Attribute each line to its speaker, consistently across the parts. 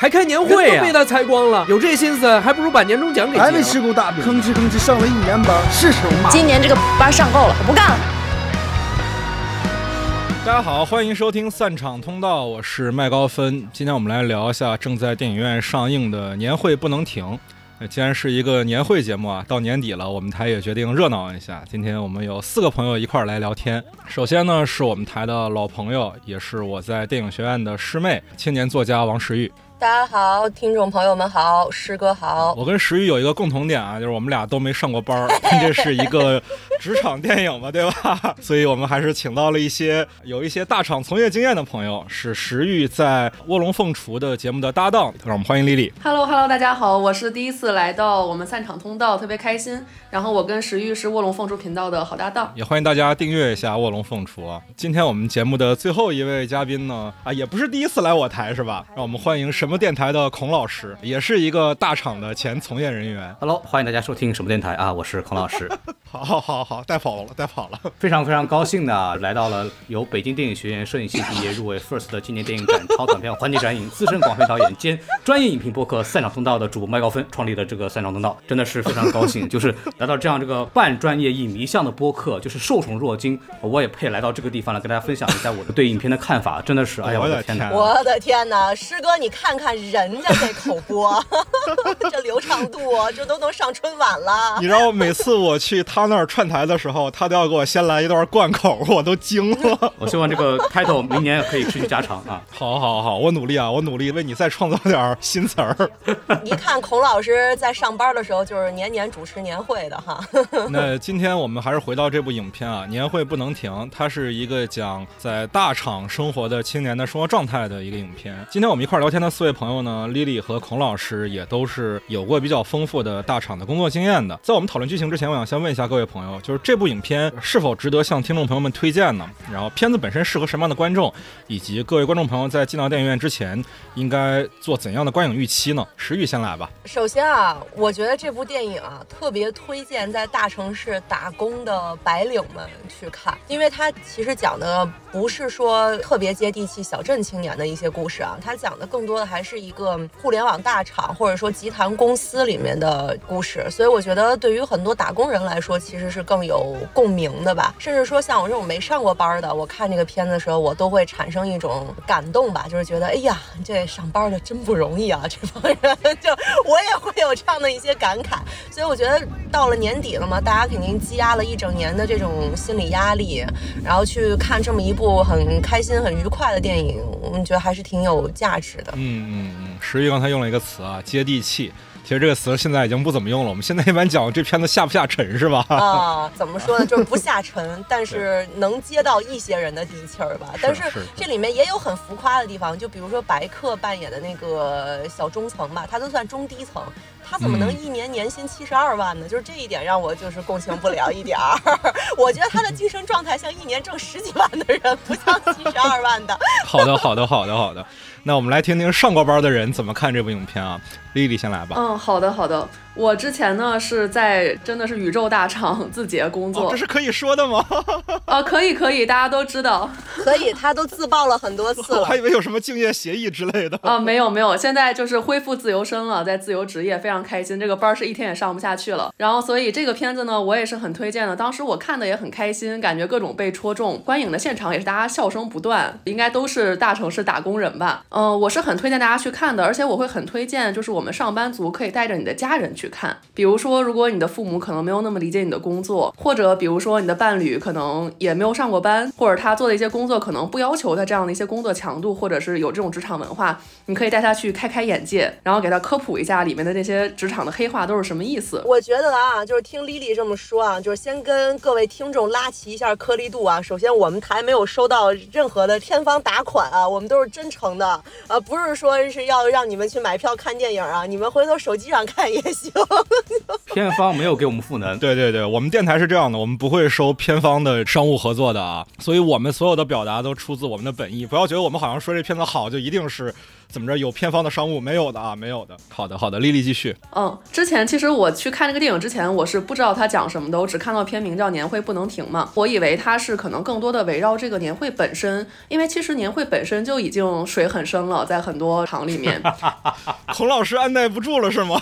Speaker 1: 还开年会呀、被他裁光了，有这心思，还不如把年终奖给
Speaker 2: 还没。吃够大饼，吭哧吭哧上了一年班，是时候骂。
Speaker 3: 今年这个班上够了，我不干了。
Speaker 4: 大家好，欢迎收听散场通道，我是麦高芬。今天我们来聊一下正在电影院上映的《年会不能停》。那既然是一个年会节目啊，到年底了，我们台也决定热闹一下。今天我们有四个朋友一块儿来聊天。首先呢，是我们台的老朋友，也是我在电影学院的师妹，青年作家王石玉。
Speaker 5: 大家好，听众朋友们好，师哥好。
Speaker 4: 我跟石玉有一个共同点啊，就是我们俩都没上过班儿，但 这是一个职场电影嘛，对吧？所以我们还是请到了一些有一些大厂从业经验的朋友，是石玉在《卧龙凤雏》的节目的搭档，让我们欢迎丽丽。
Speaker 6: Hello Hello，大家好，我是第一次来到我们散场通道，特别开心。然后我跟石玉是卧龙凤雏频道的好搭档。
Speaker 4: 也欢迎大家订阅一下《卧龙凤雏》啊。今天我们节目的最后一位嘉宾呢，啊，也不是第一次来我台是吧？让我们欢迎什么电台的孔老师，也是一个大厂的前从业人员。
Speaker 7: Hello，欢迎大家收听什么电台啊？我是孔老师，
Speaker 4: 好好好好，带跑了，带跑了。
Speaker 7: 非常非常高兴的来到了由北京电影学院摄影系毕业入围 FIRST 的今年电影展超短片环节展影资深广片导演兼专业影评播客散场通道的主播麦高芬创立的这个散场通道，真的是非常高兴，就是来到这样这个半专业影迷向的播客，就是受宠若惊，我也配来到这个地方来跟大家分享一下我的对影片的看法，真的是，哎呀，
Speaker 4: 我的
Speaker 7: 天哪！
Speaker 5: 我的天哪，师哥，你看看人家这口播，这流畅度，这都能上春晚了
Speaker 4: 你。知道每次我去他那儿串台的时候，他都要给我先来一段贯口，我都惊了。
Speaker 7: 我希望这个 title 明年可以持续加长啊。
Speaker 4: 好好好，我努力啊，我努力为你再创造点新词儿。
Speaker 5: 一看孔老师在上班的时候，就是年年主持年会的哈。
Speaker 4: 那今天我们还是回到这部影片啊，《年会不能停》，它是一个讲在大厂生活的青年的生活状态的一个影片。今天我们一块儿聊天的四位位朋友呢，Lily 和孔老师也都是有过比较丰富的大厂的工作经验的。在我们讨论剧情之前，我想先问一下各位朋友，就是这部影片是否值得向听众朋友们推荐呢？然后片子本身适合什么样的观众，以及各位观众朋友在进到电影院之前应该做怎样的观影预期呢？石玉先来吧。
Speaker 5: 首先啊，我觉得这部电影啊，特别推荐在大城市打工的白领们去看，因为它其实讲的不是说特别接地气小镇青年的一些故事啊，它讲的更多的还还是一个互联网大厂或者说集团公司里面的故事，所以我觉得对于很多打工人来说，其实是更有共鸣的吧。甚至说像我这种没上过班的，我看这个片子的时候，我都会产生一种感动吧，就是觉得哎呀，这上班的真不容易啊，这帮人 就我也会有这样的一些感慨。所以我觉得到了年底了嘛，大家肯定积压了一整年的这种心理压力，然后去看这么一部很开心、很愉快的电影，我们觉得还是挺有价值的。
Speaker 4: 嗯嗯嗯，石玉刚才用了一个词啊，接地气。其实这个词现在已经不怎么用了，我们现在一般讲这片子下不下沉是吧？
Speaker 5: 啊，怎么说呢？就是不下沉，但是能接到一些人的底气儿吧。但是这里面也有很浮夸的地方，就比如说白客扮演的那个小中层吧，他都算中低层，他怎么能
Speaker 4: 嗯
Speaker 5: 一年年薪七十二万呢？就是这一点让我就是共情不了一点儿。我觉得他的精神状态像一年挣十几万的人，不像七十二万的。
Speaker 4: 好的，好的，好的，好的。那我们来听听上过班的人怎么看这部影片啊。丽丽先来吧。
Speaker 6: 嗯，好的好的。我之前呢是在真的是宇宙大厂字节工作
Speaker 4: 哦，这是可以说的吗？
Speaker 6: 啊，可以可以，大家都知道
Speaker 5: 可以，他都自曝了很多次了
Speaker 4: 我还。以为有什么竞业协议之类的。
Speaker 6: 啊，没有没有，现在就是恢复自由身了，在自由职业，非常开心。这个班儿是一天也上不下去了。然后，所以这个片子呢，我也是很推荐的。当时我看的也很开心，感觉各种被戳中，观影的现场也是大家笑声不断，应该都是大城市打工人吧。嗯、我是很推荐大家去看的，而且我会很推荐，就是我们上班族可以带着你的家人去看。比如说，如果你的父母可能没有那么理解你的工作，或者比如说你的伴侣可能也没有上过班，或者他做的一些工作可能不要求他这样的一些工作强度，或者是有这种职场文化，你可以带他去开开眼界，然后给他科普一下里面的这些职场的黑话都是什么意思。
Speaker 5: 我觉得啊，就是听丽丽这么说啊，就是先跟各位听众拉齐一下颗粒度啊。首先，我们台没有收到任何的天方打款啊，我们都是真诚的，呃，不是说是要让你们去买票看电影啊，你们回头手机上看也行。
Speaker 7: 片方没有给我们赋能。
Speaker 4: 对对对，我们电台是这样的，我们不会收片方的商务合作的啊，所以我们所有的表达都出自我们的本意，不要觉得我们好像说这片子好就一定是怎么着有片方的商务，没有的啊，没有的。好的好的，丽丽继续。
Speaker 6: 嗯，之前其实我去看这个电影之前，我是不知道它讲什么的，我只看到片名叫《年会不能停》嘛，我以为它是可能更多的围绕这个年会本身，因为其实年会本身就已经水很深了，在很多场里面。
Speaker 4: 孔老师按耐不住了是吗？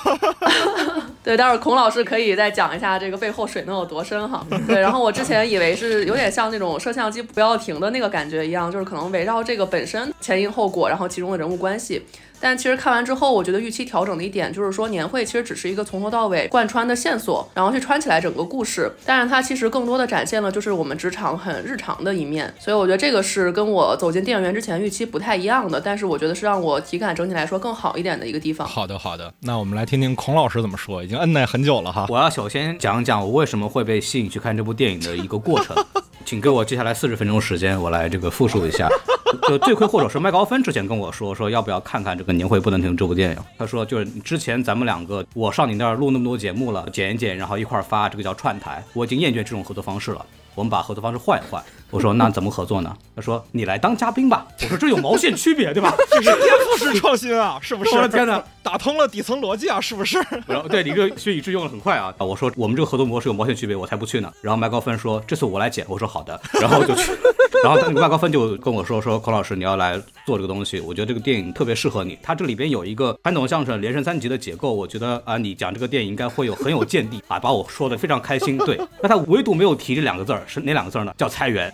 Speaker 6: 对，待会儿孔老师可以再讲一下这个背后水能有多深哈。对，然后我之前以为是有点像那种摄像机不要停的那个感觉一样，就是可能围绕这个本身前因后果，然后其中的人物关系。但其实看完之后，我觉得预期调整的一点就是说，年会其实只是一个从头到尾贯穿的线索，然后去穿起来整个故事。但是它其实更多的展现了就是我们职场很日常的一面，所以我觉得这个是跟我走进电影院之前预期不太一样的。但是我觉得是让我体感整体来说更好一点的一个地方。
Speaker 4: 好的好的，那我们来听听孔老师怎么说，已经摁耐很久了哈。
Speaker 7: 我要首先讲讲我为什么会被吸引去看这部电影的一个过程，请给我接下来四十分钟时间，我来这个复述一下。就罪魁祸首是麦高芬之前跟我说，说要不要看看这个年会不能停这部电影。他说就是之前咱们两个我上你那儿录那么多节目了，剪一剪，然后一块儿发，这个叫串台。我已经厌倦这种合作方式了，我们把合作方式换一换。我说那怎么合作呢？他说你来当嘉宾吧。我说这有毛线区别对吧？
Speaker 4: 这是颠覆式创新啊，是不是？
Speaker 7: 我的天哪，
Speaker 4: 打通了底层逻辑啊，是不是？
Speaker 7: 然后对你这个学以致用的很快啊。我说我们这个合作模式有毛线区别，我才不去呢。然后麦高芬说这次我来剪，我说好的，然后就去。然后麦高芬就跟我说说孔老师你要来做这个东西，我觉得这个电影特别适合你。它这里边有一个传统相声连升三级的结构，我觉得啊你讲这个电影应该会有很有见地啊，把我说的非常开心。对，那他唯独没有提这两个字儿是哪两个字儿呢？叫裁员。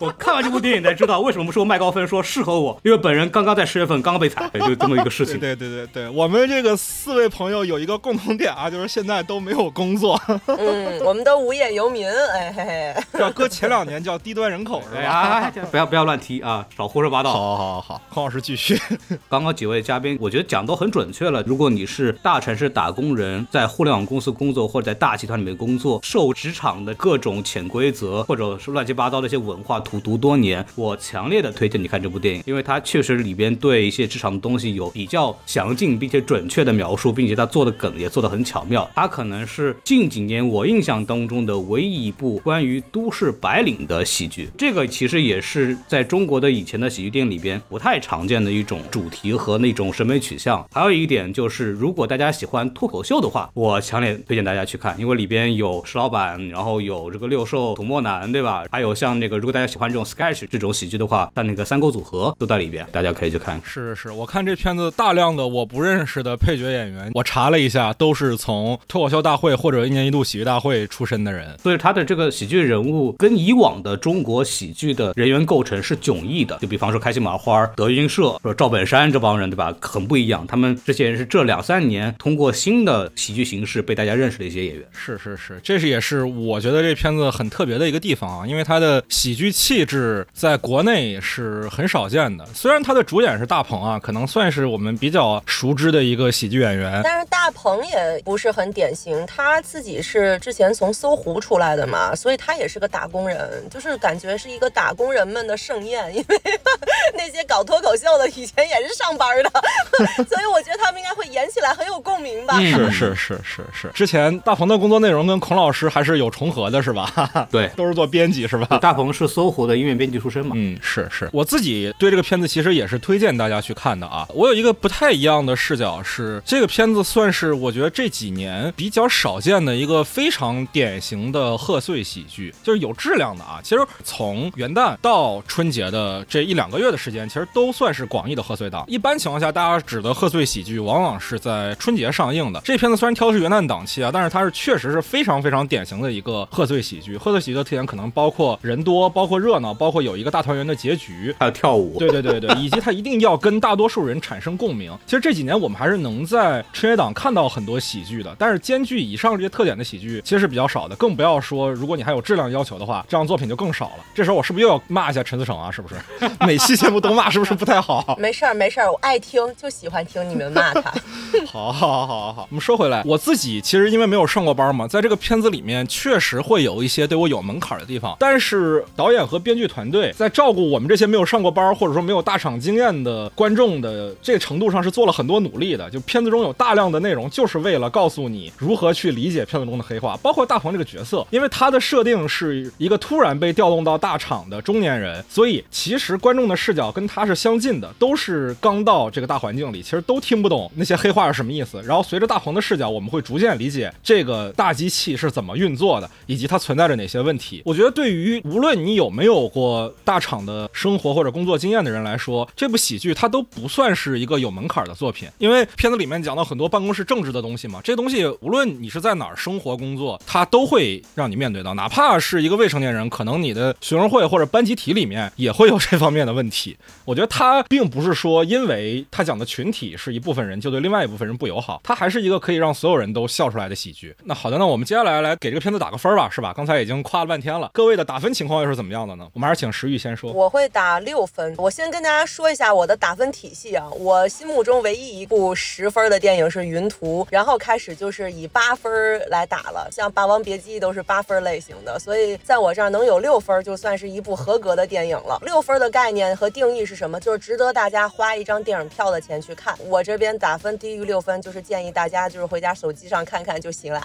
Speaker 7: 我看完这部电影才知道为什么说麦高芬说适合我，因为本人刚刚在十月份刚刚被裁，就这么一个事情。
Speaker 4: 对对对对，我们这个四位朋友有一个共同点啊，就是现在都没有工作。
Speaker 5: 嗯，我们都无业游民，哎嘿嘿。
Speaker 4: 要搁前两年叫低端人口是吧？
Speaker 7: 哎，不要不要乱提啊，少胡说八道。
Speaker 4: 好好好，孔老师继续。
Speaker 7: 刚刚几位嘉宾，我觉得讲都很准确了。如果你是大城市打工人，在互联网公司工作或者在大集团里面工作，受职场的各种潜规则或者是乱七八糟的一些文化苦读多年，我强烈的推荐你看这部电影，因为它确实里边对一些职场的东西有比较详尽并且准确的描述，并且它做的梗也做得很巧妙。它可能是近几年我印象当中的唯一一部关于都市白领的喜剧。这个其实也是在中国的以前的喜剧电影里边不太常见的一种主题和那种审美取向。还有一点就是，如果大家喜欢脱口秀的话，我强烈推荐大家去看，因为里边有石老板，然后有这个六兽、土默男，对吧？还有像那个，如果大家喜这种 sketch 这种喜剧的话，像那个三沟组合都在里边，大家可以去看。
Speaker 4: 是是是，我看这片子大量的我不认识的配角演员，我查了一下，都是从脱口秀大会或者一年一度喜剧大会出身的人。
Speaker 7: 所以他的这个喜剧人物跟以往的中国喜剧的人员构成是迥异的。就比方说开心麻花、德云社、说赵本山这帮人，对吧？很不一样。他们这些人是这两三年通过新的喜剧形式被大家认识的一些演员。
Speaker 4: 是是是，这是也是我觉得这片子很特别的一个地方啊，因为它的喜剧气质在国内是很少见的。虽然他的主演是大鹏啊，可能算是我们比较熟知的一个喜剧演员，
Speaker 5: 但是大鹏也不是很典型，他自己是之前从搜狐出来的嘛，所以他也是个打工人，就是感觉是一个打工人们的盛宴，因为那些搞脱口秀的以前也是上班的，所以我觉得他们应该会演起来很有共鸣吧。
Speaker 4: 是是是是是。之前大鹏的工作内容跟孔老师还是有重合的，是吧？
Speaker 7: 对，
Speaker 4: 都是做编辑，是吧？
Speaker 7: 大鹏是搜狐的音乐编辑出身嘛？
Speaker 4: 嗯，是是。我自己对这个片子其实也是推荐大家去看的啊。我有一个不太一样的视角是，这个片子算是我觉得这几年比较少见的一个非常典型的贺岁喜剧，就是有质量的啊。其实从元旦到春节的这一两个月的时间，其实都算是广义的贺岁档。一般情况下，大家指的贺岁喜剧往往是在春节上映的。这片子虽然挑的是元旦档期啊，但是它是确实是非常非常典型的一个贺岁喜剧。贺岁喜剧的特点可能包括人多，包括热闹，包括有一个大团圆的结局，
Speaker 7: 还有跳舞。
Speaker 4: 对对对对，以及他一定要跟大多数人产生共鸣。其实这几年我们还是能在春节档看到很多喜剧的，但是兼具以上这些特点的喜剧其实是比较少的。更不要说，如果你还有质量要求的话，这样作品就更少了。这时候我是不是又要骂一下陈思诚啊？是不是？每期节目都骂，是不是不太好？
Speaker 5: 没事儿没事儿，我爱听，就喜欢听你们骂他。
Speaker 4: 好，好，好，好。我们说回来，我自己其实因为没有上过班嘛，在这个片子里面确实会有一些对我有门槛的地方。但是导演和编剧团队在照顾我们这些没有上过班或者说没有大厂经验的观众的这个程度上是做了很多努力的。就片子中有大量的内容。就是为了告诉你如何去理解片子中的黑化，包括大鹏这个角色，因为他的设定是一个突然被调动到大厂的中年人，所以其实观众的视角跟他是相近的，都是刚到这个大环境里，其实都听不懂那些黑话是什么意思。然后随着大鹏的视角，我们会逐渐理解这个大机器是怎么运作的，以及它存在着哪些问题。我觉得对于无论你有没没有过大厂的生活或者工作经验的人来说，这部喜剧它都不算是一个有门槛的作品，因为片子里面讲到很多办公室政治的东西嘛，这东西无论你是在哪儿生活工作，它都会让你面对到，哪怕是一个未成年人，可能你的学生会或者班集体里面也会有这方面的问题。我觉得它并不是说因为它讲的群体是一部分人就对另外一部分人不友好，它还是一个可以让所有人都笑出来的喜剧。那好的，那我们接下来来给这个片子打个分吧，是吧？刚才已经夸了半天了，各位的打分情况又是怎么样的呢？我们还是请石玉先说。
Speaker 5: 我会打六分。我先跟大家说一下我的打分体系啊，我心目中唯一一部十分的电影是《云图》，然后开始就是以八分来打了，像《霸王别姬》都是八分类型的，所以在我这儿能有六分就算是一部合格的电影了。六分的概念和定义是什么？就是值得大家花一张电影票的钱去看。我这边打分低于六分，就是建议大家就是回家手机上看看就行了。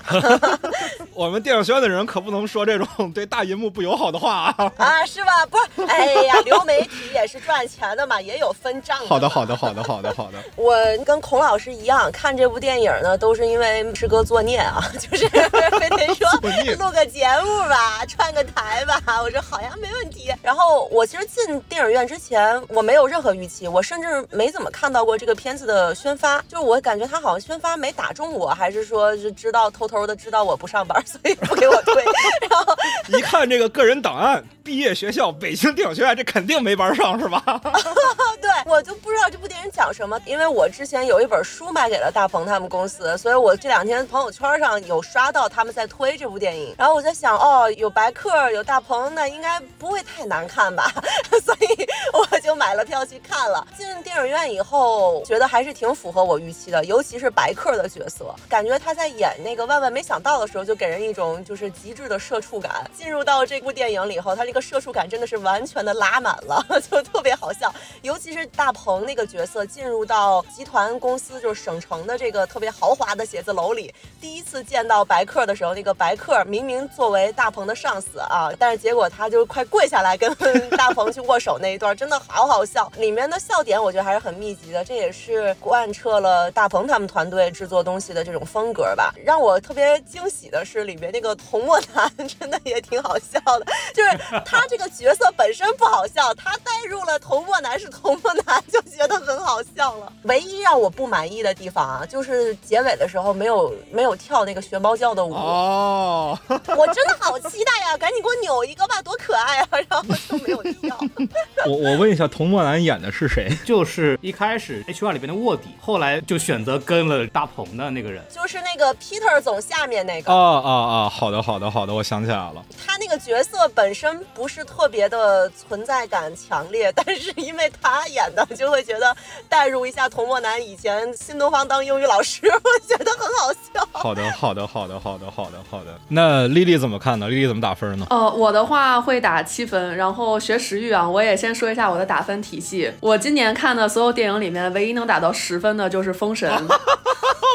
Speaker 4: 我们电影学院的人可不能说这种对大银幕不友好的话啊！
Speaker 5: 啊，是吧？不是，哎呀，流媒体也是赚钱的嘛，也有分账的。
Speaker 4: 好的，好的，好的，好的，好的。
Speaker 5: 我跟孔老师一样，看这部电影呢，都是因为师哥作孽啊，就是非得说录个节目吧，串个台吧。我说好呀，没问题。然后我其实进电影院之前，我没有任何预期，我甚至没怎么看到过这个片子的宣发，就是我感觉他好像宣发没打中我，还是说是知道偷偷的知道我不上班，所以不给我推。然后
Speaker 4: 一看这个个人档案，毕业学校北京电影学院，这肯定没班上是吧？
Speaker 5: 对我就不知道这部电影讲什么，因为我之前有一本书卖给了大鹏他们公司，所以我这两天朋友圈上有刷到他们在推这部电影，然后我在想，哦，有白客，有大鹏，那应该不会太难看吧？所以我就买了票去看了。进电影院以后，觉得还是挺符合我预期的，尤其是白客的角色，感觉他在演那个万万没想到的时候，就给人一种就是极致的社畜感。进入到这部电影里以后，他这个社畜感真的是完全的拉满了，特别好笑。尤其是大鹏那个角色进入到集团公司，就是省城的这个特别豪华的写字楼里，第一次见到白客的时候，那个白客明明作为大鹏的上司啊，但是结果他就快跪下来跟 大鹏去握手那一段，真的好好笑。里面的笑点我觉得还是很密集的，这也是贯彻了大鹏他们团队制作东西的这种风格吧。让我特别惊喜的是，里面那个童墨男 真的也挺好笑的，就是他这个角色本身不好笑，他带入了童墨男是童墨男，就觉得很好笑了。唯一让我不满意的地方啊，就是结尾的时候没有没有跳那个学猫叫的舞。
Speaker 4: 哦，
Speaker 5: 我真的好期待呀！赶紧给我扭一个吧，多可爱啊！然后就没有跳。
Speaker 4: 我我问一下，童墨男演的是谁？
Speaker 7: 就是一开始 H R 里边的卧底，后来就选择跟了大鹏的那个人。
Speaker 5: 就是那个 Peter 总下面那个。
Speaker 4: 啊啊啊！好的好的好的，我想起来了。
Speaker 5: 他那个角色本身不是特别的存在感强烈，但是因为他演的，就会觉得代入一下童墨男以前新东方当英语老师，我觉得很好笑。
Speaker 4: 好的好的好的好的好的好的。那丽丽怎么看呢？丽丽怎么打分呢？
Speaker 6: 呃，我的话会打七分，然后学时域啊，我也先说一下我的打分体系。我今年看的所有电影里面，唯一能打到十分的就是《封神》。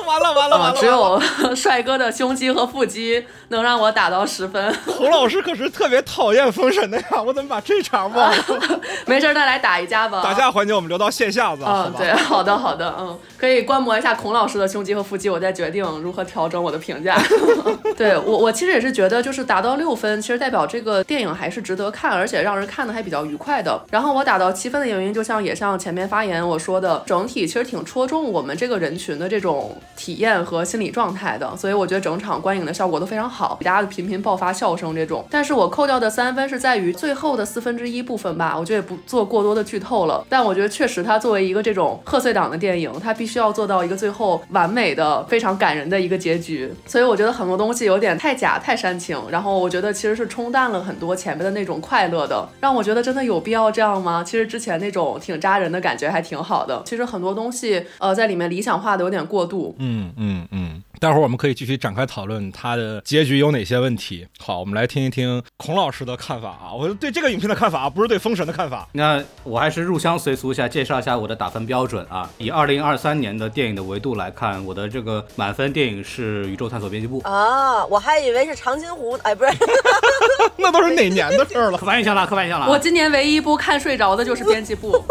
Speaker 4: 完了完了完了！
Speaker 6: 只有帅哥的胸肌和腹肌能让我打到十分。
Speaker 4: 洪老师可是特别讨厌封神的呀，我怎么把这场忘了？
Speaker 6: 没事，再来打一架吧。
Speaker 4: 打架环节我们留到线下吧。
Speaker 6: 嗯，对，好的好的，嗯，可以观摩一下孔老师的胸肌和腹肌，我再决定如何调整我的评价。对我，我其实也是觉得，就是达到六分，其实代表这个电影还是值得看，而且让人看的还比较愉快的。然后我打到七分的原因，就像也像前面发言我说的，整体其实挺戳中我们这个人群的这种体验和心理状态的，所以我觉得整场观影的效果都非常好，大家频频爆发笑声这种。但是我扣掉的三分是在于最后的四分之一部分吧，我觉得也不做过多的剧透了。但我觉得确实它作为一个这种贺岁档的电影，它必须要做到一个最后完美的、非常感人的一个结局。所以我觉得很多东西有点太假、太煽情，然后我觉得其实是冲淡了很多前面的那种快乐的，让我觉得真的有必要这样吗？其实之前那种挺扎人的感觉还挺好的。其实很多东西呃在里面理想化的有点过度。
Speaker 4: 嗯嗯嗯。待会儿我们可以继续展开讨论它的结局有哪些问题。好，我们来听一听孔老师的看法啊，我对这个影片的看法啊，不是对《封神》的看法。
Speaker 7: 那我还是入乡随俗一下，介绍一下我的打分标准啊。以二零二三年的电影的维度来看，我的这个满分电影是《宇宙探索编辑部》。
Speaker 5: 啊，我还以为是长津湖，哎，不是，
Speaker 4: 那都是哪年的事儿了？
Speaker 7: 刻板印象了，刻板印象了啊。
Speaker 6: 我今年唯一一部看睡着的就是编辑部。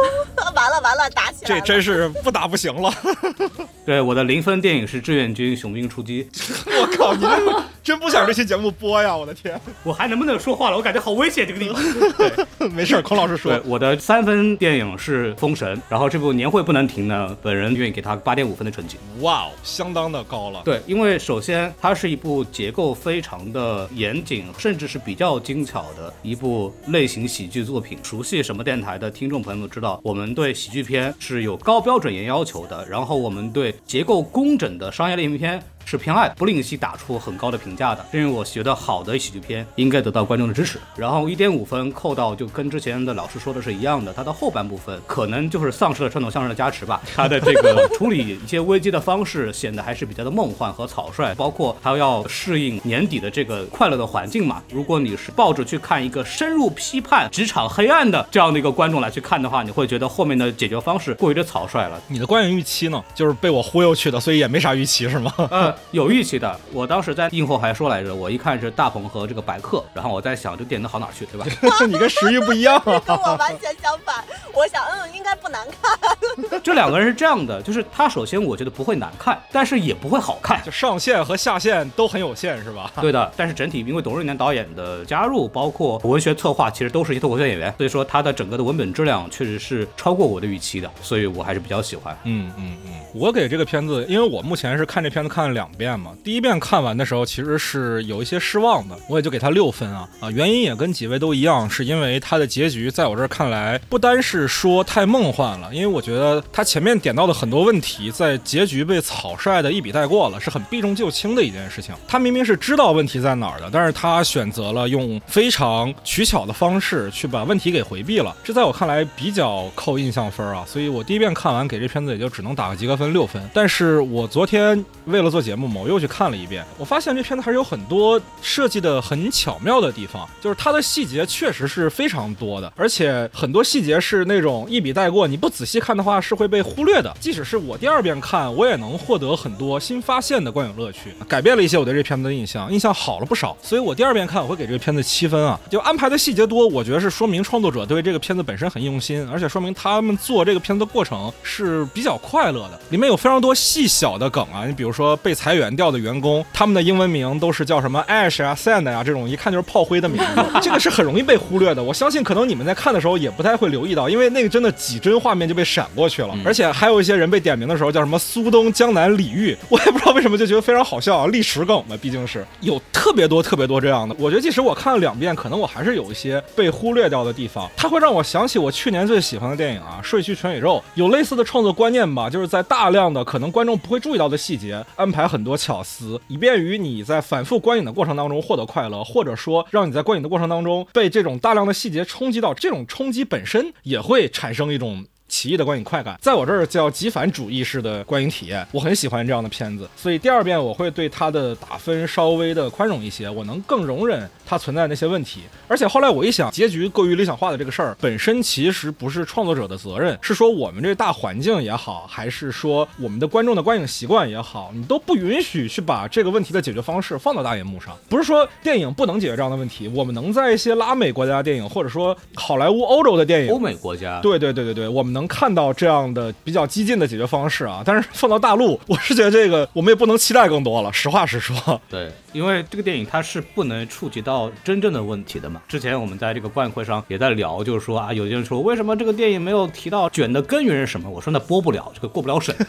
Speaker 5: 完了完了，打起来了。
Speaker 4: 这真是不打不行了。
Speaker 7: 对，我的零分电影是《志愿军：雄兵出击》。
Speaker 4: 我靠，你这真不想这期节目播呀！我的天，
Speaker 7: 我还能不能说话了？我感觉好危险这个地方。
Speaker 4: 没事儿，孔老师说
Speaker 7: 对，，我的三分电影是《封神》，然后这部年会不能停呢，本人愿意给他八点五分的成绩。
Speaker 4: 哇哦，相当的高了。
Speaker 7: 对，因为首先它是一部结构非常的严谨，甚至是比较精巧的一部类型喜剧作品。熟悉什么电台的听众朋友们知道，我们对喜剧片是有高标准严要求的，然后我们对结构工整的商业类型片。是偏爱，不吝惜打出很高的评价的，认为我觉得好的喜剧片应该得到观众的支持。然后一点五分扣到就跟之前的老师说的是一样的，它的后半部分可能就是丧失了传统相声的加持吧，它的这个处理一些危机的方式显得还是比较的梦幻和草率，包括它要适应年底的这个快乐的环境嘛。如果你是抱着去看一个深入批判职场黑暗的这样的一个观众来去看的话，你会觉得后面的解决方式过于的草率了。
Speaker 4: 你的观影预期呢？就是被我忽悠去的，所以也没啥预期是吗？
Speaker 7: 呃，有预期的。我当时在映后还说来着，我一看是大鹏和这个白客，然后我在想这电影能好哪儿去，对吧？
Speaker 4: 你跟石玉不一样啊。
Speaker 5: 跟我完全相反。我想，嗯，应该不难看。
Speaker 7: 这两个人是这样的，就是他首先我觉得不会难看，但是也不会好看。
Speaker 4: 就上限和下限都很有限，是吧？
Speaker 7: 对的，但是整体因为董润年导演的加入，包括文学策划，其实都是一些脱口秀演员，所以说他的整个的文本质量确实是超过我的预期的，所以我还是比较喜欢。
Speaker 4: 嗯嗯嗯，我给这个片子，因为我目前是看这片子看了两两遍嘛，第一遍看完的时候其实是有一些失望的，我也就给他六分啊啊，原因也跟几位都一样，是因为它的结局在我这儿看来不单是说太梦幻了，因为我觉得他前面点到的很多问题，在结局被草率的一笔带过了，是很避重就轻的一件事情。他明明是知道问题在哪儿的，但是他选择了用非常取巧的方式去把问题给回避了，这在我看来比较扣印象分啊，所以我第一遍看完给这片子也就只能打个及格分六分。但是我昨天为了做节目嘛，我又去看了一遍，我发现这片子还是有很多设计的很巧妙的地方，就是它的细节确实是非常多的，而且很多细节是那种一笔带过，你不仔细看的话是会被忽略的。即使是我第二遍看，我也能获得很多新发现的观影乐趣，改变了一些我对这片子的印象，印象好了不少。所以我第二遍看，我会给这个片子七分啊。就安排的细节多，我觉得是说明创作者对这个片子本身很用心，而且说明他们做这个片子的过程是比较快乐的。里面有非常多细小的梗啊，你比如说被裁员掉的员工，他们的英文名都是叫什么 Ash 啊、Sand 啊这种一看就是炮灰的名字，这个是很容易被忽略的。我相信可能你们在看的时候也不太会留意到，因为那个真的几帧画面就被闪过去了，而且还有一些人被点名的时候叫什么苏东、江南、李煜，我也不知道为什么就觉得非常好笑啊，历史梗嘛，毕竟是有特别多特别多这样的。我觉得即使我看了两遍，可能我还是有一些被忽略掉的地方，它会让我想起我去年最喜欢的电影啊，《睡去全宇宙》，有类似的创作观念吧，就是在大量的可能观众不会注意到的细节安排很多巧思，以便于你在反复观影的过程当中获得快乐，或者说让你在观影的过程当中被这种大量的细节冲击到，这种冲击本身也会产生一种。奇异的观影快感，在我这儿叫极反主义式的观影体验，我很喜欢这样的片子，所以第二遍我会对它的打分稍微的宽容一些，我能更容忍它存在那些问题。而且后来我一想，结局过于理想化的这个事儿本身其实不是创作者的责任，是说我们这大环境也好，还是说我们的观众的观影习惯也好，你都不允许去把这个问题的解决方式放到大荧幕上。不是说电影不能解决这样的问题，我们能在一些拉美国家电影，或者说好莱坞、欧洲的电影，
Speaker 7: 欧美国家，
Speaker 4: 对对对对对，我们能看到这样的比较激进的解决方式啊，但是放到大陆，我是觉得这个我们也不能期待更多了。实话实说，
Speaker 7: 对，因为这个电影它是不能触及到真正的问题的嘛。之前我们在这个观影会上也在聊，就是说啊，有些人说为什么这个电影没有提到卷的根源是什么？我说那播不了，这个过不了审。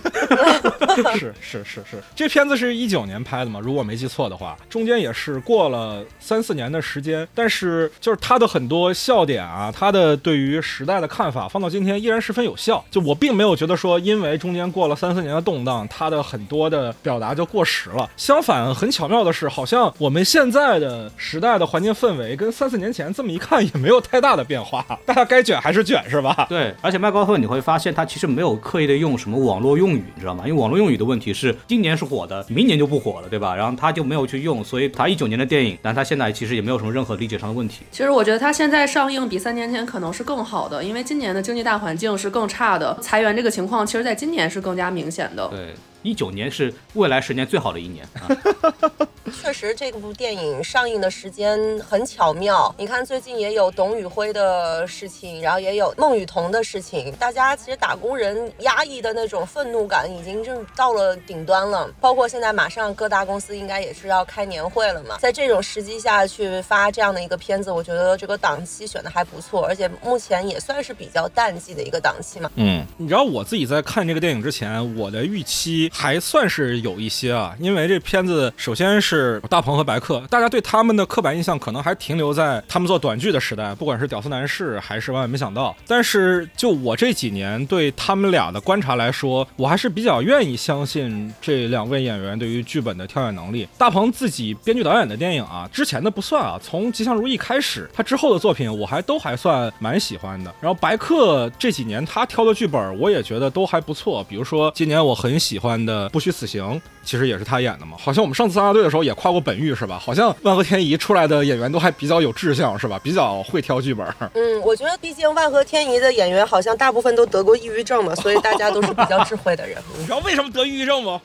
Speaker 4: 是是是是，这片子是一九年拍的嘛，如果没记错的话，中间也是过了三四年的时间，但是就是它的很多笑点啊，它的对于时代的看法，放到今天依然十分有效。就我并没有觉得说，因为中间过了三四年的动荡，它的很多的表达就过时了。相反，很巧妙的是，好像我们现在的时代的的环境氛围跟三四年前这么一看也没有太大的变化，大家该卷还是卷是吧？
Speaker 7: 对，而且麦高芬你会发现他其实没有刻意的用什么网络用语，你知道吗？因为网络用语的问题是今年是火的，明年就不火了，对吧？然后他就没有去用，所以他一九年的电影，但他现在其实也没有什么任何理解上的问题。
Speaker 6: 其实我觉得他现在上映比三年前可能是更好的，因为今年的经济大环境是更差的，裁员这个情况其实在今年是更加明显的。
Speaker 7: 对，一九年是未来十年最好的一年啊。
Speaker 5: 确实，这部电影上映的时间很巧妙。你看，最近也有董宇辉的事情，然后也有孟雨桐的事情。大家其实打工人压抑的那种愤怒感已经是到了顶端了。包括现在马上各大公司应该也是要开年会了嘛，在这种时机下去发这样的一个片子，我觉得这个档期选的还不错，而且目前也算是比较淡季的一个档期嘛。
Speaker 4: 嗯，你知道我自己在看这个电影之前，我的预期还算是有一些啊，因为这片子首先是大鹏和白客，大家对他们的刻板印象可能还停留在他们做短剧的时代，不管是屌丝男士还是万万没想到。但是就我这几年对他们俩的观察来说，我还是比较愿意相信这两位演员对于剧本的挑选能力。大鹏自己编剧导演的电影啊，之前的不算啊，从《吉祥如意》开始，他之后的作品我还都还算蛮喜欢的。然后白客这几年他挑的剧本，我也觉得都还不错。比如说今年我很喜欢的《不虚此行》，其实也是他演的嘛。好像我们上次三大队的时候也夸过本玉是吧？好像万和天宜出来的演员都还比较有志向是吧？比较会挑剧本。
Speaker 5: 嗯，我觉得毕竟万和天宜的演员好像大部分都得过抑郁症嘛，所以大家都是比较智慧的人。
Speaker 4: 你知道为什么得抑郁症吗？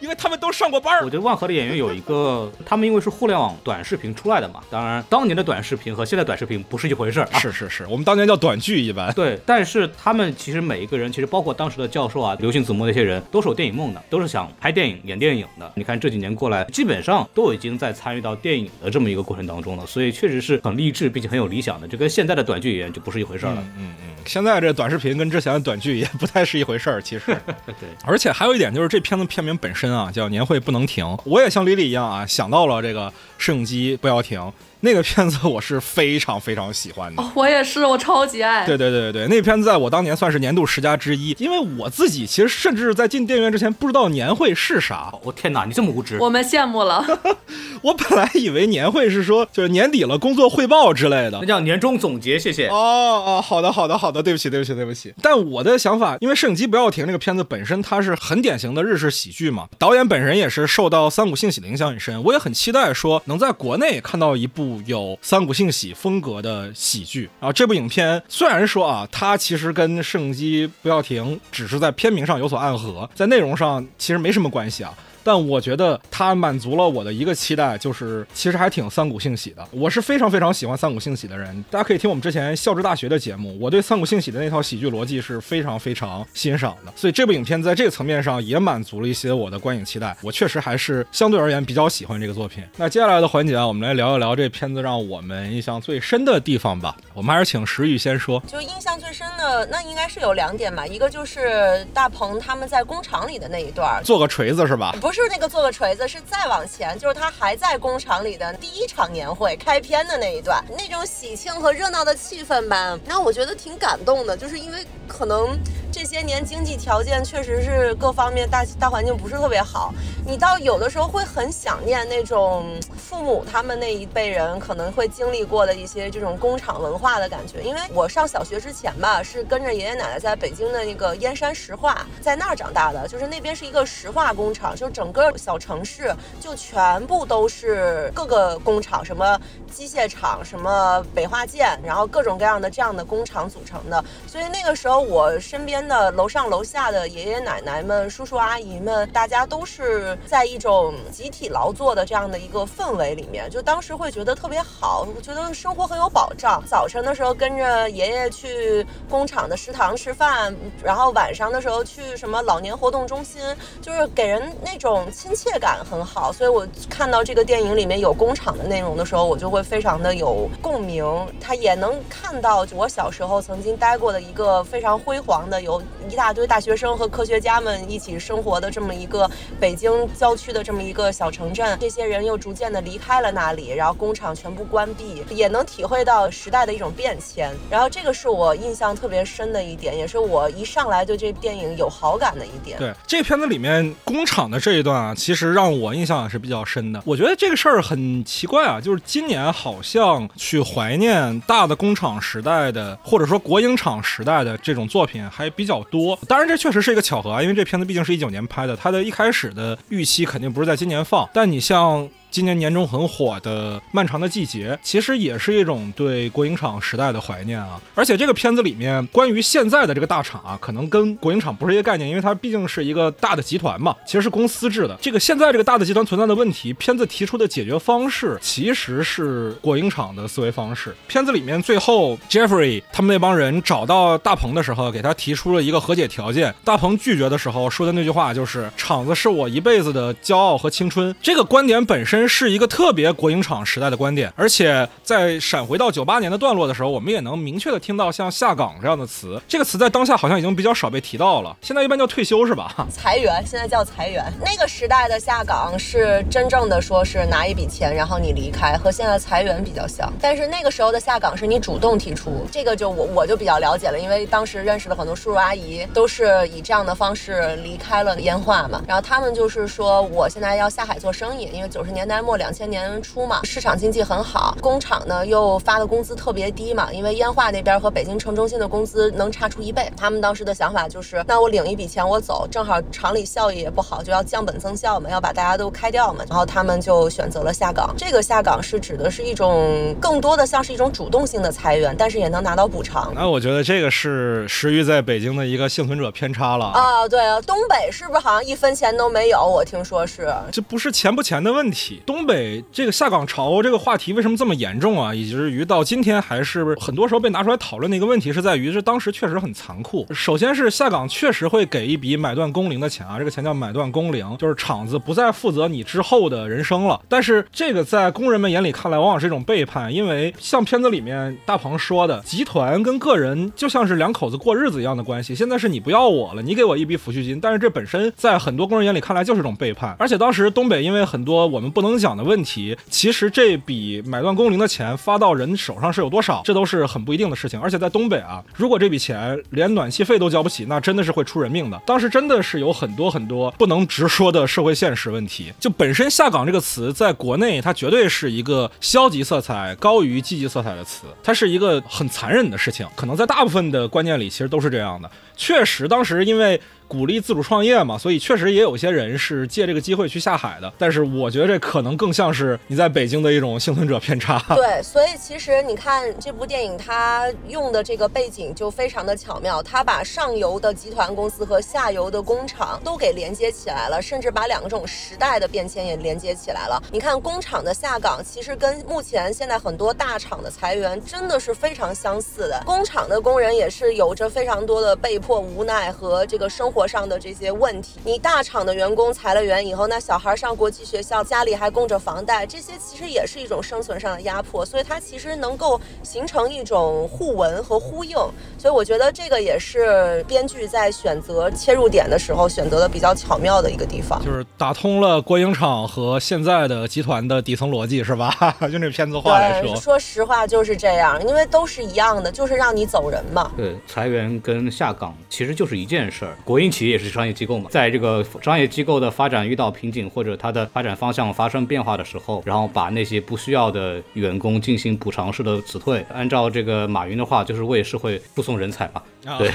Speaker 4: 因为他们都上过班儿
Speaker 7: 我觉得万和的演员有一个，他们因为是互联网短视频出来的嘛，当然当年的短视频和现在短视频不是一回事儿啊。
Speaker 4: 是是是，我们当年叫短剧一般。
Speaker 7: 对，但是他们其实每一个人，其实包括当时的教授啊、刘星子墨那些人，都是有电影梦的，都是想拍电影、演电影的。你看这几年过来，基本上都已经在参与到电影的这么一个过程当中了，所以确实是很励志，并且很有理想的。就跟现在的短剧演员就不是一回事儿了。
Speaker 4: 嗯嗯，现在这短视频跟之前的短剧也不太是一回事儿，其实。
Speaker 7: 对，
Speaker 4: 而且还有一点就是这片子片名本身啊，叫《年会不能停》，我也像李李一样啊，想到了这个摄影机不要停。那个片子我是非常非常喜欢的，
Speaker 6: 哦我也是，我超级爱。
Speaker 4: 对对对对对，那片子在我当年算是年度十佳之一，因为我自己其实甚至在进电影院之前不知道年会是啥。
Speaker 7: 我、天哪，你这么无知！
Speaker 6: 我们羡慕了。
Speaker 4: 我本来以为年会是说就是年底了工作汇报之类的
Speaker 7: 那，叫年终总结，谢谢。
Speaker 4: 哦哦，好的好的好的，对不起对不起对不起。但我的想法，因为《摄影机不要停》这个片子本身它是很典型的日式喜剧嘛，导演本人也是受到三谷幸喜的影响很深，我也很期待说能在国内看到一部有三谷幸喜风格的喜剧。然后这部影片虽然说啊，它其实跟《摄影机不要停》只是在片名上有所暗合，在内容上其实没什么关系啊。但我觉得它满足了我的一个期待，就是其实还挺三谷幸喜的。我是非常非常喜欢三谷幸喜的人，大家可以听我们之前校之大学的节目，我对三谷幸喜的那套喜剧逻辑是非常非常欣赏的。所以这部影片在这个层面上也满足了一些我的观影期待。我确实还是相对而言比较喜欢这个作品。那接下来的环节啊，我们来聊一聊这片子让我们印象最深的地方吧。我们还是请石玉先说。
Speaker 5: 就印象最深的那应该是有两点吧，一个就是大鹏他们在工厂里的那一段，
Speaker 4: 做个锤子是吧？
Speaker 5: 不是是那个做个锤子，是再往前，就是他还在工厂里的第一场年会开篇的那一段，那种喜庆和热闹的气氛吧，让我觉得挺感动的。就是因为可能这些年经济条件确实是各方面大大环境不是特别好，你到有的时候会很想念那种父母他们那一辈人可能会经历过的一些这种工厂文化的感觉。因为我上小学之前吧，是跟着爷爷奶奶在北京的那个燕山石化，在那儿长大的，就是那边是一个石化工厂，就整个小城市就全部都是各个工厂，什么机械厂，什么北化建，然后各种各样的这样的工厂组成的。所以那个时候，我身边的楼上楼下的爷爷奶奶们、叔叔阿姨们，大家都是在一种集体劳作的这样的一个氛围里面，就当时会觉得特别好，我觉得生活很有保障。早晨的时候跟着爷爷去工厂的食堂吃饭，然后晚上的时候去什么老年活动中心，就是给人那种亲切感很好。所以我看到这个电影里面有工厂的内容的时候，我就会非常的有共鸣。他也能看到我小时候曾经待过的一个非常辉煌的有一大堆大学生和科学家们一起生活的这么一个北京郊区的这么一个小城镇，这些人又逐渐的离开了那里，然后工厂全部关闭，也能体会到时代的一种变迁。然后这个是我印象特别深的一点，也是我一上来对这电影有好感的一点。
Speaker 4: 对这片子里面工厂的这一段啊，其实让我印象也是比较深的。我觉得这个事儿很奇怪啊，就是今年好像去怀念大的工厂时代的，或者说国营厂时代的这种作品还比比较多。当然，这确实是一个巧合啊，因为这片子毕竟是一九年拍的，它的一开始的预期肯定不是在今年放。但你像。今年年中很火的《漫长的季节》，其实也是一种对国营厂时代的怀念啊。而且这个片子里面关于现在的这个大厂啊，可能跟国营厂不是一个概念，因为它毕竟是一个大的集团嘛，其实是公司制的。这个现在这个大的集团存在的问题，片子提出的解决方式其实是国营厂的思维方式。片子里面最后 Jeffrey 他们那帮人找到大鹏的时候，给他提出了一个和解条件。大鹏拒绝的时候说的那句话就是“厂子是我一辈子的骄傲和青春”。这个观点本身。是一个特别国营厂时代的观点，而且在闪回到九八年的段落的时候，我们也能明确的听到像下岗这样的词。这个词在当下好像已经比较少被提到了，现在一般叫退休是吧？
Speaker 5: 裁员，现在叫裁员。那个时代的下岗是真正的说是拿一笔钱，然后你离开，和现在裁员比较像。但是那个时候的下岗是你主动提出，这个就我我就比较了解了，因为当时认识了很多叔叔阿姨，都是以这样的方式离开了烟化嘛。然后他们就是说，我现在要下海做生意，因为九十年代末两。千年初嘛，市场经济很好，工厂呢又发的工资特别低嘛，因为烟化那边和北京城中心的工资能差出一倍。他们当时的想法就是，那我领一笔钱我走，正好厂里效益也不好，就要降本增效嘛，要把大家都开掉嘛。然后他们就选择了下岗。这个下岗是指的是一种更多的像是一种主动性的裁员，但是也能拿到补偿。
Speaker 4: 那我觉得这个是石玉在北京的一个幸存者偏差了
Speaker 5: 啊。对啊，东北是不是好像一分钱都没有？我听说是。
Speaker 4: 这不是钱不钱的问题，东北。这个下岗潮这个话题为什么这么严重啊？以至于到今天还是很多时候被拿出来讨论的一个问题，是在于这当时确实很残酷。首先是下岗确实会给一笔买断工龄的钱啊，这个钱叫买断工龄，就是厂子不再负责你之后的人生了。但是这个在工人们眼里看来，往往是一种背叛，因为像片子里面大鹏说的，集团跟个人就像是两口子过日子一样的关系。现在是你不要我了，你给我一笔抚恤金，但是这本身在很多工人眼里看来就是一种背叛。而且当时东北因为很多我们不能讲的问题。其实这笔买断工龄的钱发到人手上是有多少，这都是很不一定的事情。而且在东北啊，如果这笔钱连暖气费都交不起，那真的是会出人命的。当时真的是有很多很多不能直说的社会现实问题。就本身下岗这个词，在国内它绝对是一个消极色彩高于积极色彩的词，它是一个很残忍的事情。可能在大部分的观念里，其实都是这样的。确实，当时因为。鼓励自主创业嘛，所以确实也有些人是借这个机会去下海的。但是我觉得这可能更像是你在北京的一种幸存者偏差。
Speaker 5: 对，所以其实你看这部电影，它用的这个背景就非常的巧妙，它把上游的集团公司和下游的工厂都给连接起来了，甚至把两个这种时代的变迁也连接起来了。你看工厂的下岗，其实跟目前现在很多大厂的裁员真的是非常相似的。工厂的工人也是有着非常多的被迫无奈和这个生。活上的这些问题，你大厂的员工裁了员以后，那小孩上国际学校，家里还供着房贷，这些其实也是一种生存上的压迫，所以它其实能够形成一种互文和呼应，所以我觉得这个也是编剧在选择切入点的时候选择的比较巧妙的一个地方，
Speaker 4: 就是打通了国营厂和现在的集团的底层逻辑，是吧？用这片子话来说，
Speaker 5: 说实话就是这样，因为都是一样的，就是让你走人嘛。
Speaker 7: 对，裁员跟下岗其实就是一件事儿，国营。企业也是商业机构嘛，在这个商业机构的发展遇到瓶颈或者它的发展方向发生变化的时候，然后把那些不需要的员工进行补偿式的辞退。按照这个马云的话，就是为社会输送人才嘛。对，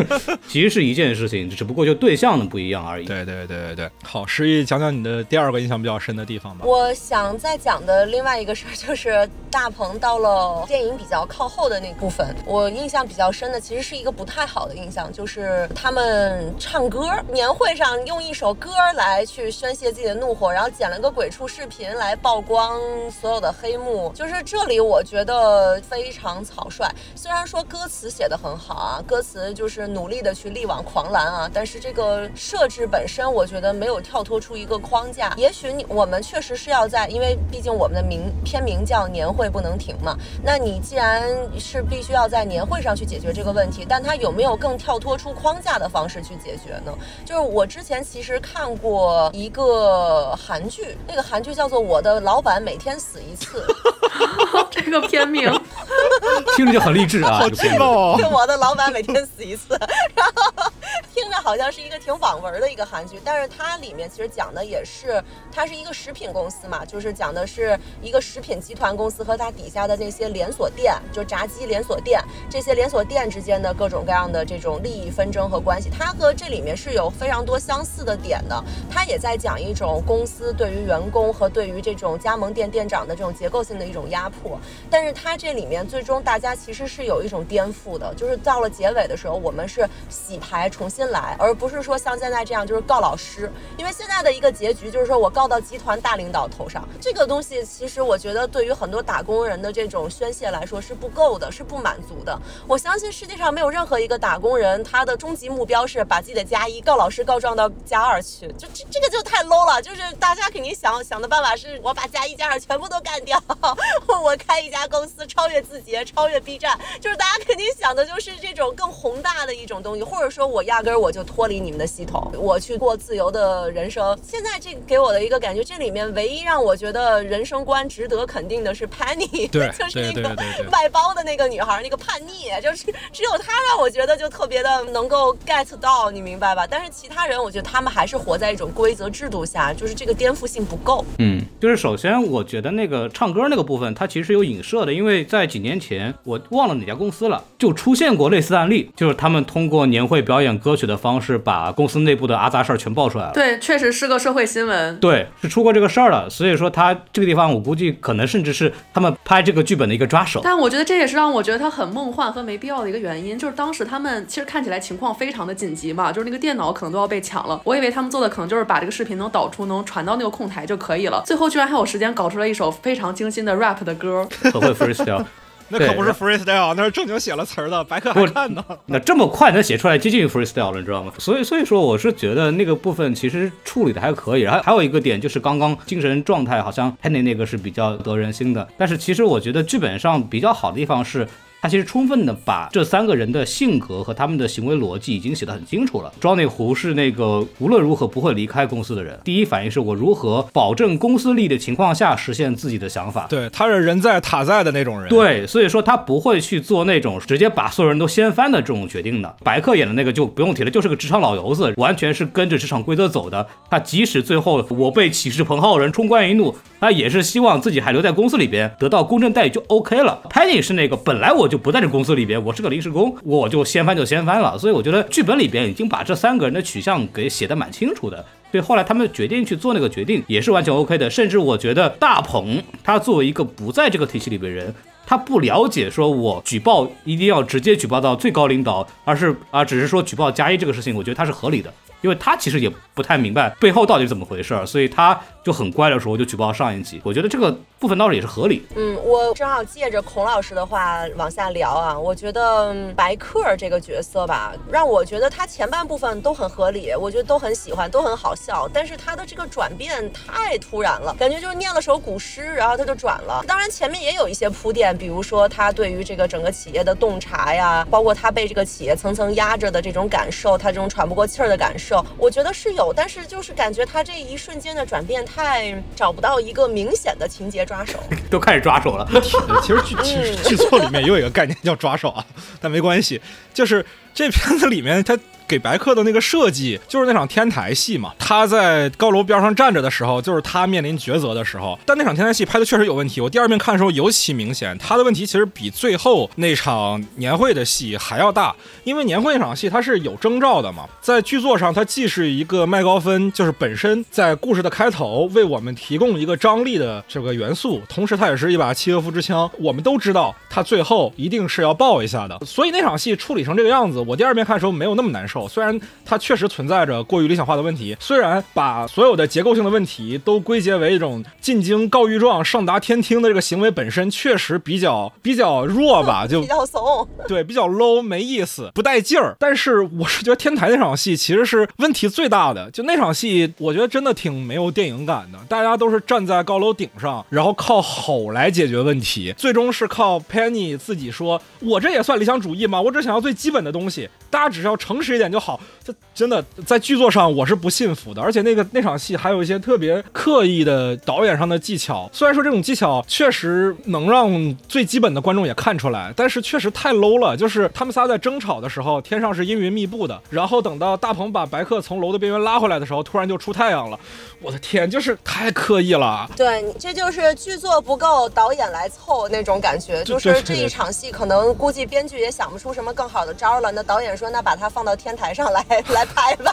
Speaker 7: 其实是一件事情，只不过就对象的不一样而已。
Speaker 4: 对对对对对。好，诗意讲讲你的第二个印象比较深的地方吧。
Speaker 5: 我想再讲的另外一个事儿就是大鹏到了电影比较靠后的那部分，我印象比较深的其实是一个不太好的印象，就是他们。唱歌，年会上用一首歌来去宣泄自己的怒火，然后剪了个鬼畜视频来曝光所有的黑幕。就是这里，我觉得非常草率。虽然说歌词写的很好啊，歌词就是努力的去力挽狂澜啊，但是这个设置本身，我觉得没有跳脱出一个框架。也许你我们确实是要在，因为毕竟我们的名片名叫年会不能停嘛。那你既然是必须要在年会上去解决这个问题，但它有没有更跳脱出框架的方式去解决呢？就是我之前其实看过一个韩剧，那个韩剧叫做《我的老板每天死一次》。
Speaker 6: 这个片名
Speaker 7: 听着就很励志啊，
Speaker 4: 好劲爆
Speaker 5: 就
Speaker 4: 哦！
Speaker 5: 我的老板每天死一次，然后听着好像是一个挺网文的一个韩剧，但是它里面其实讲的也是，它是一个食品公司嘛，就是讲的是一个食品集团公司和它底下的那些连锁店，就炸鸡连锁店，这些连锁店之间的各种各样的这种利益纷争和关系，它和这里面是有非常多相似的点的。它也在讲一种公司对于员工和对于这种加盟店店长的这种结构性的一种压迫，但是它这里面最终大家其实是有一种颠覆的，就是到了结尾的时候，我们是洗牌重新来，而不是说像现在这样就是告老师，因为现在的一个结局就是说我告到集团大领导头上，这个东西其实我觉得对于很多打工人的这种宣泄来说是不够的，是不满足的。我相信世界上没有任何一个打工人他的终极目标是把自己的加一告老师告状到加二去，就 这这个就太 low 了，就是大家肯定想想的办法是我把加一加二全部都干掉，我开一家公司超越字节，超越 B 站，就是大家肯定想的就是这种更宏大的一种东西，或者说我压根儿我就脱离你们的系统，我去过自由的人生。现在这给我的一个感觉，这里面唯一让我觉得人生观值得肯定的是 Penny，
Speaker 4: 对
Speaker 5: 就是那个
Speaker 4: 对对对对
Speaker 5: 外包的那个女孩，那个叛逆，就是只有她让我觉得就特别的能够 get 到，你明白吧？但是其他人，我觉得他们还是活在一种规则制度下，就是这个颠覆性不够。
Speaker 7: 嗯，就是首先我觉得那个唱歌那个部分，它其实是有影射的，因为在几年前我忘了哪家公司了，就出现过类似案例，就是他们通过年会表演歌曲的方式，把公司内部的阿杂事儿全爆出来了。
Speaker 6: 对，确实是个社会新闻。
Speaker 7: 对，是出过这个事儿了，所以说他这个地方，我估计可能甚至是他们拍这个剧本的一个抓手。
Speaker 6: 但我觉得这也是让我觉得他很梦幻和没必要的一个原因，就是当时他们其实看起来情况非常的紧急嘛，就是那个电脑可能都要被抢了。我以为他们做的可能就是把这个视频能导出，能传到那个控台就可以了。最后居然还有时间搞出了一首非常精心的 rap 的歌。
Speaker 7: 很会 freestyle，
Speaker 4: 那可不是 freestyle，那是正经写了词儿的，白客还看呢。
Speaker 7: 那这么快能写出来，接近于 freestyle 了，你知道吗？所以所以说，我是觉得那个部分其实处理的还可以。然后还有一个点就是刚刚精神状态好像 Penny 那个是比较得人心的，但是其实我觉得剧本上比较好的地方是。他其实充分的把这三个人的性格和他们的行为逻辑已经写得很清楚了。Johnny 胡是那个无论如何不会离开公司的人，第一反应是我如何保证公司利益的情况下实现自己的想法。
Speaker 4: 对，他是人在塔在的那种人。
Speaker 7: 对，所以说他不会去做那种直接把所有人都掀翻的这种决定的。白客演的那个就不用提了，就是个职场老油子，完全是跟着职场规则走的。他即使最后我被歧视彭浩人冲冠一怒，他也是希望自己还留在公司里边，得到公正待遇就 OK 了。Penny 是那个本来我就不在这公司里边，我是个临时工，我就掀翻就掀翻了。所以我觉得剧本里边已经把这三个人的取向给写得蛮清楚的。所以后来他们决定去做那个决定，也是完全 OK 的。甚至我觉得大鹏他作为一个不在这个体系里边人，他不了解说我举报一定要直接举报到最高领导，而是啊只是说举报加一这个事情，我觉得他是合理的。因为他其实也不太明白背后到底怎么回事儿，所以他就很乖的时候就举报上一级。我觉得这个部分倒是也是合理。
Speaker 5: 嗯，我正好借着孔老师的话往下聊啊，我觉得白客这个角色吧，让我觉得他前半部分都很合理，我觉得都很喜欢，都很好笑，但是他的这个转变太突然了，感觉就是念了首古诗，然后他就转了。当然前面也有一些铺垫，比如说他对于这个整个企业的洞察呀，包括他被这个企业层层压着的这种感受，他这种喘不过气儿的感受。我觉得是有，但是就是感觉他这一瞬间的转变太找不到一个明显的情节抓手。
Speaker 7: 都开始抓手了。
Speaker 4: 其实剧其实剧作里面也有一个概念叫抓手啊，但没关系，就是这片子里面他。给白客的那个设计就是那场天台戏嘛，他在高楼边上站着的时候，就是他面临抉择的时候。但那场天台戏拍的确实有问题，我第二遍看的时候尤其明显，他的问题其实比最后那场年会的戏还要大。因为年会那场戏它是有征兆的嘛，在剧作上它既是一个麦高芬，就是本身在故事的开头为我们提供一个张力的这个元素，同时它也是一把契诃夫之枪。我们都知道他最后一定是要爆一下的，所以那场戏处理成这个样子，我第二遍看的时候没有那么难受。受。虽然它确实存在着过于理想化的问题，虽然把所有的结构性的问题都归结为一种进京告御状、上达天听的这个行为本身确实比较 比较弱吧，就
Speaker 5: 比较怂。
Speaker 4: 对，比较 low，没意思，不带劲儿。但是我是觉得天台那场戏其实是问题最大的，就那场戏，我觉得真的挺没有电影感的。大家都是站在高楼顶上，然后靠吼来解决问题，最终是靠 Penny 自己说：“我这也算理想主义吗？我只想要最基本的东西，大家只是要诚实一点就好。”这真的在剧作上我是不信服的。而且那个那场戏还有一些特别刻意的导演上的技巧，虽然说这种技巧确实能让最基本的观众也看出来，但是确实太 low 了。就是他们仨在争吵的时候，天上是阴云密布的，然后等到大鹏把白客从楼的边缘拉回来的时候，突然就出太阳了。我的天，就是太刻意了。
Speaker 5: 对，这就是剧作不够，导演来凑那种感觉。就是这一场戏，可能估计编剧也想不出什么更好的招了。那导演说：“那把它放到天台上来 来拍吧。”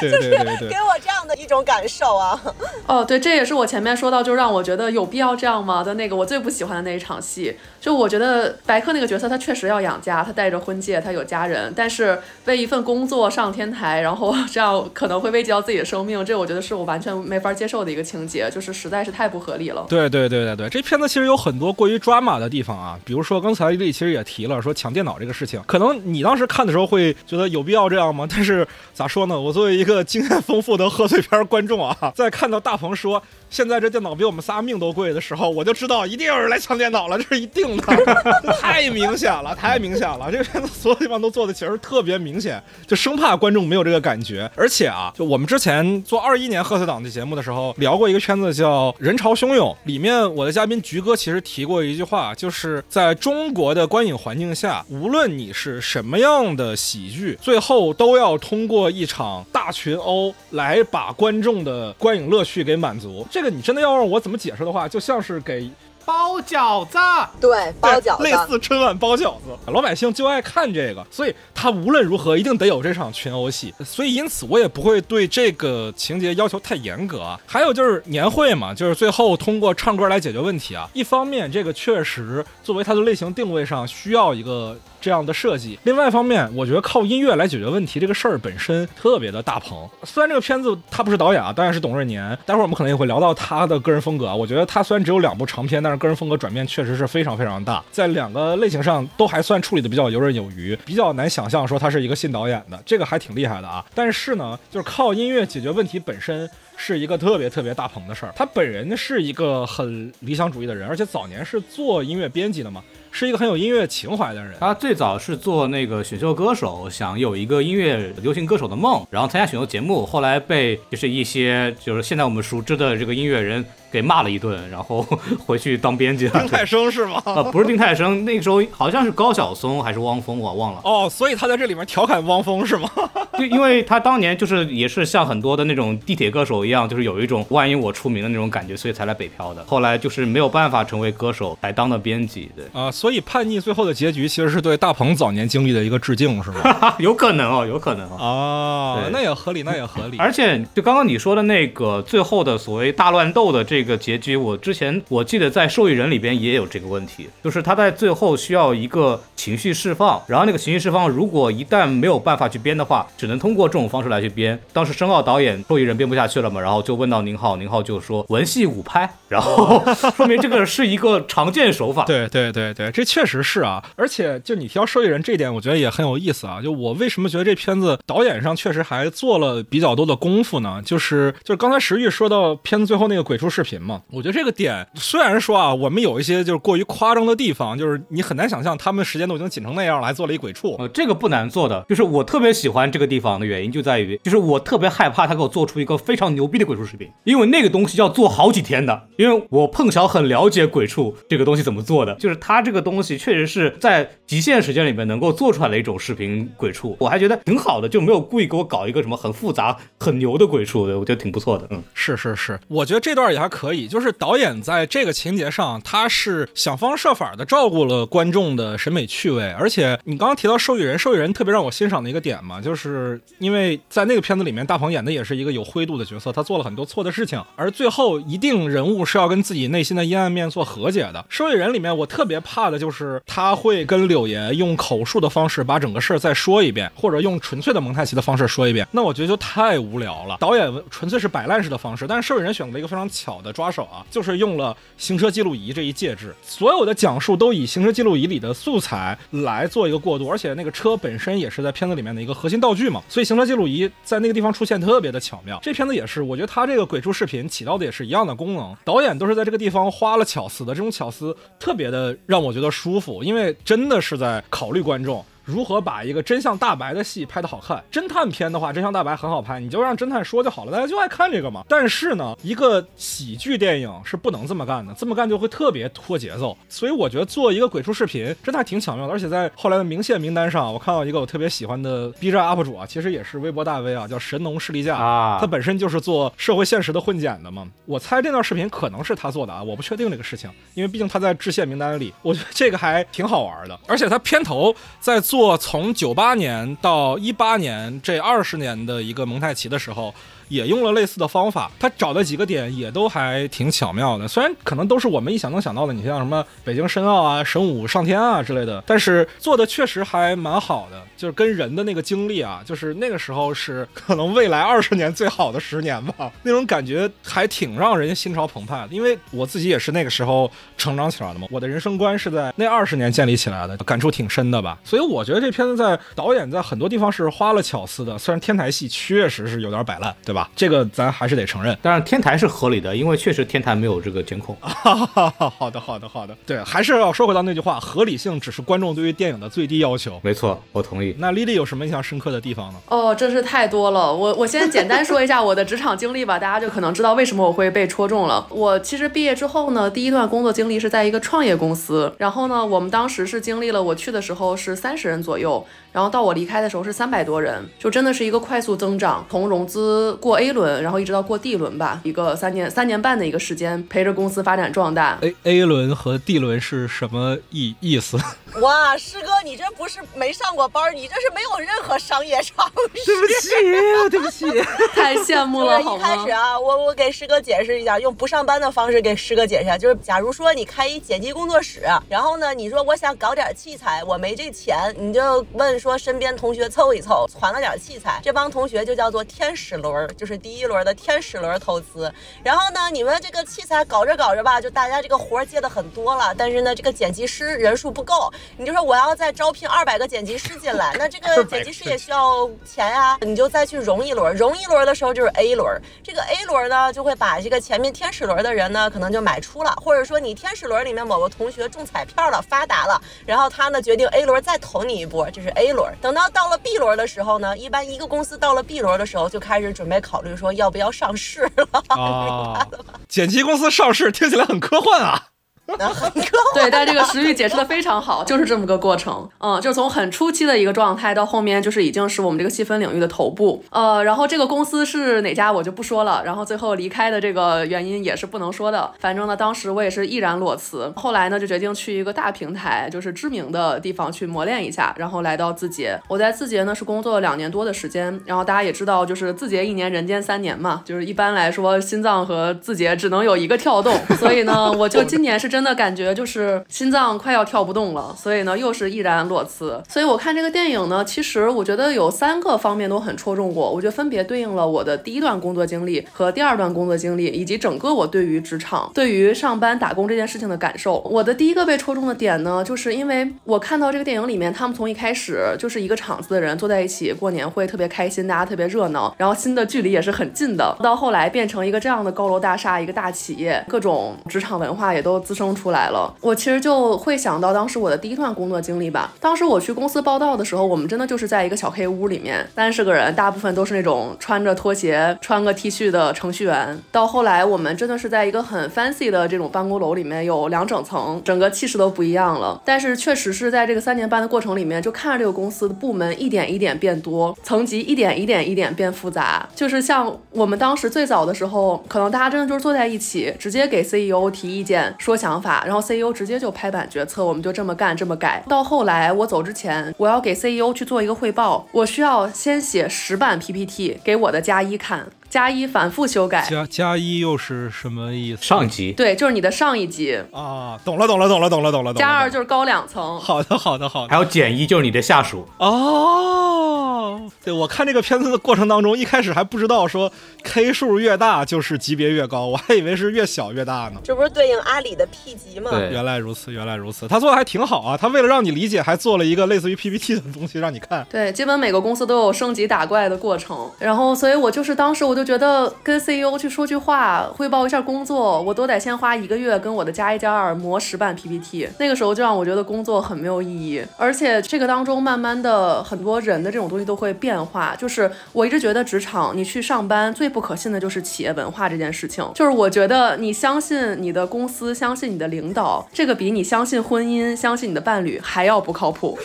Speaker 5: 就是给我这样的一种感受啊。
Speaker 6: 哦，对，这也是我前面说到，就让我觉得有必要这样吗的那个我最不喜欢的那一场戏。就我觉得白客那个角色，他确实要养家，他带着婚戒，他有家人，但是为一份工作上天台，然后这样可能会危及到自己的生命，这我觉得是我完全没法接受的一个情节，就是实在是太不合理了。
Speaker 4: 对对对对对，这片子其实有很多过于抓马的地方啊，比如说刚才丽其实也提了，说抢电脑这个事情，可能你当时看的时候会觉得有必要这样吗？但是咋说呢？我作为一个经验丰富的贺岁片观众啊，在看到大鹏说。现在这电脑比我们仨命都贵的时候，我就知道一定有人来抢电脑了，这是一定的，太明显了，太明显了。这个片子所有地方都做的其实特别明显，就生怕观众没有这个感觉。而且啊，就我们之前做二一年贺岁档的节目的时候，聊过一个圈子叫《人潮汹涌》，里面我的嘉宾菊哥其实提过一句话，就是在中国的观影环境下，无论你是什么样的喜剧，最后都要通过一场大群殴来把观众的观影乐趣给满足。这。这你真的要让我怎么解释的话，就像是给
Speaker 7: 包饺子，
Speaker 5: 对，包饺子，
Speaker 4: 类似春晚包饺子，老百姓就爱看这个，所以他无论如何一定得有这场群殴戏，所以因此我也不会对这个情节要求太严格啊。还有就是年会嘛，就是最后通过唱歌来解决问题啊。一方面，这个确实作为它的类型定位上需要一个。这样的设计，另外一方面，我觉得靠音乐来解决问题这个事儿本身特别的大鹏。虽然这个片子他不是导演啊，导演是董润年，待会儿我们可能也会聊到他的个人风格啊。我觉得他虽然只有两部长片，但是个人风格转变确实是非常非常大，在两个类型上都还算处理的比较游刃有余，比较难想象说他是一个新导演的，这个还挺厉害的啊。但是呢，就是靠音乐解决问题本身是一个特别特别大鹏的事儿。他本人是一个很理想主义的人，而且早年是做音乐编辑的嘛。是一个很有音乐情怀的人。
Speaker 7: 他最早是做那个选秀歌手，想有一个音乐流行歌手的梦，然后参加选秀节目，后来被就是一些就是现在我们熟知的这个音乐人。给骂了一顿，然后 回去当编辑了。
Speaker 4: 丁太升是吗？
Speaker 7: 啊，不是丁太升，那个时候好像是高晓松还是汪峰，我忘了。
Speaker 4: 哦，所以他在这里面调侃汪峰是吗？
Speaker 7: 对，因为他当年就是也是像很多的那种地铁歌手一样，就是有一种万一我出名的那种感觉，所以才来北漂的。后来就是没有办法成为歌手，才当的编辑。对
Speaker 4: 啊，所以叛逆最后的结局其实是对大鹏早年经历的一个致敬，是吗？
Speaker 7: 有可能哦，有可能
Speaker 4: 哦。啊，那也合理，那也合理。
Speaker 7: 而且就刚刚你说的那个最后的所谓大乱斗的这。这个结局，我之前我记得在受益人里边也有这个问题，就是他在最后需要一个情绪释放，然后那个情绪释放如果一旦没有办法去编的话，只能通过这种方式来去编。当时申奥导演受益人编不下去了嘛，然后就问到宁浩，宁浩就说文戏武拍，然后说明这个是一个常见手法。
Speaker 4: 对对对对，这确实是啊，而且就你提到受益人这一点，我觉得也很有意思啊。就我为什么觉得这片子导演上确实还做了比较多的功夫呢？就是就是刚才石玉说到片子最后那个鬼畜视频。嘛，我觉得这个点虽然说啊，我们有一些就是过于夸张的地方，就是你很难想象他们时间都已经紧成那样了，还做了一鬼畜。
Speaker 7: 呃，这个不难做的，就是我特别喜欢这个地方的原因就在于，就是我特别害怕他给我做出一个非常牛逼的鬼畜视频，因为那个东西要做好几天的。因为我碰巧很了解鬼畜这个东西怎么做的，就是他这个东西确实是在极限时间里面能够做出来的一种视频鬼畜，我还觉得挺好的，就没有故意给我搞一个什么很复杂、很牛的鬼畜，我觉得挺不错的。嗯，
Speaker 4: 是是是，我觉得这段也还可。可以，就是导演在这个情节上，他是想方设法的照顾了观众的审美趣味。而且你刚刚提到受益人，受益人特别让我欣赏的一个点嘛，就是因为在那个片子里面，大鹏演的也是一个有灰度的角色，他做了很多错的事情，而最后一定人物是要跟自己内心的阴暗面做和解的。受益人里面，我特别怕的就是他会跟柳爷用口述的方式把整个事儿再说一遍，或者用纯粹的蒙太奇的方式说一遍，那我觉得就太无聊了。导演纯粹是摆烂式的方式，但是受益人选择了一个非常巧的抓手啊，就是用了行车记录仪这一介质，所有的讲述都以行车记录仪里的素材来做一个过渡，而且那个车本身也是在片子里面的一个核心道具嘛，所以行车记录仪在那个地方出现特别的巧妙。这片子也是，我觉得他这个鬼畜视频起到的也是一样的功能，导演都是在这个地方花了巧思的，这种巧思特别的让我觉得舒服，因为真的是在考虑观众。如何把一个真相大白的戏拍得好看？侦探片的话，真相大白很好拍，你就让侦探说就好了，大家就爱看这个嘛。但是呢，一个喜剧电影是不能这么干的，这么干就会特别拖节奏。所以我觉得做一个鬼畜视频真的还挺巧妙的。而且在后来的明线名单上，我看到一个我特别喜欢的 B 站 UP 主啊，其实也是微博大 V 啊，叫神农士力架
Speaker 7: 啊
Speaker 4: 他本身就是做社会现实的混剪的嘛。我猜这段视频可能是他做的啊，我不确定这个事情，因为毕竟他在致谢名单里。我觉得这个还挺好玩的，而且他片头在做从九八年到一八年这二十年的一个蒙太奇的时候。也用了类似的方法，他找的几个点也都还挺巧妙的。虽然可能都是我们一想能想到的，你像什么北京申奥啊、神武上天啊之类的，但是做的确实还蛮好的。就是跟人的那个经历啊，就是那个时候是可能未来二十年最好的十年吧，那种感觉还挺让人心潮澎湃的。因为我自己也是那个时候成长起来的嘛，我的人生观是在那二十年建立起来的，感触挺深的吧。所以我觉得这片子在导演在很多地方是花了巧思的，虽然天台戏确实是有点摆烂，对吧？这个咱还是得承认。
Speaker 7: 但是，天台是合理的，因为确实天台没有这个监控。
Speaker 4: 好的，好的，好的。对，还是要说回到那句话，合理性只是观众对于电影的最低要求。
Speaker 7: 没错，我同意。
Speaker 4: 那丽丽有什么印象深刻的地方呢？
Speaker 6: 哦，真是太多了。我我先简单说一下我的职场经历吧，大家就可能知道为什么我会被戳中了。我其实毕业之后呢，第一段工作经历是在一个创业公司，然后呢，我们当时是经历了我去的时候是三十人左右，然后到我离开的时候是三百多人，就真的是一个快速增长，从融资过 A 轮，然后一直到过 D 轮吧，一个三年三年半的一个时间，陪着公司发展壮大。
Speaker 4: A A 轮和 D 轮是什么意意思？
Speaker 5: 哇，师哥，你这不是没上过班，你这是没有任何商业常识。
Speaker 1: 对不起，对不起。
Speaker 6: 太羡慕了，
Speaker 5: 一开始？啊，我我给师哥解释一下，用不上班的方式给师哥解释一下，就是假如说你开一剪辑工作室，然后呢，你说我想搞点器材，我没这钱，你就问说身边同学凑一凑，攒了点器材，这帮同学就叫做天使轮，就是第一轮的天使轮投资。然后呢，你们这个器材搞着搞着吧，就大家这个活儿接的很多了，但是呢，这个剪辑师人数不够，你就说我要再招聘二百个剪辑师进来，那 这个剪辑师也需要钱呀、你就再去融一轮，融一轮的时候就是 A 轮，这个 A 轮呢就会把这个前面天使轮的人呢可能就买出了，或者说你天使轮里面某个同学中彩票了发达了，然后他呢决定 A 轮再投你一波，这是 A 轮。等到到了 B 轮的时候呢，一般一个公司到了 B 轮的时候就开始准备考虑说要不要上市了，
Speaker 4: 啊，剪辑公司上市听起来很科幻啊。
Speaker 6: 对，但这个食欲解释的非常好，就是这么个过程。嗯，就是从很初期的一个状态到后面，就是已经是我们这个细分领域的头部。呃，然后这个公司是哪家我就不说了，然后最后离开的这个原因也是不能说的。反正呢，当时我也是毅然裸辞，后来呢就决定去一个大平台，就是知名的地方去磨练一下，然后来到字节。我在字节呢是工作了两年多的时间，然后大家也知道，就是字节一年人间三年嘛，就是一般来说心脏和字节只能有一个跳动，所以呢，我就今年是真的感觉就是心脏快要跳不动了，所以呢又是毅然裸辞。所以我看这个电影呢，其实我觉得有三个方面都很戳中我，我觉得分别对应了我的第一段工作经历和第二段工作经历，以及整个我对于职场、对于上班打工这件事情的感受。我的第一个被戳中的点呢，就是因为我看到这个电影里面，他们从一开始就是一个厂子的人坐在一起过年会，特别开心，大家特别热闹，然后新的距离也是很近的，到后来变成一个这样的高楼大厦，一个大企业，各种职场文化也都滋生。生出来了。我其实就会想到当时我的第一段工作经历吧。当时我去公司报道的时候，我们真的就是在一个小黑屋里面，三十个人，大部分都是那种穿着拖鞋、穿个 T 恤的程序员。到后来，我们真的是在一个很 fancy 的这种办公楼里面，有两整层，整个气势都不一样了。但是确实是在这个三年半的过程里面，就看着这个公司的部门一点一点变多，层级一点一点一点变复杂。就是像我们当时最早的时候，可能大家真的就是坐在一起，直接给 CEO 提意见、说想想法，然后 CEO 直接就拍板决策，我们就这么干、这么改。到后来我走之前，我要给 CEO 去做一个汇报，我需要先写十版 PPT 给我的加一看。加一反复修改，
Speaker 4: 加加一又是什么意思？
Speaker 7: 上级
Speaker 6: 对，就是你的上一级。
Speaker 4: 啊，懂了，懂了，懂了，懂了，懂了。
Speaker 6: 加二就是高两层。
Speaker 4: 好的，好的，好的。
Speaker 7: 还有减一就是你的下属。
Speaker 4: 哦，对，我看这个片子的过程当中，一开始还不知道说 K 数越大就是级别越高，我还以为是越小越大呢。
Speaker 5: 这不是对应阿里的 P 级吗？
Speaker 7: 对，
Speaker 4: 原来如此，原来如此。他做的还挺好啊，他为了让你理解，还做了一个类似于 PPT 的东西让你看。
Speaker 6: 对，基本每个公司都有升级打怪的过程。然后，所以我就是当时我就觉得跟 CEO 去说句话，汇报一下工作，我都得先花一个月跟我的加一加二磨十版 PPT。那个时候就让我觉得工作很没有意义，而且这个当中慢慢的很多人的这种东西都会变化。就是我一直觉得职场你去上班最不可信的就是企业文化这件事情。就是我觉得你相信你的公司，相信你的领导，这个比你相信婚姻、相信你的伴侣还要不靠谱。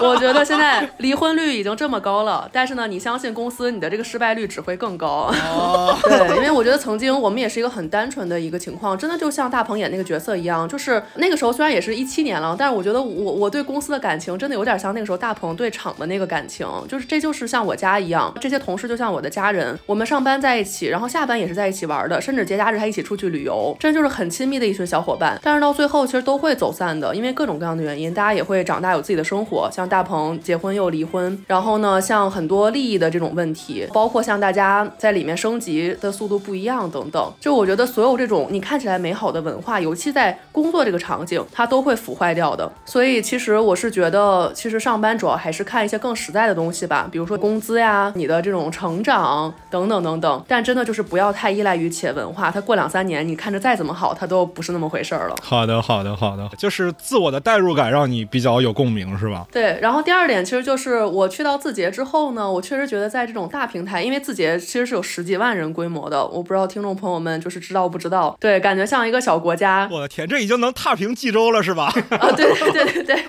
Speaker 6: 我觉得现在离婚率已经这么高了，但是呢，你相信公司，你的这个失败率只会更高。对，因为我觉得曾经我们也是一个很单纯的一个情况，真的就像大鹏演那个角色一样，就是那个时候虽然也是一七年了，但是我觉得我我对公司的感情真的有点像那个时候大鹏对厂的那个感情，就是这就是像我家一样，这些同事就像我的家人，我们上班在一起，然后下班也是在一起玩的，甚至节假日还一起出去旅游，真就是很亲密的一群小伙伴。但是到最后其实都会走散的，因为各种各样的原因，大家也会长大有自己的生活，像大鹏结婚又离婚，然后呢，像很多利益的这种问题，包括像大家在里面升级的速度不一样等等，就我觉得所有这种你看起来美好的文化，尤其在工作这个场景，它都会腐坏掉的。所以其实我是觉得，其实上班主要还是看一些更实在的东西吧，比如说工资呀、你的这种成长等等等等。但真的就是不要太依赖于企业文化，它过两三年你看着再怎么好，它都不是那么回事儿了。
Speaker 4: 好的，好的，好的，就是自我的代入感让你比较有共鸣，是吧？
Speaker 6: 对，然后第二点其实就是我去到字节之后呢，我确实觉得在这种大平台，因为字节其实是有十几万人规模的，我不知道听众朋友们就是知道不知道？对，感觉像一个小国家。
Speaker 4: 我的天，这已经能踏平冀州了，是吧？
Speaker 6: 啊，对对对对对。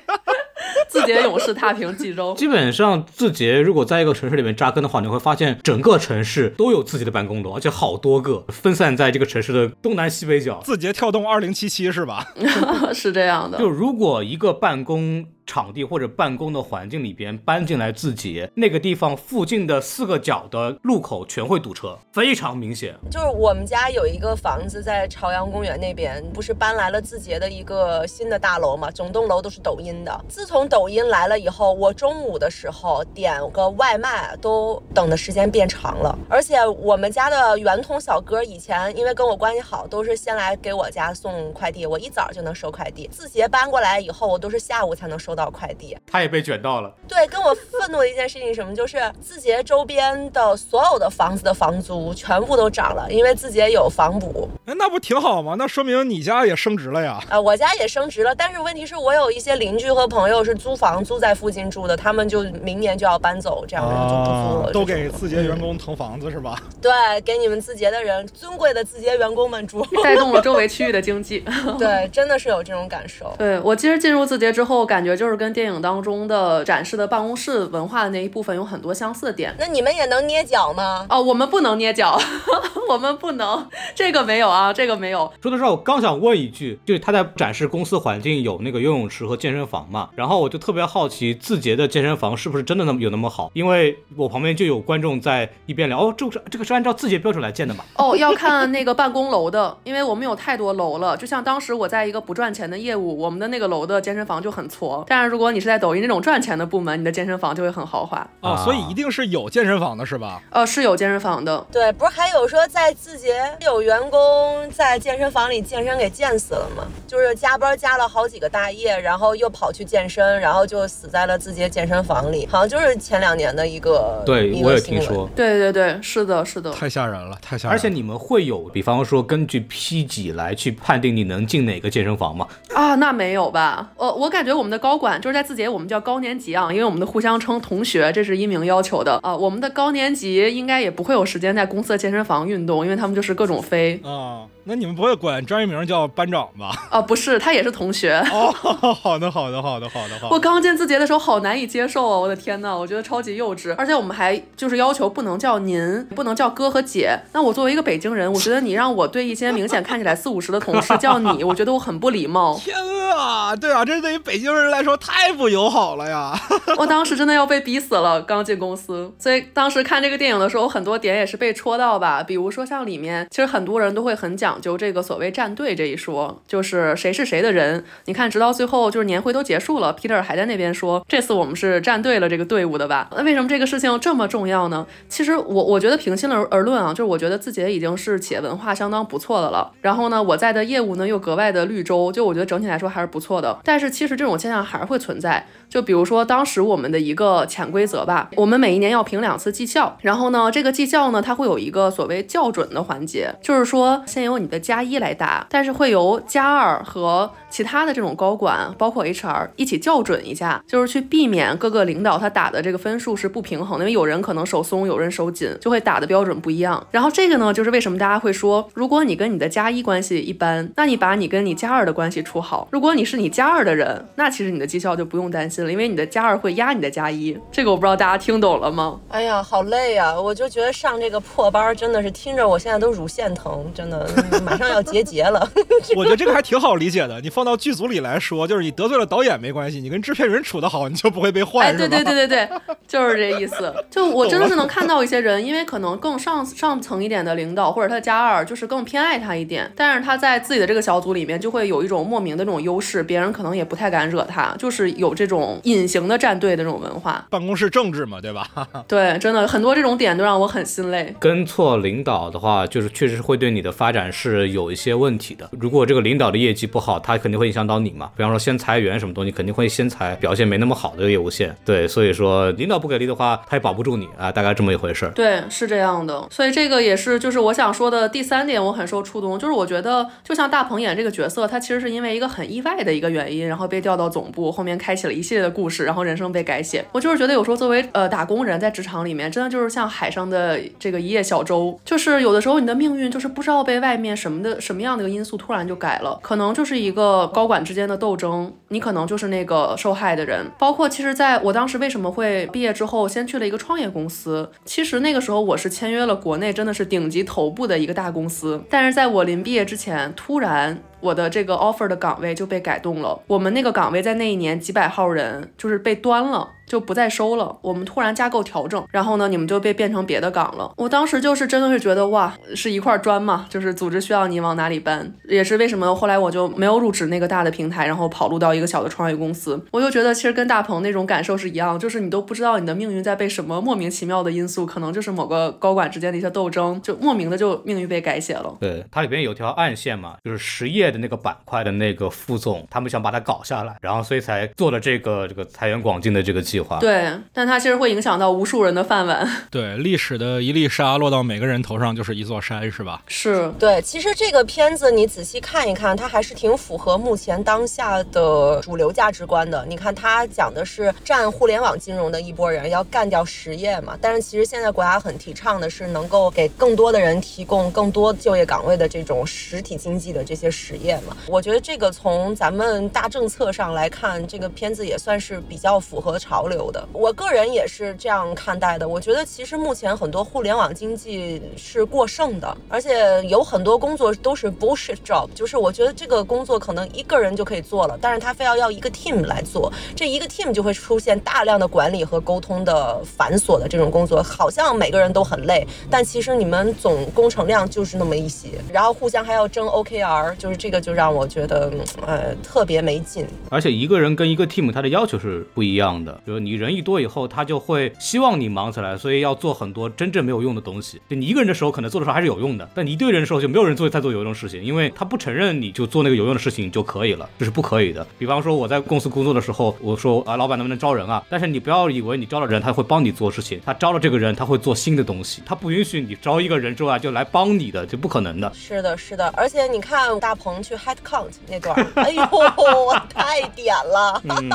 Speaker 6: 字节勇士踏平冀州，
Speaker 7: 基本上字节如果在一个城市里面扎根的话，你会发现整个城市都有自己的办公楼，而且好多个分散在这个城市的东南西北角。
Speaker 4: 字节跳动二零七七是吧？
Speaker 6: 是这样的。
Speaker 7: 就如果一个办公。场地或者办公的环境里边搬进来字节，那个地方附近的四个角的路口全会堵车，非常明显。
Speaker 5: 就是我们家有一个房子在朝阳公园那边，不是搬来了字节的一个新的大楼嘛？整栋楼都是抖音的。自从抖音来了以后，我中午的时候点个外卖都等的时间变长了。而且我们家的圆通小哥以前因为跟我关系好，都是先来给我家送快递，我一早就能收快递。字节搬过来以后，我都是下午才能收到。到快递，
Speaker 7: 他也被卷到了。
Speaker 5: 对，跟我愤怒的一件事情什么，就是字节周边的所有的房子的房租全部都涨了，因为字节有房补。
Speaker 4: 哎，那不挺好吗？那说明你家也升值了呀。
Speaker 5: 啊，我家也升值了，但是问题是我有一些邻居和朋友是租房租在附近住的，他们就明年就要搬走，这样的人就不租了。
Speaker 4: 都给字节员工腾房子是吧？
Speaker 5: 对，给你们字节的人，尊贵的字节员工们住，
Speaker 6: 带动了周围区域的经济。
Speaker 5: 对，真的是有这种感受。
Speaker 6: 对我其实进入字节之后，感觉就是。是跟电影当中的展示的办公室文化的那一部分有很多相似的点。
Speaker 5: 那你们也能捏脚吗？
Speaker 6: 哦，我们不能捏脚，我们不能，这个没有啊，这个没有。
Speaker 7: 说的是，我刚想问一句，就是他在展示公司环境有那个游泳池和健身房嘛？然后我就特别好奇，字节的健身房是不是真的那么有那么好？因为我旁边就有观众在一边聊，哦，这个是这个是按照字节标准来建的嘛？
Speaker 6: 哦，要看那个办公楼的，因为我们有太多楼了。就像当时我在一个不赚钱的业务，我们的那个楼的健身房就很矬。但是如果你是在抖音那种赚钱的部门，你的健身房就会很豪华
Speaker 4: 哦，所以一定是有健身房的是吧？
Speaker 6: 呃，是有健身房的。
Speaker 5: 对，不是还有说在在字节有员工在健身房里健身给健死了吗？就是加班加了好几个大夜，然后又跑去健身，然后就死在了字节健身房里，好像就是前两年的一个
Speaker 7: 对
Speaker 5: 一个
Speaker 7: 我也
Speaker 5: 新闻
Speaker 7: 听说。
Speaker 6: 对对对，是的，是的。
Speaker 4: 太吓人了，太吓人了。
Speaker 7: 而且你们会有，比方说根据 P 几来去判定你能进哪个健身房吗？
Speaker 6: 啊，那没有吧？呃，我感觉我们的高管就是在字节，我们叫高年级啊，因为我们的互相称同学，这是一名要求的啊。我们的高年级应该也不会有时间在公司的健身房运动，因为他们就是各种飞
Speaker 4: 啊，那你们不会管专业名叫班长吧？
Speaker 6: 啊。不是，他也是同学。
Speaker 4: 哦，好的，好的，好的，好的，好的。
Speaker 6: 我刚进字节的时候好难以接受啊！我的天呐，我觉得超级幼稚，而且我们还就是要求不能叫您，不能叫哥和姐。那我作为一个北京人，我觉得你让我对一些明显看起来四五十的同事叫你，我觉得我很不礼貌。
Speaker 4: 天啊，对啊，这对于北京人来说太不友好了呀！
Speaker 6: 我当时真的要被逼死了，刚进公司，所以当时看这个电影的时候，很多点也是被戳到吧。比如说像里面，其实很多人都会很讲讲究这个所谓站队这一说，就是谁是谁的人。你看，直到最后就是年会都结束了，Peter 还在那边说，这次我们是站对了这个队伍的吧？那为什么这个事情这么重要呢？其实我我觉得平心而而论啊，就是我觉得自己已经是企业文化相当不错的了。然后呢，我在的业务呢又格外的绿洲，就我觉得整体来说还是不错的。但是其实这种现象还是会存在。就比如说当时我们的一个潜规则吧，我们每一年要评两次绩效，然后呢，这个绩效呢，它会有一个所谓校准的环节，就是说先由你的加一来答，但是会由加二和其他的这种高管，包括 HR 一起校准一下，就是去避免各个领导他打的这个分数是不平衡的，因为有人可能手松，有人手紧，就会打的标准不一样。然后这个呢，就是为什么大家会说，如果你跟你的加一关系一般，那你把你跟你加二的关系处好；如果你是你加二的人，那其实你的绩效就不用担心了，因为你的加二会压你的加一。这个我不知道大家听懂了吗？
Speaker 5: 哎呀，好累呀！我就觉得上这个破班儿真的是听着我现在都乳腺疼，真的马上要结节了。
Speaker 4: 我觉得这个还挺好理解的。你放到剧组里来说，就是你得罪了导演没关系，你跟制片人处得好，你就不会被换，
Speaker 6: 哎，对对对对对，就是这意思。就我真的是能看到一些人，因为可能更上上层一点的领导或者他的加二，就是更偏爱他一点，但是他在自己的这个小组里面就会有一种莫名的这种优势，别人可能也不太敢惹他，就是有这种隐形的战队的这种文化。
Speaker 4: 办公室政治嘛，对吧？
Speaker 6: 对，真的很多这种点都让我很心累。
Speaker 7: 跟错领导的话，就是确实会对你的发展是有一些问题的。如果这个领导的业绩不好，他肯定会影响到你嘛。比方说先裁员什么东西，肯定会先裁表现没那么好的业务线。对，所以说领导不给力的话，他也保不住你啊，大概这么一回事儿。
Speaker 6: 对，是这样的，所以这个也是就是我想说的第三点，我很受触动，就是我觉得就像大鹏演这个角色，他其实是因为一个很意外的一个原因，然后被调到总部，后面开启了一系列的故事，然后人生被改写。我就是觉得有时候作为呃打工人在职场里面，真的就是像海上的这个一叶小舟，就是有的时候你的命运就是不知道被外面什么的什么样的一个因素突然就改了，可能就是一个高管之间的斗争，你可能就是那个受害的人。包括其实在我当时为什么会毕业之后先去了一个创业公司，其实那个时候我是签约了国内真的是顶级头部的一个大公司，但是在我临毕业之前，突然。我的这个 offer 的岗位就被改动了，我们那个岗位在那一年几百号人就是被端了，就不再收了。我们突然架构调整，然后呢，你们就被变成别的岗了。我当时就是真的是觉得哇，是一块砖嘛，就是组织需要你往哪里搬，也是为什么后来我就没有入职那个大的平台，然后跑路到一个小的创业公司。我就觉得其实跟大鹏那种感受是一样，就是你都不知道你的命运在被什么莫名其妙的因素，可能就是某个高管之间的一些斗争，就莫名的就命运被改写了。
Speaker 7: 对，它里边有条暗线嘛，就是实业的那个板块的那个副总，他们想把它搞下来，然后所以才做了这个这个财源广进的这个计划划。
Speaker 6: 对，但它其实会影响到无数人的饭碗。
Speaker 4: 对，历史的一粒沙落到每个人头上就是一座山，是吧？
Speaker 6: 是
Speaker 5: 对，其实这个片子你仔细看一看，它还是挺符合目前当下的主流价值观的。你看，它讲的是占互联网金融的一波人要干掉实业嘛，但是其实现在国家很提倡的是能够给更多的人提供更多就业岗位的这种实体经济的这些实业嘛。我觉得这个从咱们大政策上来看，这个片子也算是比较符合潮流流的。我个人也是这样看待的。我觉得其实目前很多互联网经济是过剩的，而且有很多工作都是 bullshit job，就是我觉得这个工作可能一个人就可以做了，但是他非要要一个 team 来做，这一个 team 就会出现大量的管理和沟通的繁琐的这种工作，好像每个人都很累，但其实你们总工程量就是那么一些，然后互相还要争 OKR，就是这个就让我觉得呃特别没劲。
Speaker 7: 而且一个人跟一个 team 他的要求是不一样的，比如你人一多以后，他就会希望你忙起来，所以要做很多真正没有用的东西。就你一个人的时候，可能做的时候还是有用的，但你一堆人的时候，就没有人做在做有用的事情，因为他不承认你就做那个有用的事情就可以了，这是不可以的。比方说我在公司工作的时候，我说啊，老板能不能招人啊？但是你不要以为你招了人，他会帮你做事情，他招了这个人，他会做新的东西，他不允许你招一个人之后啊就来帮你的，就不可能的。
Speaker 5: 是的，是的，而且你看大鹏去 head count 那段，哎呦，我太 点了，
Speaker 7: 嗯，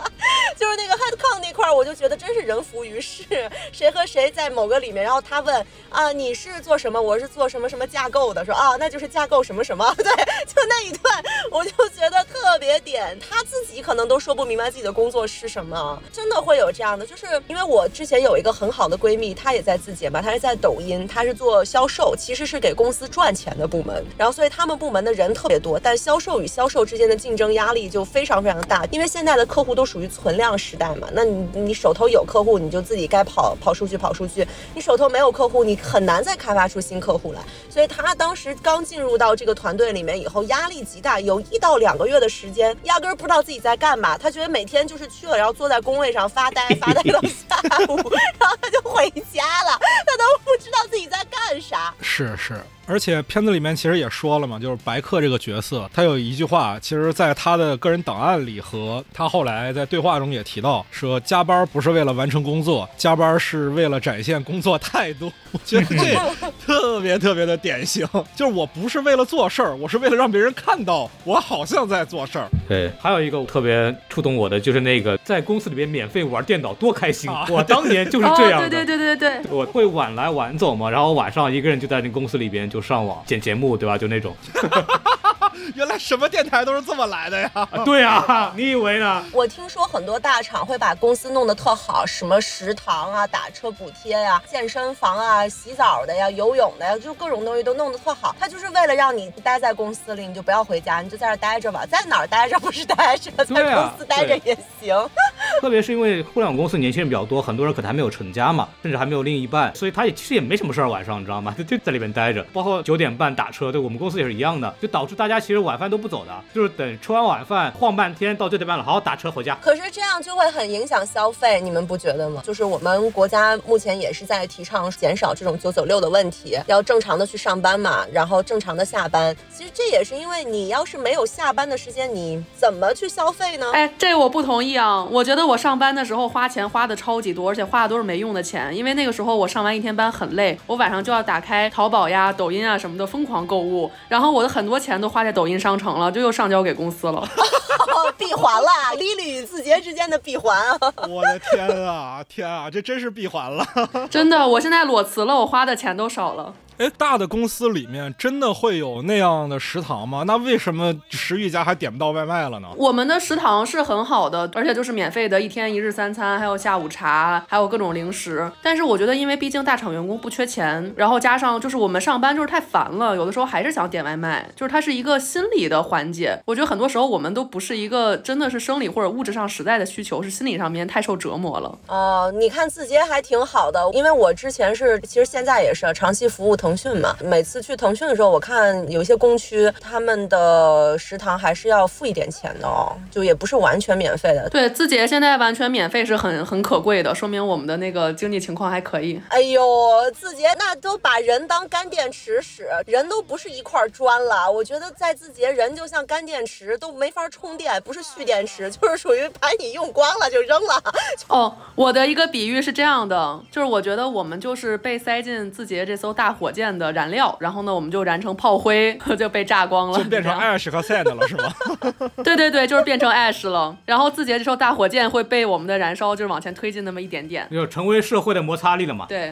Speaker 5: 就是那个 head 唱那块儿，我就觉得真是人浮于事，谁和谁在某个里面，然后他问啊你是做什么，我是做什么什么架构的，说啊那就是架构什么什么，对，就那一段，我就觉得特别点，他自己可能都说不明白自己的工作是什么，真的会有这样的，就是因为我之前有一个很好的闺蜜，她也在字节嘛，她是在抖音，她是做销售，其实是给公司赚钱的部门，然后所以他们部门的人特别多，但销售与销售之间的竞争压力就非常非常大，因为现在的客户都属于存量时代嘛，那你你手头有客户，你就自己该跑跑数据跑数据，你手头没有客户，你很难再开发出新客户来，所以他当时刚进入到这个团队里面以后，压力极大，有一到两个月的时间，压根儿不知道自己在干嘛，他觉得每天就是去了，然后坐在工位上发呆，发呆到 下午，然后他就回家了，他都不知道自己在干啥。
Speaker 4: 是是，而且片子里面其实也说了嘛，就是白客这个角色，他有一句话，其实在他的个人档案里和他后来在对话中也提到，说加班不是为了完成工作，加班是为了展现工作态度。我觉得这特别特别的典型，就是我不是为了做事儿，我是为了让别人看到我好像在做事儿。
Speaker 7: 对，还有一个特别触动我的，就是那个在公司里边免费玩电脑多开心，
Speaker 4: 啊
Speaker 7: 我当年就是这样的。
Speaker 6: 哦，对对对对对，
Speaker 7: 我会晚来晚走嘛，然后晚上一个人就在那公司里边就上网剪节目，对吧？就那种。
Speaker 4: 原来什么电台都是这么来的呀！
Speaker 7: 啊对啊，你以为呢？
Speaker 5: 我听说很多大厂会把公司弄得特好，什么食堂啊、打车补贴呀、健身房啊、洗澡的呀、游泳的呀，就各种东西都弄得特好。他就是为了让你待在公司里，你就不要回家，你就在这待着吧，在哪儿待着不是待着，在公司待着也行。
Speaker 7: 特别是因为互联网公司年轻人比较多，很多人可能还没有成家嘛，甚至还没有另一半，所以他也其实也没什么事儿，晚上你知道吗？就就在里面待着，包括九点半打车，对我们公司也是一样的，就导致大家其实晚饭都不走的，就是等吃完晚饭晃半天到九点半了，好好打车回家。
Speaker 5: 可是这样就会很影响消费，你们不觉得吗？就是我们国家目前也是在提倡减少这种九九六的问题，要正常的去上班嘛，然后正常的下班。其实这也是因为你要是没有下班的时间，你怎么去消费呢？
Speaker 6: 哎，这我不同意啊！我觉得我上班的时候花钱花的超级多，而且花的都是没用的钱。因为那个时候我上完一天班很累，我晚上就要打开淘宝呀、抖音啊什么的疯狂购物，然后我的很多钱都花在抖音商城了，就又上交给公司了。
Speaker 5: 哦，闭环了，李吕与字节之间的闭环啊！
Speaker 4: 我的天啊，天啊，这真是闭环了。
Speaker 6: 真的，我现在裸辞了，我花的钱都少了。
Speaker 4: 哎，大的公司里面真的会有那样的食堂吗？那为什么食欲家还点不到外卖了呢？
Speaker 6: 我们的食堂是很好的，而且就是免费的，一天一日三餐，还有下午茶，还有各种零食。但是我觉得，因为毕竟大厂员工不缺钱，然后加上就是我们上班就是太烦了，有的时候还是想点外卖，就是它是一个心理的缓解。我觉得很多时候我们都不是一个真的是生理或者物质上实在的需求，是心理上面太受折磨了。
Speaker 5: 哦，你看字节还挺好的，因为我之前是，其实现在也是长期服务腾讯嘛。每次去腾讯的时候，我看有一些工区他们的食堂还是要付一点钱的哦，就也不是完全免费的。
Speaker 6: 对，字节现在完全免费是很很可贵的，说明我们的那个经济情况还可以。
Speaker 5: 哎呦，字节那都把人当干电池使，人都不是一块砖了。我觉得在字节，人就像干电池，都没法充电，不是蓄电池，就是属于把你用光了就扔了。
Speaker 6: 哦，我的一个比喻是这样的，就是我觉得我们就是被塞进字节这艘大火箭的燃料，然后呢，我们就燃成炮灰，就被炸光了，
Speaker 4: 就变成 Ash 和 sand 了，是吗？
Speaker 6: 对对对，就是变成 ash 了。然后字节这艘大火箭会被我们的燃烧就是往前推进那么一点点。
Speaker 7: 就成为社会的摩擦力了嘛。
Speaker 6: 对，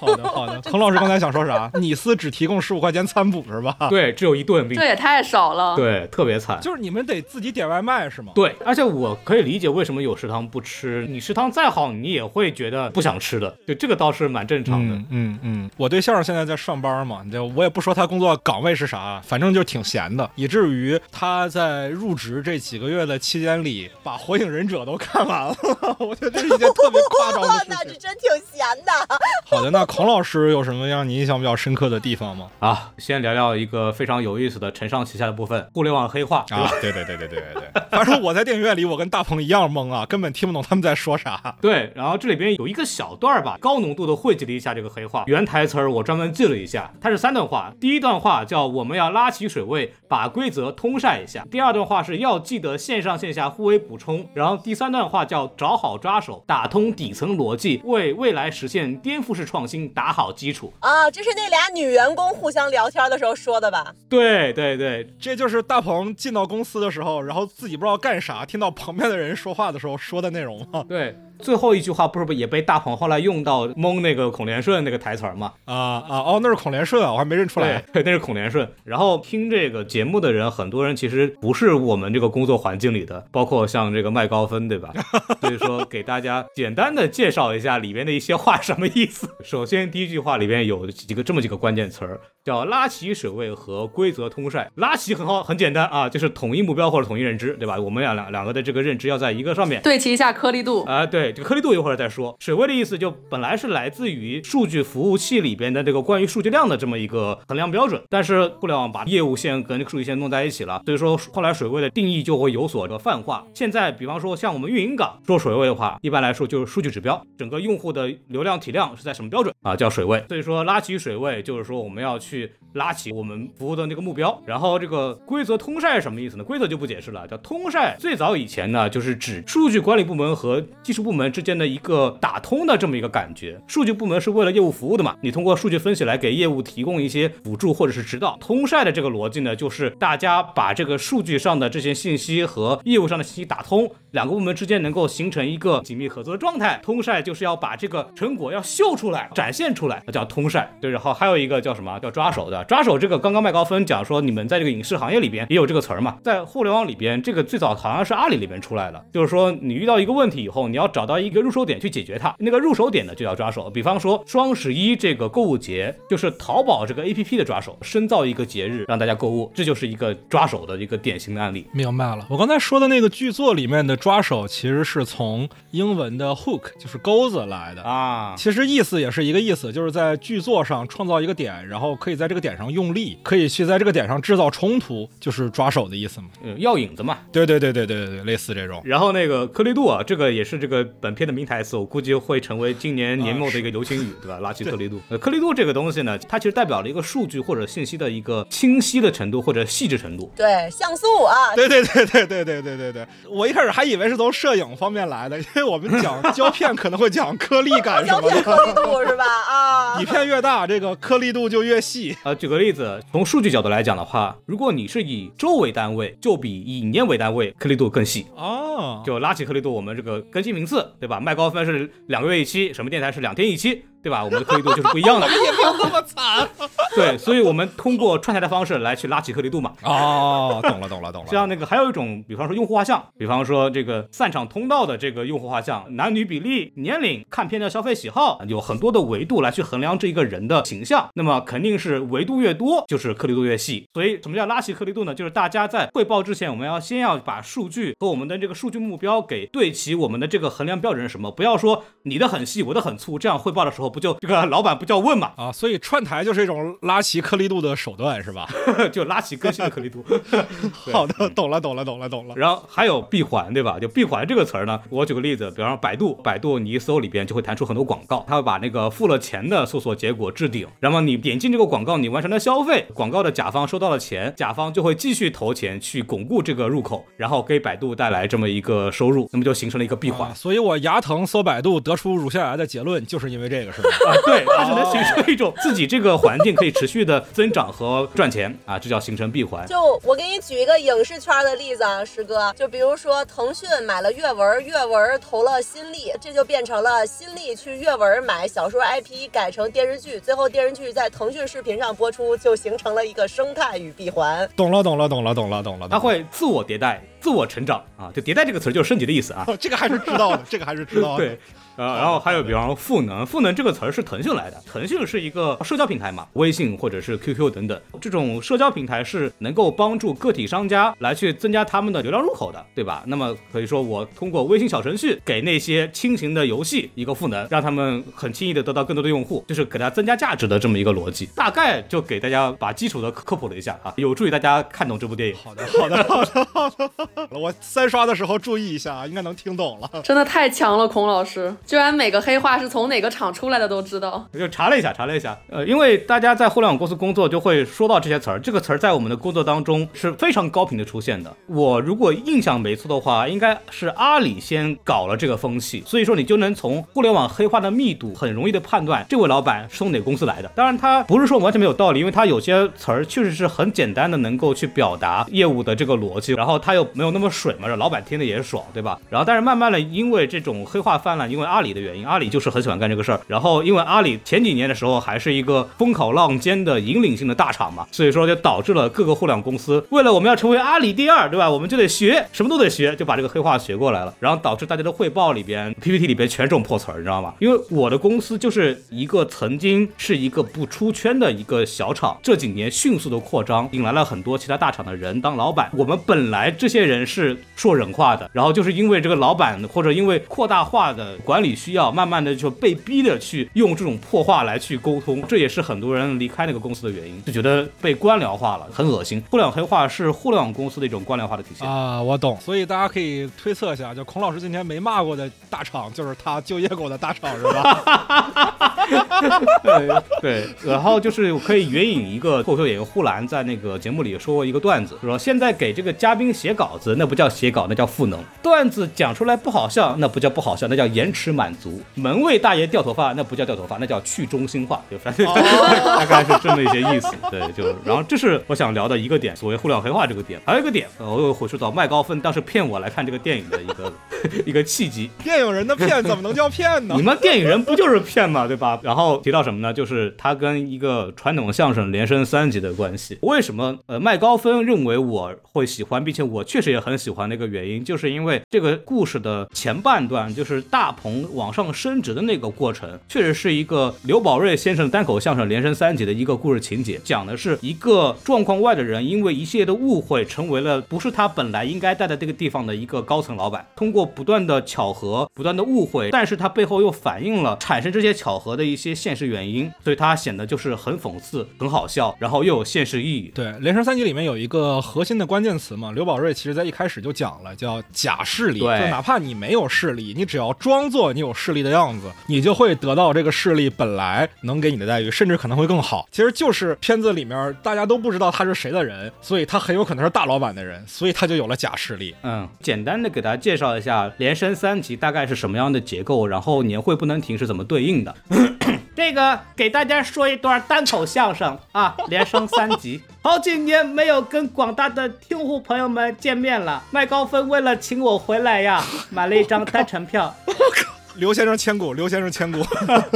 Speaker 4: 好的，好的。彭老师刚才想说啥？你司只提供十五块钱餐补是吧？，
Speaker 7: 对，只有一顿，
Speaker 6: 这也太少了。
Speaker 7: 对特别惨。
Speaker 4: 就是你们得自己点外卖是吗？
Speaker 7: 对，而且我可以理解为什么有食堂不吃，你食堂再好，你也会觉得不想吃的，对这个倒是蛮正常的。
Speaker 4: 嗯嗯嗯，我对象现现在在上班嘛，就我也不说他工作岗位是啥，反正就挺闲的，以至于他在入职这几个月的期间里，把《火影忍者》都看完了。我觉得这是一件特别夸张的事
Speaker 5: 那是。真挺闲的。
Speaker 4: 好的，那孔老师有什么让你印象比较深刻的地方吗？
Speaker 7: 啊，先聊聊一个非常有意思的承上启下的部分——互联网黑化。
Speaker 4: 啊，对对对对对对对，反正我在电影院里，我跟大鹏一样懵啊，根本听不懂他们在说啥。
Speaker 7: 对，然后这里边有一个小段儿吧，高浓度的汇集了一下这个黑化。原台词儿我专门记了一下，它是三段话。第一段话叫我们要拉起水位，把规则通晒一下。第二段话是要记得线上线下互为补充。然后第三段话叫找好抓手，打通底层逻辑，为未来实现颠覆式创新打好基础。
Speaker 5: 啊，这是那俩女员工互相聊天的时候说的吧？
Speaker 7: 对对对，
Speaker 4: 这就是大鹏进到公司的时候，然后自己不知道干啥，听到旁边的人说话的时候说的内容吗？
Speaker 7: 对，最后一句话不是不也被大鹏后来用到蒙那个孔连顺那个台词儿吗？
Speaker 4: 啊啊哦，那是孔连顺啊，我还没认出来。
Speaker 7: 对，那是孔连顺。然后听这个节目的人，很多人其实不是我们这个工作环境里的，包括像这个麦高芬，对吧？所以说给大家简单的介绍一下里边的一些话什么意思。首先第一句话里边有几个这么几个关键词儿，叫拉齐水位和规则通晒。拉齐很好，很简单啊，就是统一目标或者统一认知，对吧？我们俩两两个的这个认知要在一个上面。
Speaker 6: 对齐一下颗粒度。
Speaker 7: 啊、对，这个颗粒度一会儿再说。水位的意思就本来是来自于数据服务器里边的这个关于数据量的这么一个衡量标准，但是互联网把业务线跟数据线弄在一起了，所以说后来水位的定义就会有所这个泛化。现在比方说像我们运营岗说水位的话，一般来说就是数据指标，整个用户的流量体量是在什么标准啊，叫水位。所以说拉起水位就是说我们要去拉起我们服务的那个目标。然后这个规则通晒是什么意思呢？规则就不解释了，叫通晒。最早以前呢，就是指数据管理部门和技术部门之间的一个打通的这么一个感觉。数据部门是为了业务服务的嘛，你通过数据分析来给业务提供一些辅助或者是指导。通晒的这个逻辑呢，就是大家把这个数据上的这些信息和业务上的信息打通，两个部门之间能够形成一个紧密合作的状态。通晒就是要把这个成果要秀出来、展现出来，那叫通晒。对，然后还有一个叫什么？叫抓手的。抓手这个刚刚麦高芬讲说，你们在这个影视行业里边也有这个词儿嘛，在互联网里边，这个最早好像是阿里里边出来的，就是说你遇到一个问题以后，你要找到一个入手点去解决它，那个入手点呢就叫抓手。比方说双十一这个购物节，就是淘宝这个 APP 的抓手，深造一个节日让大家购物，这就是一个抓手的一个典型的案例。
Speaker 4: 明白了，我刚才说的那个剧作里面的抓手，其实是从英文的 hook，就是钩子来的。
Speaker 7: 啊，
Speaker 4: 其实意思也是一个意思，就是在剧作上创造一个点，然后可以在这个点上用力，可以去在这个点上制造冲突，就是抓手的意思嘛。
Speaker 7: 嗯要影子嘛，
Speaker 4: 对对对对对对对，类似这种。
Speaker 7: 然后那个颗粒度啊，这个也是这个本片的名台词，我估计会成为今年年末的一个流行语，对吧？拉起颗粒度。呃，颗粒度这个东西呢，它其实代表了一个数据或者信息的一个清晰的程度或者细致程度。
Speaker 5: 对，像素啊，
Speaker 4: 对对对对对对对对对，我一开始还以为是从摄影方面来的，因为我们讲 胶片可能会讲颗粒感什
Speaker 5: 胶
Speaker 4: 么
Speaker 5: 片 颗粒，度是吧？啊
Speaker 4: 底，片越大，这个颗粒度就越细。
Speaker 7: 呃，举个例子，从数据角度来讲的话，如果你是以周为单位，就比以年为单位颗粒度更细。
Speaker 4: 哦，
Speaker 7: 就拉起颗粒度，我们这个更新频次，对吧？麦高芬是两个月一期，什么电台是两天一期，对吧？我们的颗粒度就是不一样的。
Speaker 4: 也没有那么惨。
Speaker 7: 对，所以我们通过串台的方式来去拉起颗粒度嘛。
Speaker 4: 哦，懂了懂了懂了。
Speaker 7: 像那个还有一种，比方说用户画像，比方说这个散场通道的这个用户画像，男女比例、年龄、看片的消费喜好，有很多的维度来去衡量这一个人的形象。那么肯定是维度越多，就是颗粒度越细。所以什么叫拉起颗粒度呢？就是大家在汇报之前，我们要先要把数据和我们的这个数据目标给对齐，我们的这个衡量标准是什么？不要说你的很细，我的很粗，这样汇报的时候不就这个老板不叫问嘛？
Speaker 4: 啊，所以串台就是一种拉齐颗粒度的手段，是吧？
Speaker 7: 就拉齐更新的颗粒度。
Speaker 4: 好的，懂了，懂了，懂了，懂了。
Speaker 7: 然后还有闭环，对吧？就闭环这个词儿呢，我举个例子，比方说百度，百度你一搜里边就会弹出很多广告，它会把那个付了钱的搜索结果置顶，然后你点进这个广告，你完成了消费，广告的甲方收到了钱，甲方就会继续投钱去巩固这个入口，然后给百度带来这么一个收入，那么就形成了一个闭环。
Speaker 4: 啊，所以我牙疼搜百度得出乳腺癌的结论，就是因为这个，是吧？
Speaker 7: 啊，对，它是能形成一种自己这个环境可以持续的增长和赚钱啊，这叫形成闭环。
Speaker 5: 就我给你举一个影视圈的例子啊，师哥，就比如说腾讯买了阅文，阅文投了新力，这就变成了新力去阅文买小说 IP 改成电视剧，最后电视剧在腾讯视频上播出，就形成了一个生态与闭环。
Speaker 4: 懂了，懂了，懂了，懂了，懂了。
Speaker 7: 它会自我迭代、自我成长啊，就迭代这个词儿就是升级的意思啊。
Speaker 4: 哦，这个还是知道的，这个还是知道的。
Speaker 7: 对，呃，然后还有比方说赋能，赋能这个词儿是腾讯来的，腾讯是一个社交平台嘛，微信或者是 QQ 等等，这种社交平台是能够帮助个体商家来去增加他们的流量入口的，对吧？那么可以说我通过微信小程序给那些轻型的游戏一个赋能，让他们很轻易的得到更多的用户，就是给它增加价值的这么一个逻辑。大概就给大家把基础的科普了一下啊，有助于大家看懂这部电影。
Speaker 4: 好的，好的，好的，好的。我三刷的时候注意一下啊，应该能听懂了。
Speaker 6: 真的太强了，孔老师居然每个黑话是从哪个厂出来的都知道。
Speaker 7: 我就查了一下，查了一下，呃，因为大家在互联网公司工作就会说到这些词儿，这个词儿在我们的工作当中是非常高频的出现的。我如果印象没错的话，应该是阿里先搞了这个风气，所以说你就能从互联网黑化的密度很容易的判断这位老板是从哪个公司来的。当然，他不是说完全没有道理，因为他有些词儿确实是很简单的能够去表达业务的这个逻辑，然后他又没有那么水嘛，让老板听的也爽，对吧？然后但是慢慢的，因为这种黑化泛滥，因为阿里的原因，阿里就是很喜欢干这个事儿。然后因为阿里前几年的时候还是一个风口浪尖的引领性的大厂嘛，所以说就导致了各个互联网公司为了我们要成为阿里第二，对吧？我们就得学，什么都得学，就把这个黑话学过来了。然后导致大家的汇报里边、PPT 里边全这种破词儿，你知道吗？因为我的公司就是一个曾经是一个不出圈的一个小厂，这几年迅速的扩张，引来了很多其他大厂的人当老板。我们本来这些人是说人话的，然后就是因为这个老板或者因为扩大化的管需要，慢慢的就被逼的去用这种破话来去沟通，这也是很多人离开那个公司的原因，就觉得被官僚化了，很恶心。互联网黑化是互联网公司的一种官僚化的体现。
Speaker 4: 啊，我懂，所以大家可以推测一下，就孔老师今天没骂过的大厂，就是他就业过的大厂，是吧？
Speaker 7: 对对，然后就是可以援引一个脱口秀演员呼兰在那个节目里说过一个段子，说现在给这个嘉宾写稿子，那不叫写稿，那叫赋能；段子讲出来不好笑，那不叫不好笑，那叫延迟满足；门卫大爷掉头发，那不叫掉头发，那叫去中心化，就反 正大概是这么一些意思。对，就然后这是我想聊的一个点，所谓互联网黑化这个点，还有一个点，呃我又回溯到麦高芬当时骗我来看这个电影的一个 一个契机。
Speaker 4: 电影人的骗怎么能叫骗呢
Speaker 7: 你？们电影人不就是骗嘛？对吧？然后提到什么呢？就是他跟一个传统相声连升三级的关系。为什么呃麦高芬认为我会喜欢，并且我确实也很喜欢的一个原因，就是因为这个故事的前半段，就是大鹏往上升职的那个过程，确实是一个刘宝瑞先生单口相声连升三级的一个故事情节，讲的是一个状况外的人，因为一系列的误会，成为了不是他本来应该待在这个地方的一个高层老板。通过不断的巧合、不断的误会，但是他背后又反映了产生这些巧合的一些现实原因，所以他显得就是很讽刺、很好笑，然后又有现实意义。
Speaker 4: 对，《连升三级》里面有一个核心的关键词嘛，刘宝瑞其实在一开始就讲了，叫假势力。
Speaker 7: 对
Speaker 4: 就哪怕你没有势力，你只要装作你有势力的样子，你就会得到这个势力本来能给你的待遇，甚至可能会更好。其实就是片子里面大家都不知道他是谁的人，所以他很有可能是大老板的人，所以他就有了假势力。
Speaker 7: 嗯，简单的给大家介绍一下连升三级大概是什么样的结构，然后年会不能停是怎么对应的。这个给大家说一段单口相声啊，连升三级。好几年没有跟广大的听户朋友们见面了，麦高芬为了请我回来呀，买了一张单程票。
Speaker 4: 刘先生千古，刘先生千古。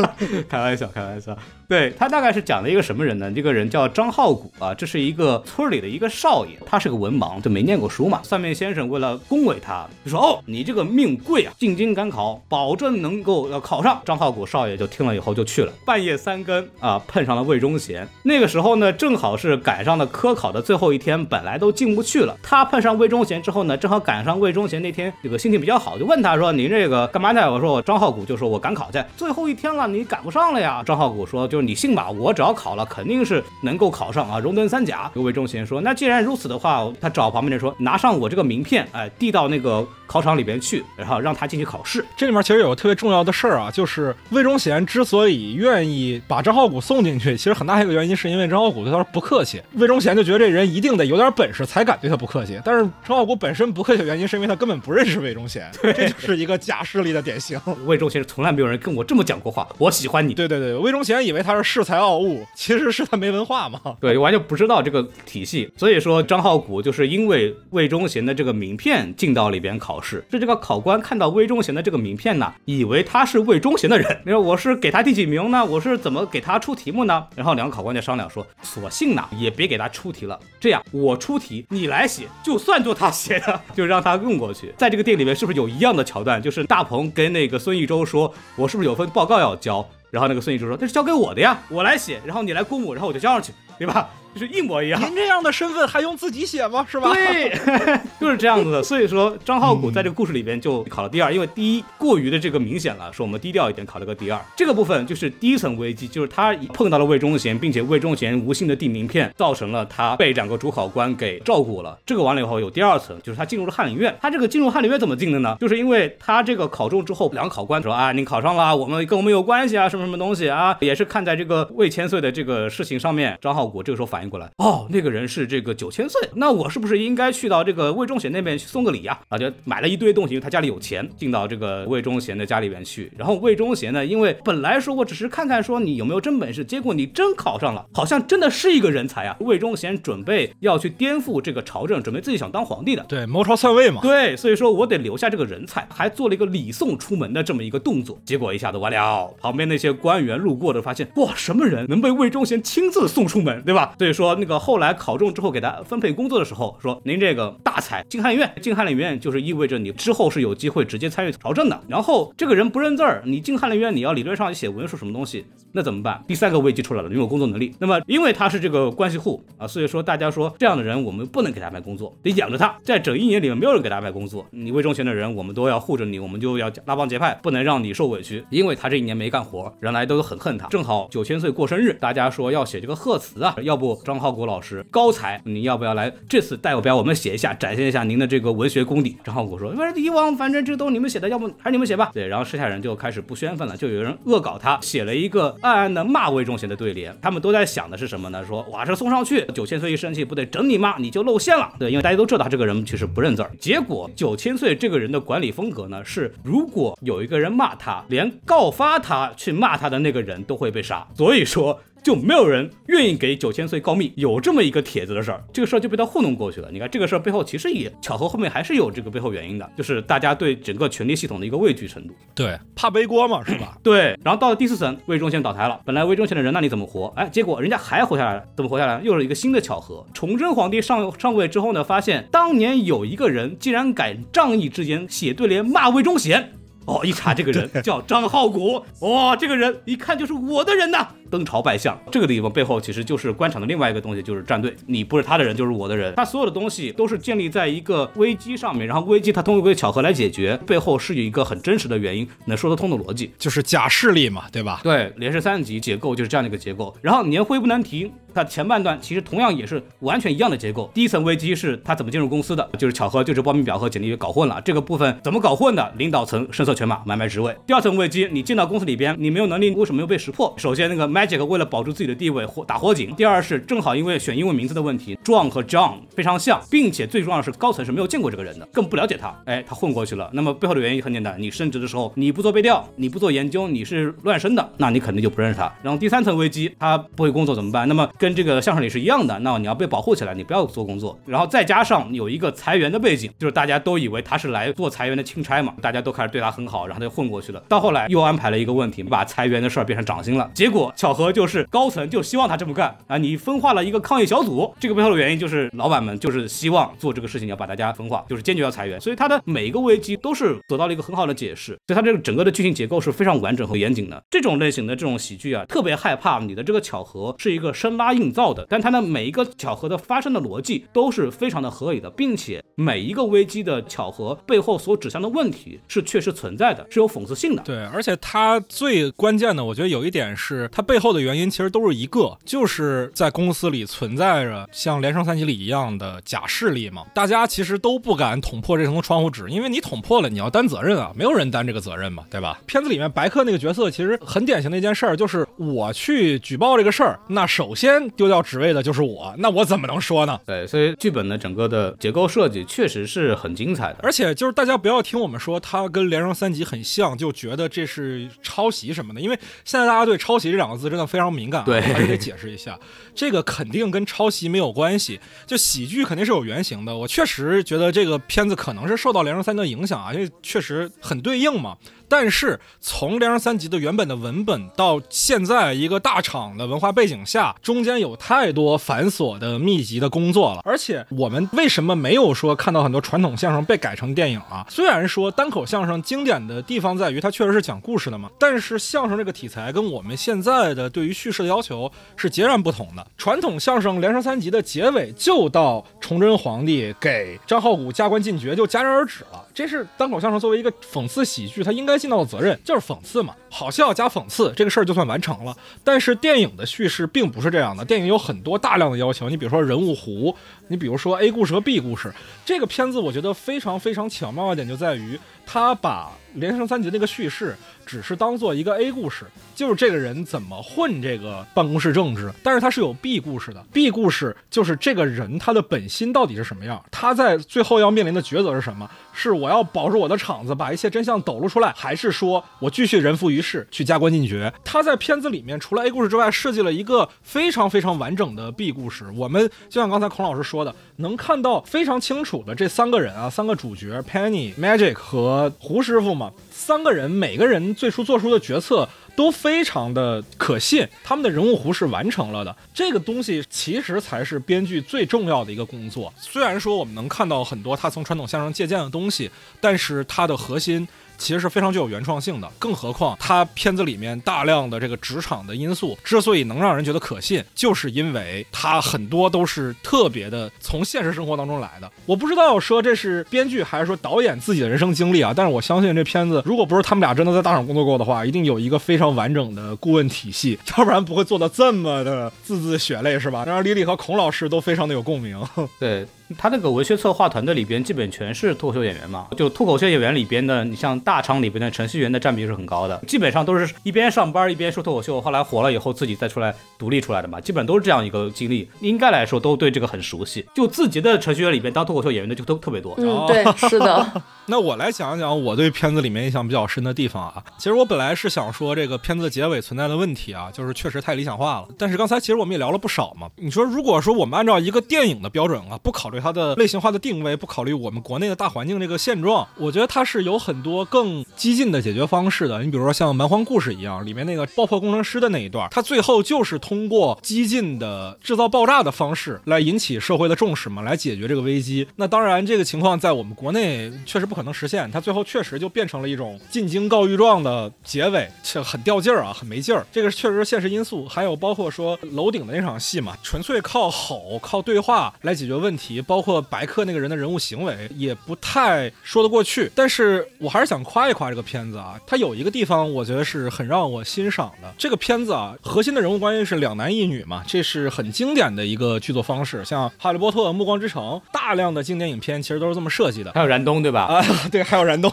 Speaker 7: 开玩笑，开玩笑。对他大概是讲了一个什么人呢？这个人叫张浩古啊，这是一个村里的一个少爷，他是个文盲，就没念过书嘛。算命先生为了恭维他，就说：“哦，你这个命贵啊，进京赶考，保证能够要考上。”张浩古少爷就听了以后就去了，半夜三更啊，碰上了魏忠贤。那个时候呢，正好是赶上了科考的最后一天，本来都进不去了。他碰上魏忠贤之后呢，正好赶上魏忠贤那天这个心情比较好，就问他说：“您这个干嘛呢？”我说：“我张浩古就说我赶考去，最后一天了，你赶不上了呀。”张浩古说：“就就是你信吧，我只要考了，肯定是能够考上啊，荣登三甲。”魏忠贤说：“那既然如此的话，他找旁边人说，拿上我这个名片，哎，递到那个考场里边去，然后让他进去考试。
Speaker 4: 这里面其实有个特别重要的事儿啊，就是魏忠贤之所以愿意把张浩古送进去，其实很大一个原因是因为张浩古对他不客气。魏忠贤就觉得这人一定得有点本事才敢对他不客气，但是张浩古本身不客气的原因是因为他根本不认识魏忠贤，这就是一个假势力的典型。
Speaker 7: 魏忠贤从来没有人跟我这么讲过话，我喜欢你。
Speaker 4: 对对对，魏忠贤以为他是恃才傲物，其实是他没文化嘛。
Speaker 7: 对，完全不知道这个体系，所以说张浩古就是因为魏忠贤的这个名片进到里边考考试，是这个考官看到魏忠贤的这个名片呢，以为他是魏忠贤的人。你说我是给他第几名呢？我是怎么给他出题目呢？然后两个考官就商量说，索性呢也别给他出题了，这样我出题你来写，就算作他写的，就让他用过去。在这个店里面是不是有一样的桥段？就是大鹏跟那个孙艺洲说，我是不是有份报告要交？然后那个孙艺洲说，那是交给我的呀，我来写，然后你来估摸，然后我就交上去，对吧？就是一模一样。
Speaker 4: 您这样的身份还用自己写吗？是吧？
Speaker 7: 对，就是这样子的。所以说张浩古在这个故事里边就考了第二，因为第一过于的这个明显了，说我们低调一点考了个第二。这个部分就是第一层危机，就是他碰到了魏忠贤，并且魏忠贤无心的递名片，造成了他被两个主考官给照顾了。这个完了以后有第二层，就是他进入了翰林院。他这个进入翰林院怎么进的呢？就是因为他这个考中之后，两个考官说啊，你考上了，我们跟我们有关系啊，什么什么东西啊，也是看在这个魏千岁的这个事情上面。张浩古这个时候反应过来，哦，那个。人是这个九千岁，那我是不是应该去到这个魏忠贤那边去送个礼呀？啊，就买了一堆东西，因为他家里有钱，进到这个魏忠贤的家里边去。然后魏忠贤呢，因为本来说我只是看看说你有没有真本事，结果你真考上了，好像真的是一个人才啊！魏忠贤准备要去颠覆这个朝政，准备自己想当皇帝的，
Speaker 4: 对，谋朝篡位嘛。
Speaker 7: 对，所以说我得留下这个人才，还做了一个礼送出门的这么一个动作。结果一下子完了，旁边那些官员路过的发现，哇，什么人能被魏忠贤亲自送出门，对吧？所以说那个后来考中之后给他。分配工作的时候说：“您这个大才进翰林院，进翰林院就是意味着你之后是有机会直接参与朝政的。然后这个人不认字儿，你进翰林院你要理论上写文书什么东西，那怎么办？第三个危机出来了，你有工作能力。那么因为他是这个关系户啊，所以说大家说这样的人我们不能给他派工作，得养着他。在整一年里面没有人给他派工作，你魏忠贤的人我们都要护着你，我们就要拉帮结派，不能让你受委屈。因为他这一年没干活，原来都很恨他。正好九千岁过生日，大家说要写这个贺词啊，要不张浩国老师高才，你要不要来？这次代表我们写一下，展现一下您的这个文学功底。张浩古说：“反正以往反正这都你们写的，要不还是你们写吧。”对，然后剩下人就开始不宣愤了，就有人恶搞他，写了一个暗暗的骂魏忠贤的对联。他们都在想的是什么呢？说哇，这送上去，九千岁一生气，不得整你吗？你就露馅了。对，因为大家都知道他这个人其实不认字儿。结果九千岁这个人的管理风格呢，是如果有一个人骂他，连告发他去骂他的那个人都会被杀。所以说。就没有人愿意给九千岁告密，有这么一个帖子的事儿，这个事儿就被他糊弄过去了。你看这个事儿背后其实也巧合，后面还是有这个背后原因的，就是大家对整个权力系统的一个畏惧程度。
Speaker 4: 对，怕背锅嘛，是吧？
Speaker 7: 对。然后到了第四层，魏忠贤倒台了。本来魏忠贤的人那你怎么活？哎，结果人家还活下来了。怎么活下来？又是一个新的巧合。崇祯皇帝上上位之后呢，发现当年有一个人竟然敢仗义之言写对联骂魏忠贤。哦，一查这个人叫张浩古，哇，这个人一看就是我的人呐。登朝拜相，这个地方背后其实就是官场的另外一个东西，就是站队。你不是他的人，就是我的人。他所有的东西都是建立在一个危机上面，然后危机他通过一个巧合来解决，背后是有一个很真实的原因，能说得通的逻辑，
Speaker 4: 就是假势力嘛，对吧？
Speaker 7: 对，连续三级结构就是这样的一个结构。然后年会不能停，它前半段其实同样也是完全一样的结构。第一层危机是他怎么进入公司的，就是巧合，就是报名表和简历搞混了。这个部分怎么搞混的？领导层声色犬马，买卖职位。第二层危机，你进到公司里边，你没有能力，为什么又被识破？首先那个 Magic 为了保住自己的地位，火打火警。第二是正好因为选英文名字的问题，John 和 John 非常像，并且最重要的是高层是没有见过这个人的，更不了解他。哎，他混过去了。那么背后的原因很简单，你升职的时候你不做背调，你不做研究，你是乱升的，那你肯定就不认识他。然后第三层危机，他不会工作怎么办？那么跟这个相声里是一样的，那你要被保护起来，你不要做工作。然后再加上有一个裁员的背景，就是大家都以为他是来做裁员的钦差嘛，大家都开始对他很好，然后他就混过去了。到后来又安排了一个问题，把裁员的事儿变成涨薪了。结果 巧合就是高层就希望他这。么干啊！你分化了一个抗议小组，这个背后的原因就是老板们就是希望做这个事情，要把大家分化，就是坚决要裁员。所以他的每一个危机都是得到了一个很好的解释，所以他这个整个的剧情结构是非常完整和严谨的。这种类型的这种喜剧啊，特别害怕你的这个巧合是一个生拉硬造的，但它的每一个巧合的发生的逻辑都是非常的合理的，并且每一个危机的巧合背后所指向的问题是确实存在的，是有讽刺性的。
Speaker 4: 对，而且它最关键的，我觉得有一点是它背后的原因其实都是一个。就是在公司里存在着像《连胜三集》里一样的假势力嘛，大家其实都不敢捅破这层窗户纸，因为你捅破了，你要担责任啊，没有人担这个责任嘛，对吧？片子里面白客那个角色其实很典型的一件事儿，就是我去举报这个事儿，那首先丢掉职位的就是我，那我怎么能说呢？
Speaker 7: 对，所以剧本的整个的结构设计确实是很精彩的，
Speaker 4: 而且就是大家不要听我们说它跟《连胜三集》很像，就觉得这是抄袭什么的，因为现在大家对抄袭这两个字词真的非常敏感、啊，
Speaker 7: 对
Speaker 4: 还是得解释一下，这个肯定跟抄袭没有关系，就喜剧肯定是有原型的。我确实觉得这个片子可能是受到《连城三》的影响啊，因为确实很对应嘛。但是从《连城三集》的原本的文本到现在一个大厂的文化背景下，中间有太多繁琐的密集的工作了。而且我们为什么没有说看到很多传统相声被改成电影啊？虽然说单口相声经典的地方在于它确实是讲故事的嘛，但是相声这个题材跟我们现在的对于叙事的要求是截然不同的。传统相声《连升三集》的结尾就到崇祯皇帝给张浩古加官进爵就戛然而止了，这是单口相声作为一个讽刺喜剧，它应该尽到的责任，就是讽刺嘛，好笑加讽刺，这个事儿就算完成了。但是电影的叙事并不是这样的，电影有很多大量的要求，你比如说人物弧，你比如说 A 故事和 B 故事，这个片子我觉得非常非常巧妙的点就在于，它把连城三级那个叙事只是当做一个 A 故事，就是这个人怎么混这个办公室政治，但是他是有 B 故事的，B 故事就是这个人他的本心到底是什么样，他在最后要面临的抉择是什么？是我要保住我的场子，把一切真相抖露出来，还是说我继续人浮于事，去加官进爵？他在片子里面除了 A 故事之外，设计了一个非常非常完整的 B 故事。我们就像刚才孔老师说的，能看到非常清楚的这三个人啊，三个主角 Penny、Magic 和胡师傅嘛，三个人每个人最初做出的决策。都非常的可信，他们的人物弧是完成了的。这个东西其实才是编剧最重要的一个工作。虽然说我们能看到很多他从传统相声借鉴的东西，但是他的核心。其实是非常具有原创性的，更何况它片子里面大量的这个职场的因素，之所以能让人觉得可信，就是因为它很多都是特别的从现实生活当中来的。我不知道说这是编剧还是说导演自己的人生经历啊，但是我相信这片子如果不是他们俩真的在大厂工作过的话，一定有一个非常完整的顾问体系，要不然不会做的这么的字字血泪，是吧？让李李和孔老师都非常的有共鸣。
Speaker 7: 对他那个文学策划团队里边，基本全是脱口秀演员嘛。就脱口秀演员里边的，你像大厂里边的程序员的占比是很高的，基本上都是一边上班一边说脱口秀，后来火了以后自己再出来独立出来的嘛，基本都是这样一个经历。应该来说都对这个很熟悉。就自己的程序员里边当脱口秀演员的就都特别多。
Speaker 6: 嗯，对，是的。
Speaker 4: 那我来讲一讲我对片子里面印象比较深的地方啊。其实我本来是想说这个片子结尾存在的问题啊，就是确实太理想化了。但是刚才其实我们也聊了不少嘛。你说如果说我们按照一个电影的标准啊，不考虑它的类型化的定位，不考虑我们国内的大环境这个现状，我觉得它是有很多更激进的解决方式的。你比如说像《蛮荒故事》一样，里面那个爆破工程师的那一段，它最后就是通过激进的制造爆炸的方式来引起社会的重视嘛，来解决这个危机。那当然，这个情况在我们国内确实不可能实现，它最后确实就变成了一种进京告御状的结尾，这很掉劲儿啊，很没劲儿。这个确实是现实因素，还有包括说楼顶的那场戏嘛，纯粹靠吼、靠对话来解决问题，包括白客那个人的人物行为也不太说得过去。但是我还是想夸一夸这个片子啊，它有一个地方我觉得是很让我欣赏的。这个片子啊，核心的人物关系是两男一女嘛，这是很经典的一个剧作方式。像《哈利波特》《暮光之城》，大量的经典影片其实都是这么设计的。
Speaker 7: 还有燃冬对吧？
Speaker 4: 对，还有燃冬，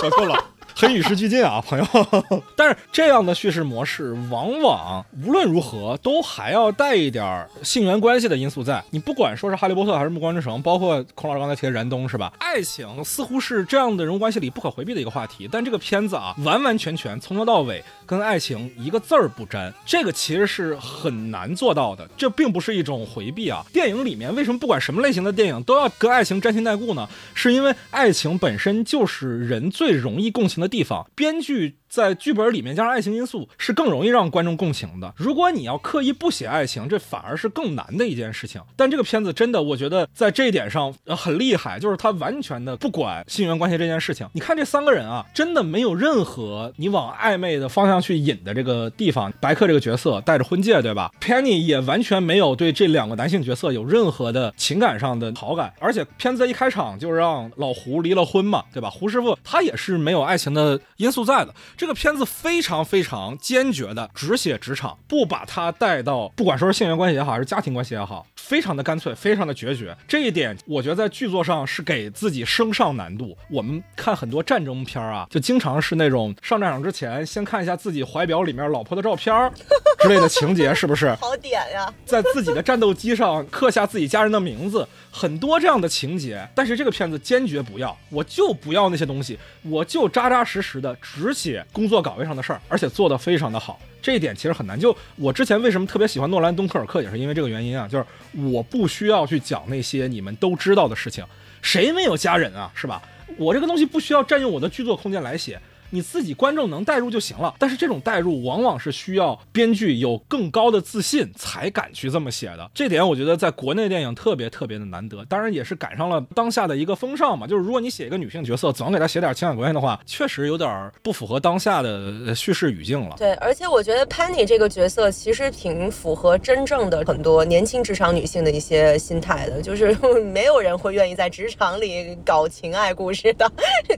Speaker 4: 说错了。很与时俱进啊，朋友。但是这样的叙事模式，往往无论如何都还要带一点性缘关系的因素在。你不管说是《哈利波特》还是《暮光之城》，包括孔老师刚才提的燃冬，是吧？爱情似乎是这样的人物关系里不可回避的一个话题。但这个片子啊，完完全全从头到尾跟爱情一个字儿不沾，这个其实是很难做到的。这并不是一种回避啊。电影里面为什么不管什么类型的电影都要跟爱情沾亲带故呢？是因为爱情本身就是人最容易共情的地方，编剧。在剧本里面加上爱情因素是更容易让观众共情的。如果你要刻意不写爱情，这反而是更难的一件事情。但这个片子真的，我觉得在这一点上很厉害，就是他完全的不管性缘关系这件事情。你看这三个人啊，真的没有任何你往暧昧的方向去引的这个地方。白客这个角色戴着婚戒，对吧？Penny 也完全没有对这两个男性角色有任何的情感上的好感，而且片子一开场就让老胡离了婚嘛，对吧？胡师傅他也是没有爱情的因素在的。这这个片子非常非常坚决的只写职场，不把它带到不管说是性缘关系也好，还是家庭关系也好，非常的干脆，非常的决绝。这一点我觉得在剧作上是给自己升上难度。我们看很多战争片啊，就经常是那种上战场之前先看一下自己怀表里面老婆的照片儿 之类的情节，是不是？
Speaker 5: 好点呀！
Speaker 4: 在自己的战斗机上刻下自己家人的名字，很多这样的情节。但是这个片子坚决不要，我就不要那些东西，我就扎扎实实的只写工作岗位上的事儿，而且做得非常的好。这一点其实很难。就我之前为什么特别喜欢诺兰·东科尔克，也是因为这个原因啊，就是我不需要去讲那些你们都知道的事情，谁没有家人啊，是吧？我这个东西不需要占用我的剧作空间来写。你自己观众能代入就行了，但是这种代入往往是需要编剧有更高的自信才敢去这么写的。这点我觉得在国内电影特别特别的难得，当然也是赶上了当下的一个风尚嘛。就是如果你写一个女性角色，总给她写点情感关系的话，确实有点不符合当下的叙事语境了。
Speaker 5: 对，而且我觉得 Penny 这个角色其实挺符合真正的很多年轻职场女性的一些心态的，就是没有人会愿意在职场里搞情爱故事的，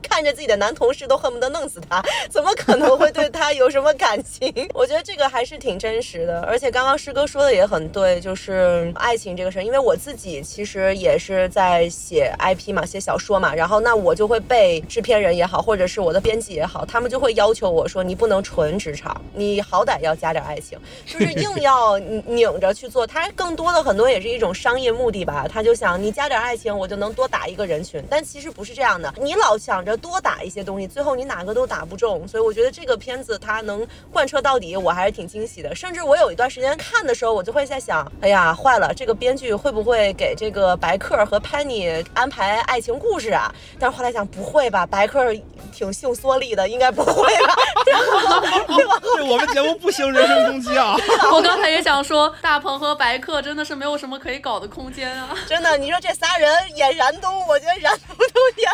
Speaker 5: 看着自己的男同事都恨不得弄死。他怎么可能会对他有什么感情？我觉得这个还是挺真实的，而且刚刚师哥说的也很对，就是爱情这个事儿。因为我自己其实也是在写 IP 嘛，写小说嘛，然后那我就会被制片人也好，或者是我的编辑也好，他们就会要求我说，你不能纯职场，你好歹要加点爱情，就是 硬要拧着去做。他更多的很多也是一种商业目的吧，他就想你加点爱情，我就能多打一个人群。但其实不是这样的，你老想着多打一些东西，最后你哪个都。打不中，所以我觉得这个片子它能贯彻到底，我还是挺惊喜的。甚至我有一段时间看的时候，我就会在想，哎呀，坏了，这个编剧会不会给这个白客和 Penny 安排爱情故事啊？但是后来想，不会吧，白客挺性缩力的，应该不会吧？
Speaker 4: 对，我们节目不行人身攻击啊！
Speaker 6: 我刚才也想说，大鹏和白客真的是没有什么可以搞的空间啊！
Speaker 5: 真的，你说这仨人演燃冬，我觉得燃冬都演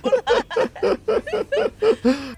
Speaker 5: 不出来。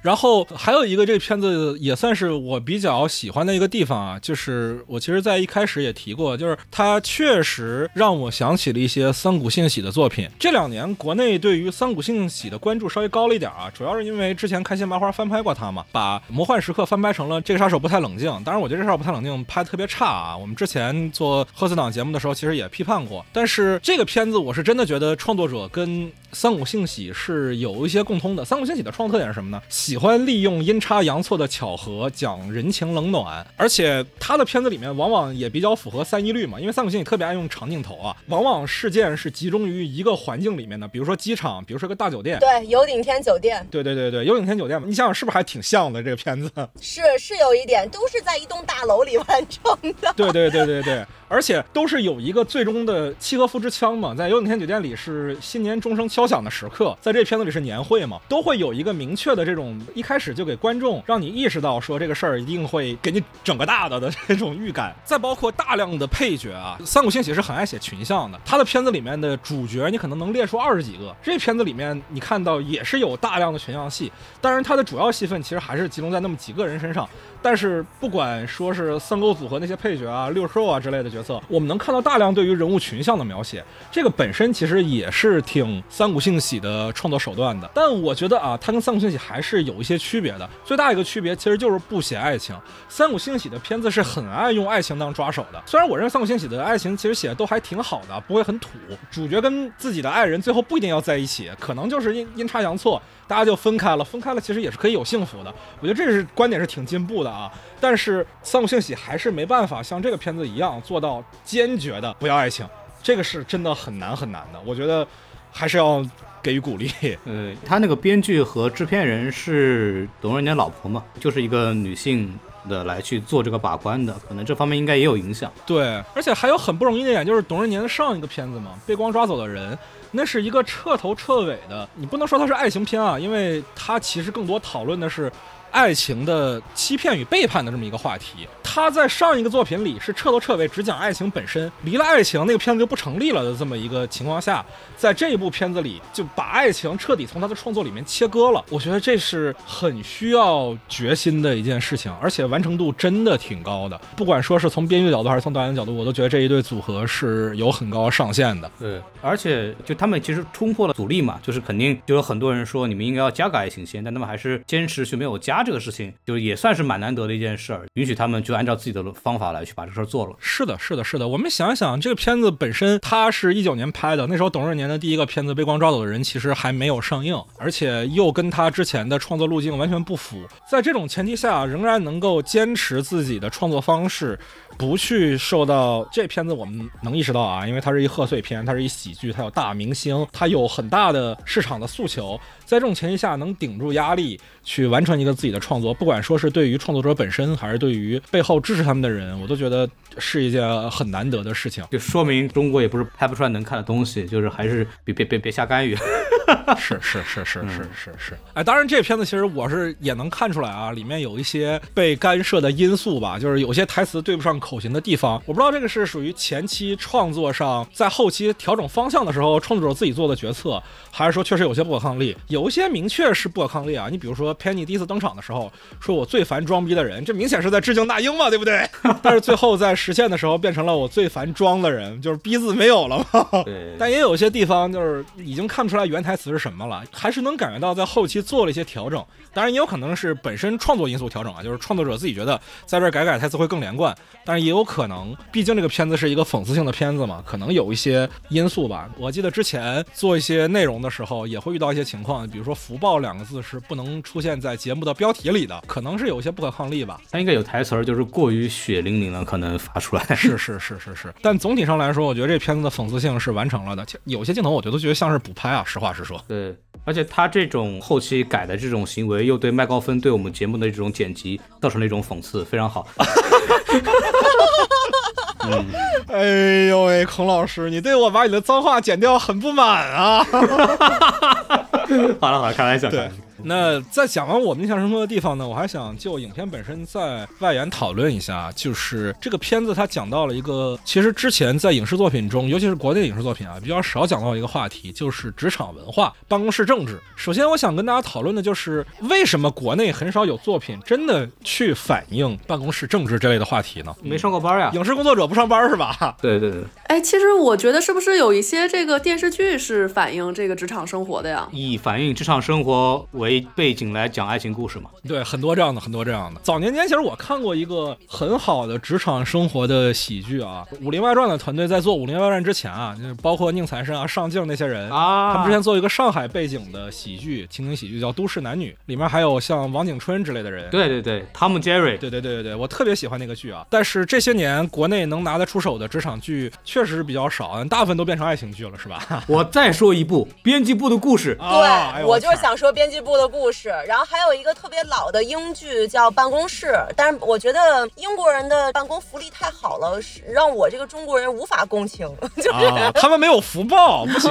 Speaker 4: 然后还有一个这个片子也算是我比较喜欢的一个地方啊，就是我其实，在一开始也提过，就是它确实让我想起了一些三谷幸喜的作品。这两年国内对于三谷幸喜的关注稍微高了一点啊，主要是因为之前开心麻花翻拍过他嘛，把《魔幻时刻》翻拍成了《这个杀手不太冷静》。当然，我觉得《这个杀手不太冷静》拍的特别差啊。我们之前做贺岁档节目的时候，其实也批判过。但是这个片子，我是真的觉得创作者跟三谷幸喜是有一些共通的。三谷幸喜的创作特点是什么呢？喜欢利用阴差阳错的巧合讲人情冷暖，而且他的片子里面往往也比较符合三一律嘛，因为三谷幸喜特别爱用长镜头啊，往往事件是集中于一个环境里面的，比如说机场，比如说个大酒店，
Speaker 5: 对，有顶天酒店，
Speaker 4: 对对对对，有顶天酒店嘛，你想想是不是还挺像的这个片子？
Speaker 5: 是是有一点，都是在一栋大楼里完成的。
Speaker 4: 对对对对对。而且都是有一个最终的契诃夫之枪嘛，在有顶天酒店里是新年钟声敲响的时刻，在这片子里是年会嘛，都会有一个明确的这种一开始就给观众让你意识到说这个事儿一定会给你整个大的的这种预感。再包括大量的配角啊，三谷幸喜是很爱写群像的，他的片子里面的主角你可能能列出二十几个，这片子里面你看到也是有大量的群像戏，当然他的主要戏份其实还是集中在那么几个人身上。但是不管说是三沟组合那些配角啊、六兽啊之类的角色，我们能看到大量对于人物群像的描写，这个本身其实也是挺三谷幸喜的创作手段的。但我觉得啊，它跟三谷幸喜还是有一些区别的。最大一个区别其实就是不写爱情。三谷幸喜的片子是很爱用爱情当抓手的。虽然我认为三谷幸喜的爱情其实写的都还挺好的，不会很土。主角跟自己的爱人最后不一定要在一起，可能就是阴阴差阳错。大家就分开了，分开了其实也是可以有幸福的。我觉得这是观点是挺进步的啊。但是三谷幸喜还是没办法像这个片子一样做到坚决的不要爱情，这个是真的很难很难的。我觉得还是要给予鼓励。
Speaker 7: 呃，他那个编剧和制片人是董润年老婆嘛，就是一个女性的来去做这个把关的，可能这方面应该也有影响。
Speaker 4: 对，而且还有很不容易的一点就是董润年的上一个片子嘛，《被光抓走的人》。那是一个彻头彻尾的，你不能说它是爱情片啊，因为它其实更多讨论的是。爱情的欺骗与背叛的这么一个话题，他在上一个作品里是彻头彻尾只讲爱情本身，离了爱情那个片子就不成立了的这么一个情况下，在这一部片子里就把爱情彻底从他的创作里面切割了。我觉得这是很需要决心的一件事情，而且完成度真的挺高的。不管说是从编剧角度还是从导演角度，我都觉得这一对组合是有很高上限的。
Speaker 7: 对，而且就他们其实冲破了阻力嘛，就是肯定就有很多人说你们应该要加个爱情线，但他们还是坚持去没有加。这个事情就也算是蛮难得的一件事儿，允许他们就按照自己的方法来去把这事儿做了。
Speaker 4: 是的，是的，是的。我们想一想，这个片子本身，它是一九年拍的，那时候董润年的第一个片子《被光抓走的人》其实还没有上映，而且又跟他之前的创作路径完全不符。在这种前提下，仍然能够坚持自己的创作方式。不去受到这片子，我们能意识到啊，因为它是一贺岁片，它是一喜剧，它有大明星，它有很大的市场的诉求，在这种前提下能顶住压力去完成一个自己的创作，不管说是对于创作者本身，还是对于背后支持他们的人，我都觉得是一件很难得的事情。
Speaker 7: 就说明中国也不是拍不出来能看的东西，就是还是别别别别瞎干预。
Speaker 4: 是是是是是是是，哎，当然这片子其实我是也能看出来啊，里面有一些被干涉的因素吧，就是有些台词对不上口型的地方，我不知道这个是属于前期创作上，在后期调整方向的时候，创作者自己做的决策，还是说确实有些不可抗力？有一些明确是不可抗力啊，你比如说 Penny 第一次登场的时候，说我最烦装逼的人，这明显是在致敬那英嘛，对不对？但是最后在实现的时候变成了我最烦装的人，就是逼字没有了嘛。
Speaker 7: 对，
Speaker 4: 但也有些地方就是已经看不出来原台词是什么了，还是能感觉到在后期做了一些调整。当然也有可能是本身创作因素调整啊，就是创作者自己觉得在这儿改改台词会更连贯。但是也有可能，毕竟这个片子是一个讽刺性的片子嘛，可能有一些因素吧。我记得之前做一些内容的时候，也会遇到一些情况，比如说“福报”两个字是不能出现在节目的标题里的，可能是有一些不可抗力吧。
Speaker 7: 它应该有台词儿，就是过于血淋淋了，可能发出来。
Speaker 4: 是是是是是，但总体上来说，我觉得这片子的讽刺性是完成了的。有些镜头，我觉得觉得像是补拍啊，实话实说。
Speaker 7: 对，而且他这种后期改的这种行为，又对麦高芬对我们节目的这种剪辑造成了一种讽刺，非常好。嗯，
Speaker 4: 哎呦喂，孔老师，你对我把你的脏话剪掉很不满啊！
Speaker 7: 好了好了，开玩笑。
Speaker 4: 对，那在讲完我们印象深刻的地方呢，我还想就影片本身再外延讨论一下，就是这个片子它讲到了一个，其实之前在影视作品中，尤其是国内影视作品啊，比较少讲到一个话题，就是职场文化、办公室政治。首先，我想跟大家讨论的就是为什么国内很少有作品真的去反映办公室政治这类的话题呢？
Speaker 7: 没上过班呀？
Speaker 4: 影视工作者不上班是吧？
Speaker 7: 对对对。
Speaker 6: 哎，其实我觉得是不是有一些这个电视剧是反映这个职场生活的呀？
Speaker 7: 以反映职场生活为背景来讲爱情故事嘛？
Speaker 4: 对，很多这样的，很多这样的。早年间，其实我看过一个很好的职场生活的喜剧啊，《武林外传》的团队在做《武林外传》之前啊，就是包括宁财神啊、上镜那些人
Speaker 7: 啊，
Speaker 4: 他们之前做一个上海背景的喜剧，情景喜剧叫《都市男女》，里面还有像王景春之类的人。
Speaker 7: 对对对，汤姆·杰瑞。
Speaker 4: 对对对对对，我特别喜欢那个剧啊。但是这些年国内能拿得出手的职场剧确实是比较少，大部分都变成爱情剧了，是吧？
Speaker 7: 我再说一部《编辑部的故事》。
Speaker 5: 对，我就是想说编辑部的故事，然后还有一个特别老的英剧叫《办公室》，但是我觉得英国人的办公福利太好了，是让我这个中国人无法共情。就
Speaker 4: 啊，他们没有福报，不行。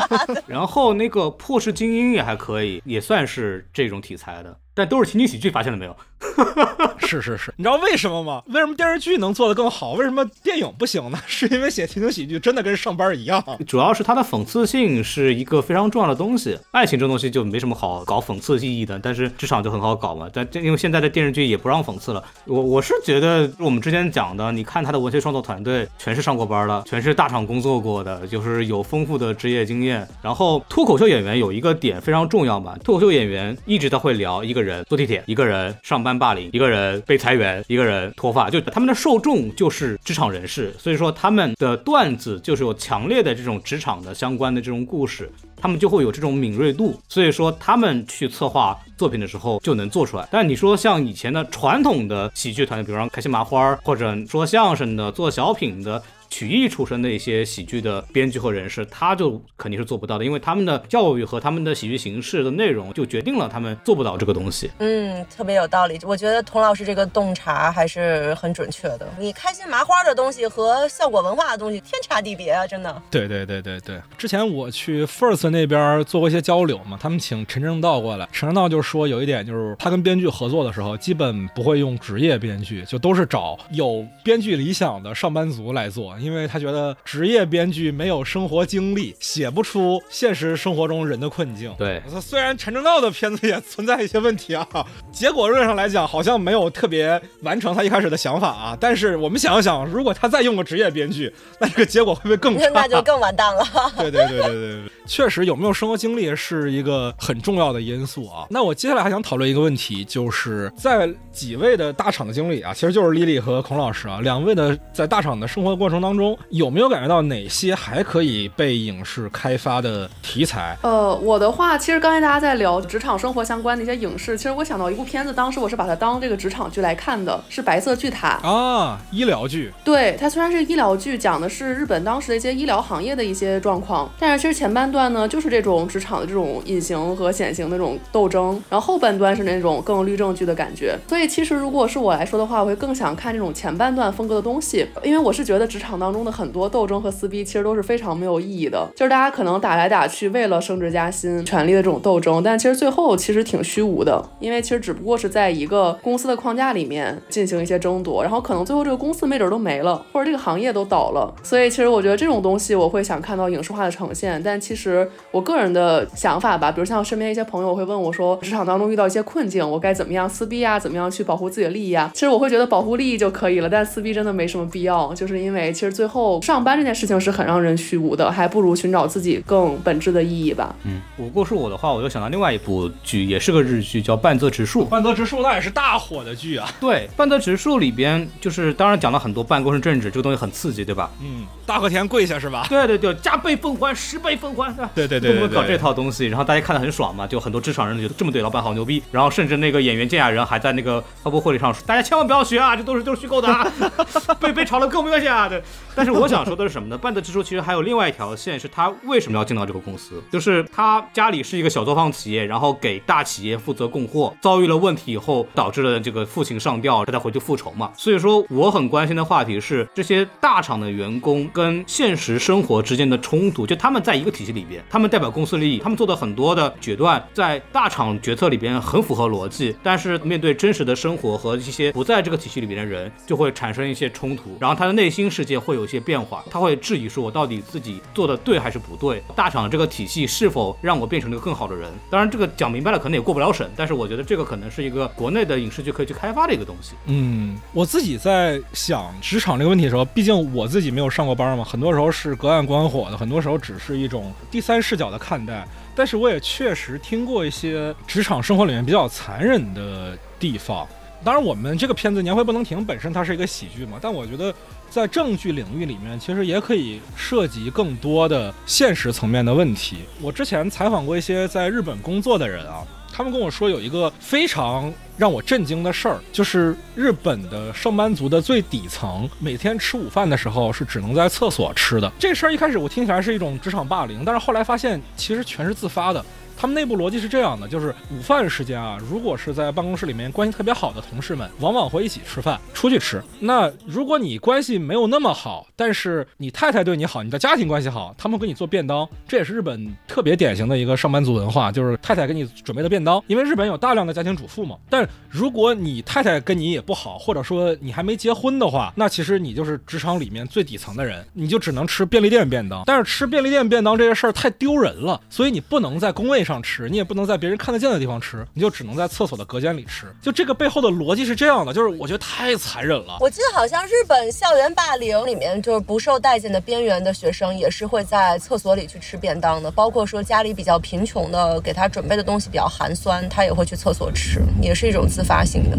Speaker 7: 然后那个《破事精英》也还可以，也算是这种题材的，但都是情景喜剧，发现了没有？
Speaker 4: 是是是，你知道为什么吗？为什么电视剧能做得更好？为什么电影不行呢？是因为写情景喜剧真的跟上班一样。
Speaker 7: 主要是它的讽刺性是一个非常重要的东西。爱情这东西就没什么好搞讽刺意义的，但是职场就很好搞嘛。但这因为现在的电视剧也不让讽刺了。我我是觉得我们之前讲的，你看他的文学创作团队全是上过班的，全是大厂工作过的，就是有丰富的职业经验。然后脱口秀演员有一个点非常重要嘛，脱口秀演员一直都会聊一个人人坐地铁，一个人上班霸凌，一个人被裁员，一个人脱发，就他们的受众就是职场人士，所以说他们的段子就是有强烈的这种职场的相关的这种故事。他们就会有这种敏锐度，所以说他们去策划作品的时候就能做出来。但你说像以前的传统的喜剧团队，比如说开心麻花，或者说相声的、做小品的。曲艺出身的一些喜剧的编剧和人士，他就肯定是做不到的，因为他们的教育和他们的喜剧形式的内容就决定了他们做不到这个东西。
Speaker 5: 嗯，特别有道理。我觉得童老师这个洞察还是很准确的。你开心麻花的东西和效果文化的东西天差地别啊，真的。
Speaker 4: 对对对对对，之前我去 First 那边做过一些交流嘛，他们请陈正道过来，陈正道就说有一点就是他跟编剧合作的时候，基本不会用职业编剧，就都是找有编剧理想的上班族来做，因为他觉得职业编剧没有生活经历，写不出现实生活中人的困境。
Speaker 7: 对，
Speaker 4: 虽然陈正道的片子也存在一些问题啊，结果论上来讲好像没有特别完成他一开始的想法啊，但是我们想想，如果他再用个职业编剧，那这个结果会不会更差？
Speaker 5: 那就更完蛋了。
Speaker 4: 对对对对对对，确实有没有生活经历是一个很重要的因素啊。那我接下来还想讨论一个问题，就是在几位的大厂的经历啊，其实就是丽丽和孔老师啊，两位的在大厂的生活过程当当中，有没有感觉到哪些还可以被影视开发的题材？
Speaker 6: 呃，我的话，其实刚才大家在聊职场生活相关的一些影视，其实我想到一部片子，当时我是把它当这个职场剧来看的，是《白色巨塔》
Speaker 4: 啊，医疗剧。
Speaker 6: 对，它虽然是医疗剧，讲的是日本当时的一些医疗行业的一些状况，但是其实前半段呢，就是这种职场的这种隐形和显形的这种斗争，然后后半段是那种更律政剧的感觉。所以其实如果是我来说的话，我会更想看这种前半段风格的东西，因为我是觉得职场当中的很多斗争和撕逼其实都是非常没有意义的，就是大家可能打来打去为了升职加薪、权力的这种斗争，但其实最后其实挺虚无的，因为其实只不过是在一个公司的框架里面进行一些争夺，然后可能最后这个公司没准都没了，或者这个行业都倒了。所以其实我觉得这种东西我会想看到影视化的呈现，但其实我个人的想法吧，比如像身边一些朋友会问我说，职场当中遇到一些困境，我该怎么样撕逼啊？怎么样去保护自己的利益啊？其实我会觉得保护利益就可以了，但撕逼真的没什么必要，就是因为其实最后上班这件事情是很让人虚无的，还不如寻找自己更本质的意义吧。
Speaker 7: 嗯，我过是我的话，我就想到另外一部剧，也是个日剧，叫《半泽直树》。
Speaker 4: 半泽直树那也是大火的剧啊。
Speaker 7: 对，《半泽直树》里边就是当然讲了很多办公室政治，这个东西很刺激，对吧？
Speaker 4: 嗯，大和田跪下是吧？
Speaker 7: 对对对，加倍奉还，十倍奉还，
Speaker 4: 对对对对，
Speaker 7: 搞这套东西，然后大家看得很爽嘛，就很多职场人觉得这么对老板好牛逼，然后甚至那个演员健雅人还在那个发布会里上说，大家千万不要学啊，这都是都是虚构的啊，被被炒了跟我没关系啊。对，但是我想说的是什么呢？半泽直树其实还有另外一条线，是他为什么要进到这个公司？就是他家里是一个小作坊企业，然后给大企业负责供货，遭遇了问题以后，导致了这个父亲上吊，他才回去复仇嘛。所以说，我很关心的话题是这些大厂的员工跟现实生活之间的冲突，就他们在一个体系里边，他们代表公司利益，他们做的很多的决断在大厂决策里边很符合逻辑，但是面对真实的生活和一些不在这个体系里边的人，就会产生一些冲突，然后他的内心世界会有一些变化，他会质疑说，我到底自己做的对还是不对？大厂这个体系是否让我变成了一个更好的人？当然，这个讲明白了可能也过不了审，但是我觉得这个可能是一个国内的影视剧可以去开发的一个东西。
Speaker 4: 嗯，我自己在想职场这个问题的时候，毕竟我自己没有上过班嘛，很多时候是隔岸观火的，很多时候只是一种第三视角的看待。但是我也确实听过一些职场生活里面比较残忍的地方。当然，我们这个片子《年会不能停》本身它是一个喜剧嘛，但我觉得在正剧领域里面，其实也可以涉及更多的现实层面的问题。我之前采访过一些在日本工作的人啊，他们跟我说有一个非常让我震惊的事儿，就是日本的上班族的最底层，每天吃午饭的时候是只能在厕所吃的。这事儿一开始我听起来是一种职场霸凌，但是后来发现其实全是自发的。他们内部逻辑是这样的，就是午饭时间啊，如果是在办公室里面关系特别好的同事们，往往会一起吃饭，出去吃。那如果你关系没有那么好，但是你太太对你好，你的家庭关系好，他们给你做便当，这也是日本特别典型的一个上班族文化，就是太太给你准备的便当。因为日本有大量的家庭主妇嘛。但如果你太太跟你也不好，或者说你还没结婚的话，那其实你就是职场里面最底层的人，你就只能吃便利店便当。但是吃便利店便当这些事儿太丢人了，所以你不能在工位上吃，你也不能在别人看得见的地方吃，你就只能在厕所的隔间里吃。就这个背后的逻辑是这样的，就是我觉得太残忍了。
Speaker 5: 我记得好像日本校园霸凌里面，就是不受待见的边缘的学生也是会在厕所里去吃便当的，包括说家里比较贫穷的，给他准备的东西比较寒酸，他也会去厕所吃，也是一种自发性的，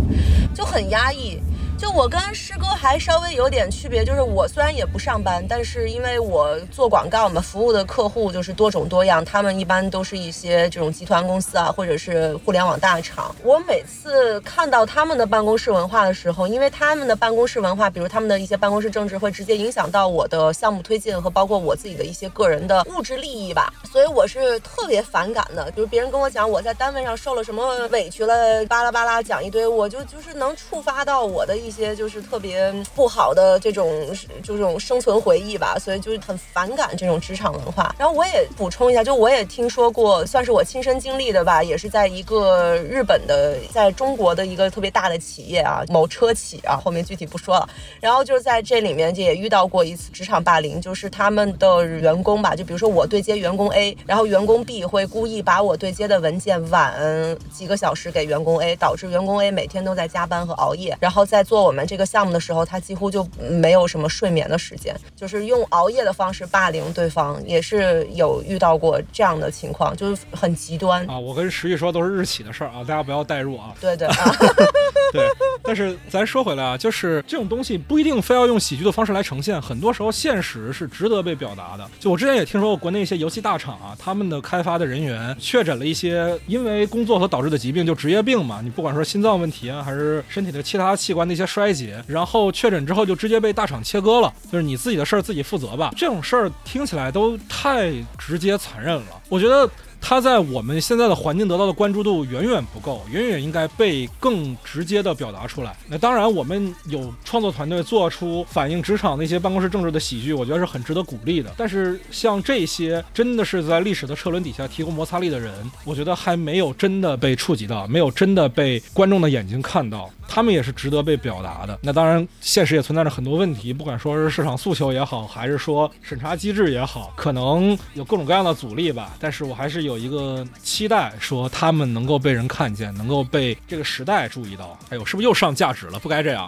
Speaker 5: 就很压抑。就我跟师哥还稍微有点区别，就是我虽然也不上班，但是因为我做广告嘛，服务的客户就是多种多样，他们一般都是一些这种集团公司啊，或者是互联网大厂。我每次看到他们的办公室文化的时候，因为他们的办公室文化，比如他们的一些办公室政治，会直接影响到我的项目推进和包括我自己的一些个人的物质利益吧，所以我是特别反感的。比如别人跟我讲我在单位上受了什么委屈了，巴拉巴拉讲一堆，我就就是能触发到我的。一些就是特别不好的这种就这种生存回忆吧，所以就很反感这种职场文化。然后我也补充一下，就我也听说过，算是我亲身经历的吧，也是在一个日本的，在中国的一个特别大的企业啊，某车企啊，后面具体不说了。然后就是在这里面也遇到过一次职场霸凌，就是他们的员工吧，就比如说我对接员工 A，然后员工 B 会故意把我对接的文件晚几个小时给员工 A，导致员工 A 每天都在加班和熬夜，然后在做。做我们这个项目的时候，他几乎就没有什么睡眠的时间，就是用熬夜的方式霸凌对方，也是有遇到过这样的情况，就是很极端。
Speaker 4: 啊，我跟石玉说都是日企的事儿啊，大家不要代入啊。
Speaker 5: 对对啊，
Speaker 4: 对，但是咱说回来啊，就是这种东西不一定非要用喜剧的方式来呈现，很多时候现实是值得被表达的。就我之前也听说过国内一些游戏大厂啊，他们的开发的人员确诊了一些因为工作所导致的疾病，就职业病嘛，你不管说心脏问题啊，还是身体的其他器官的一些衰竭，然后确诊之后就直接被大厂切割了，就是你自己的事儿自己负责吧。这种事儿听起来都太直接残忍了，我觉得。它在我们现在的环境得到的关注度远远不够，远远应该被更直接的表达出来。那当然，我们有创作团队做出反映职场那些办公室政治的喜剧，我觉得是很值得鼓励的。但是像这些真的是在历史的车轮底下提供摩擦力的人，我觉得还没有真的被触及到，没有真的被观众的眼睛看到。他们也是值得被表达的。那当然，现实也存在着很多问题，不管说是市场诉求也好，还是说审查机制也好，可能有各种各样的阻力吧。但是我还是有一个期待，说他们能够被人看见，能够被这个时代注意到。哎呦，是不是又上价值了？不该这样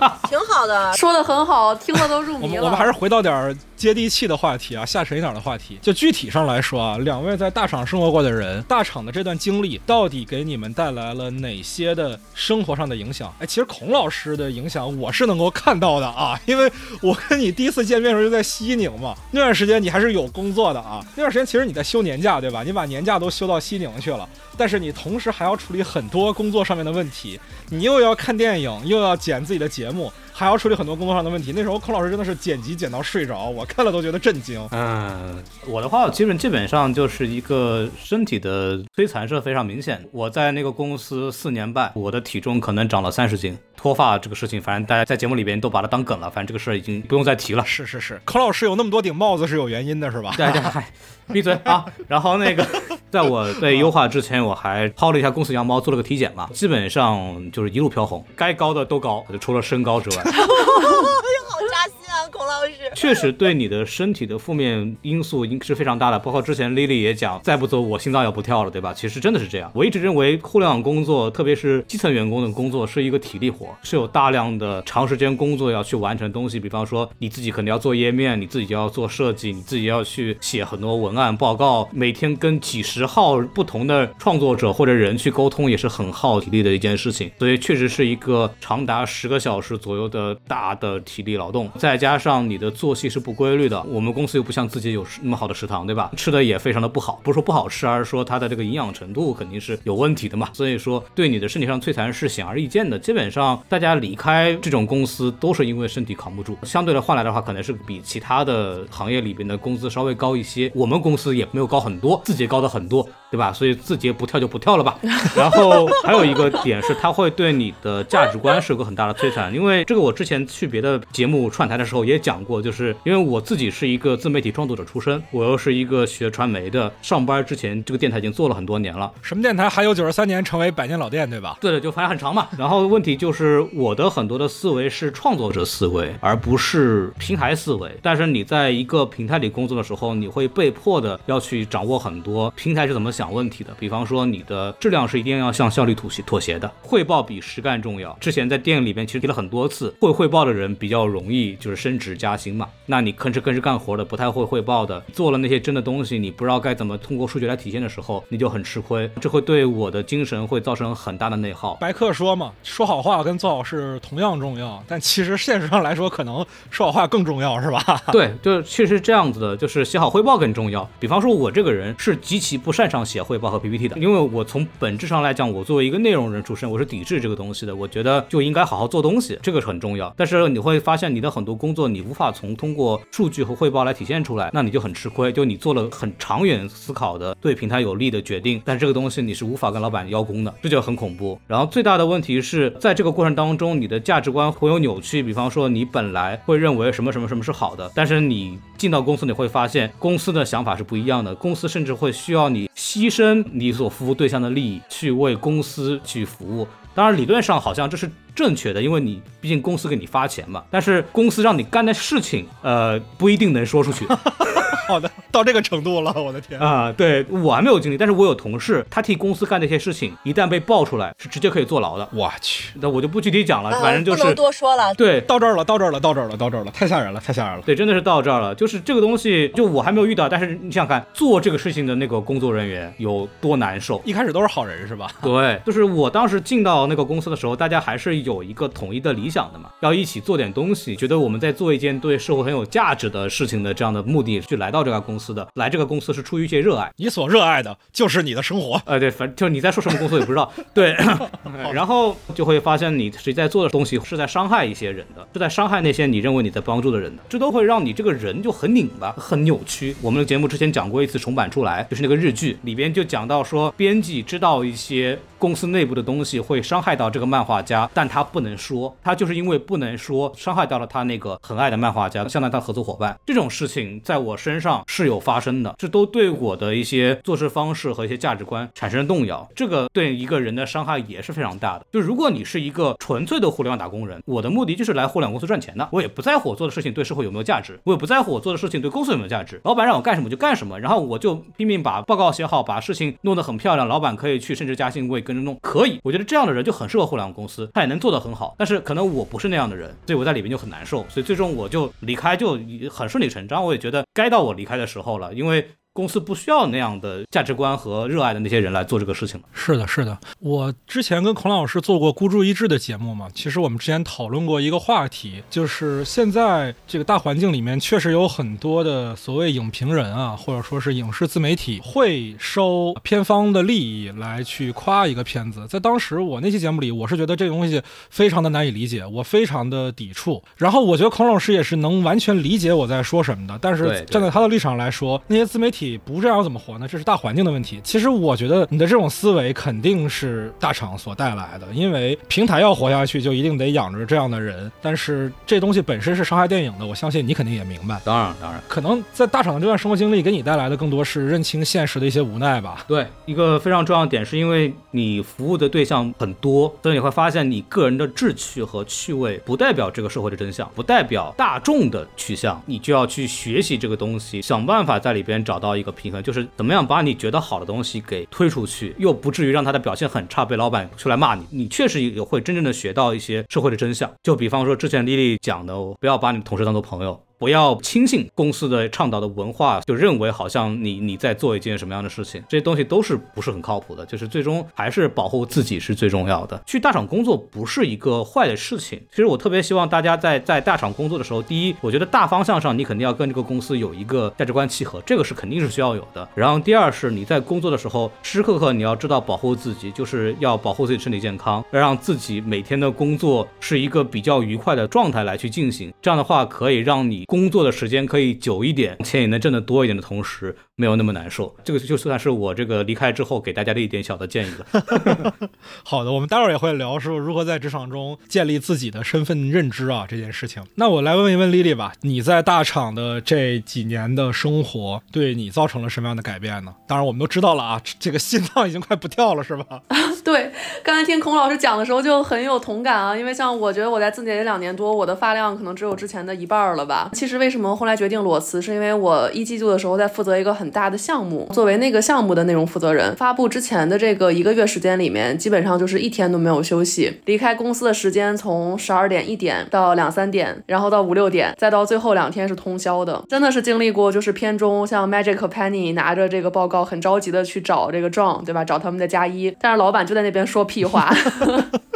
Speaker 4: 啊！
Speaker 5: 挺好的，
Speaker 6: 说的很好，听了都入迷了。
Speaker 4: 我们我们还是回到点儿接地气的话题啊，下沉一点的话题。就具体上来说啊，两位在大厂生活过的人，大厂的这段经历到底给你们带来了哪些的生活上的影响？哎，其实孔老师的影响我是能够看到的啊，因为我跟你第一次见面的时候就在西宁嘛，那段时间你还是有工作的啊，那段时间其实你在休年假对吧？你把年假都休到西宁去了，但是你同时还要处理很多工作上面的问题，你又要看电影，又要剪自己的节目。还要处理很多工作上的问题。那时候孔老师真的是剪辑剪到睡着，我看了都觉得震惊。
Speaker 7: 嗯，我的话基本基本上就是一个身体的摧残是非常明显。我在那个公司四年半，我的体重可能长了三十斤。脱发这个事情，反正大家在节目里边都把它当梗了，反正这个事儿已经不用再提了。
Speaker 4: 是是是，孔老师有那么多顶帽子是有原因的，是吧？
Speaker 7: 对对，闭嘴啊！然后那个，在我被优化之前，我还薅了一下公司羊毛，做了个体检嘛，基本上就是一路飘红，该高的都高，就除了身高之外。
Speaker 5: 好扎心孔老师。
Speaker 7: 确实对你的身体的负面因素应是非常大的，包括之前 Lily 也讲，再不走我心脏要不跳了，对吧？其实真的是这样。我一直认为互联网工作，特别是基层员工的工作，是一个体力活，是有大量的长时间工作要去完成东西。比方说你自己可能要做页面，你自己要做设计，你自己要去写很多文案报告，每天跟几十号不同的创作者或者人去沟通，也是很耗体力的一件事情。所以确实是一个长达十个小时左右的大的体力劳动，再加加上你的作息是不规律的。我们公司又不像自己有那么好的食堂，对吧？吃的也非常的不好，不是说不好吃，而是说它的这个营养程度肯定是有问题的嘛。所以说对你的身体上摧残是显而易见的。基本上大家离开这种公司都是因为身体扛不住。相对的换来的话，可能是比其他的行业里边的工资稍微高一些。我们公司也没有高很多，字节高的很多，对吧？所以字节不跳就不跳了吧。然后还有一个点是，它会对你的价值观是有个很大的摧残。因为这个我之前去别的节目串台的时候也讲过，就是因为我自己是一个自媒体创作者出身，我又是一个学传媒的，上班之前这个电台已经做了很多年了。
Speaker 4: 什么电台还有九十三年成为百年老店，对吧？
Speaker 7: 对的，就反正很长嘛。然后问题就是我的很多的思维是创作者思维，而不是平台思维。但是你在一个平台里工作的时候，你会被迫的要去掌握很多平台是怎么想问题的。比方说你的质量是一定要向效率妥协妥协的，汇报比实干重要。之前在电影里边其实提了很多次，会汇报的人比较容易就是升职加薪嘛。那你吭哧吭哧干活的，不太会汇报的，做了那些真的东西，你不知道该怎么通过数据来体现的时候，你就很吃亏，这会对我的精神会造成很大的内耗。
Speaker 4: 白客说嘛，说好话跟做好事同样重要，但其实现实上来说，可能说好话更重要，是吧？
Speaker 7: 对，就确实这样子的，就是写好汇报更重要。比方说，我这个人是极其不擅长写汇报和 PPT 的，因为我从本质上来讲，我作为一个内容人出身，我是抵制这个东西的。我觉得就应该好好做东西，这个是很重要。但是你会发现，你的很多工作你无法从通过数据和汇报来体现出来，那你就很吃亏。就你做了很长远思考的对平台有利的决定，但这个东西你是无法跟老板邀功的，这就很恐怖。然后最大的问题是在这个过程当中，你的价值观会有扭曲。比方说，你本来会认为什么什么什么是好的，但是你进到公司，你会发现公司的想法是不一样的。公司甚至会需要你牺牲你所服务对象的利益，去为公司去服务。当然，理论上好像这是正确的，因为你毕竟公司给你发钱嘛。但是公司让你干的事情，呃，不一定能说出去。
Speaker 4: 好的，到这个程度了，我的天！
Speaker 7: 啊、对我还没有经历，但是我有同事，他替公司干这些事情，一旦被爆出来，是直接可以坐牢的。
Speaker 4: 我去，
Speaker 7: 那我就不具体讲了，
Speaker 5: 啊
Speaker 7: 反正就是、
Speaker 5: 不能多说了。
Speaker 7: 对。
Speaker 4: 到这儿了，到这儿了，到这儿了，到这儿了，太吓人了，太吓人了。
Speaker 7: 对，真的是到这儿了。就是这个东西，就我还没有遇到，但是你想想看，做这个事情的那个工作人员有多难受。
Speaker 4: 一开始都是好人是吧？
Speaker 7: 对，就是我当时进到那个公司的时候，大家还是有一个统一的理想的嘛，要一起做点东西，觉得我们在做一件对社会很有价值的事情的这样的目的去来到这家公司的。来这个公司是出于一些热爱，
Speaker 4: 你所热爱的就是你的生活。
Speaker 7: 呃，对，反正就是你在说什么公司也不知道，对，然后就会发现你实际在做的东西是在伤害一些人的，是在伤害那些你认为你在帮助的人的，这都会让你这个人就很拧巴、很扭曲。我们的节目之前讲过一次重版出来，就是那个日剧里边就讲到说，编辑知道一些公司内部的东西会伤害到这个漫画家，但他不能说，他就是因为不能说，伤害到了他那个很爱的漫画家，相当于他合作伙伴。这种事情在我身上上是有发生的，这都对我的一些做事方式和一些价值观产生动摇。这个对一个人的伤害也是非常大的。就如果你是一个纯粹的互联网打工人，我的目的就是来互联网公司赚钱的，我也不在乎我做的事情对社会有没有价值，我也不在乎我做的事情对公司有没有价值。老板让我干什么就干什么，然后我就拼命把报告写好，把事情弄得很漂亮，老板可以去升职加薪，我也跟着弄，可以。我觉得这样的人就很适合互联网公司，他也能做得很好。但是可能我不是那样的人，所以我在里面就很难受，所以最终我就离开，就很顺理成章。我也觉得该到我离开的时候了，因为。公司不需要那样的价值观和热爱的那些人来做这个事情了。
Speaker 4: 是的，是的。我之前跟孔老师做过孤注一掷的节目嘛，其实我们之前讨论过一个话题，就是现在这个大环境里面确实有很多的所谓影评人啊，或者说是影视自媒体会收片方的利益来去夸一个片子。在当时我那期节目里，我是觉得这个东西非常的难以理解，我非常的抵触。然后我觉得孔老师也是能完全理解我在说什么的，但是站在他的立场来说，那些自媒体不这样怎么活呢？这是大环境的问题。其实我觉得你的这种思维肯定是大厂所带来的，因为平台要活下去，就一定得养着这样的人。但是这东西本身是伤害电影的，我相信你肯定也明白。
Speaker 7: 当然，当然，
Speaker 4: 可能在大厂的这段生活经历给你带来的更多是认清现实的一些无奈吧。
Speaker 7: 对，一个非常重要的点是因为你服务的对象很多，所以你会发现你个人的志趣和趣味不代表这个社会的真相，不代表大众的取向，你就要去学习这个东西，想办法在里边找到一个平衡，就是怎么样把你觉得好的东西给推出去，又不至于让他的表现很差，被老板出来骂你。你确实也会真正的学到一些社会的真相，就比方说之前丽丽讲的，不要把你的同事当做朋友。不要轻信公司的倡导的文化，就认为好像你你在做一件什么样的事情，这些东西都是不是很靠谱的。就是最终还是保护自己是最重要的。去大厂工作不是一个坏的事情。其实我特别希望大家在在大厂工作的时候，第一，我觉得大方向上你肯定要跟这个公司有一个价值观契合，这个是肯定是需要有的。然后第二是你在工作的时候，时时刻刻你要知道保护自己，就是要保护自己身体健康，要让自己每天的工作是一个比较愉快的状态来去进行。这样的话可以让你工作的时间可以久一点，钱也能挣得多一点的同时，没有那么难受。这个就算是我这个离开之后给大家的一点小的建议了。
Speaker 4: 好的，我们待会儿也会聊说如何在职场中建立自己的身份认知啊这件事情。那我来问一问丽丽吧，你在大厂的这几年的生活对你造成了什么样的改变呢？当然我们都知道了啊，这个心脏已经快不跳了，是吧？
Speaker 6: 对，刚才听孔老师讲的时候就很有同感啊，因为像我觉得我在字节这两年多，我的发量可能只有之前的一半儿了吧。其实为什么后来决定裸辞，是因为我一季度的时候在负责一个很很大的项目，作为那个项目的内容负责人，发布之前的这个一个月时间里面，基本上就是一天都没有休息。离开公司的时间从十二点一点到两三点，然后到五六点，再到最后两天是通宵的，真的是经历过就是片中像 Magic Penny 拿着这个报告很着急的去找这个 John，对吧？找他们的加一，但是老板就在那边说屁话。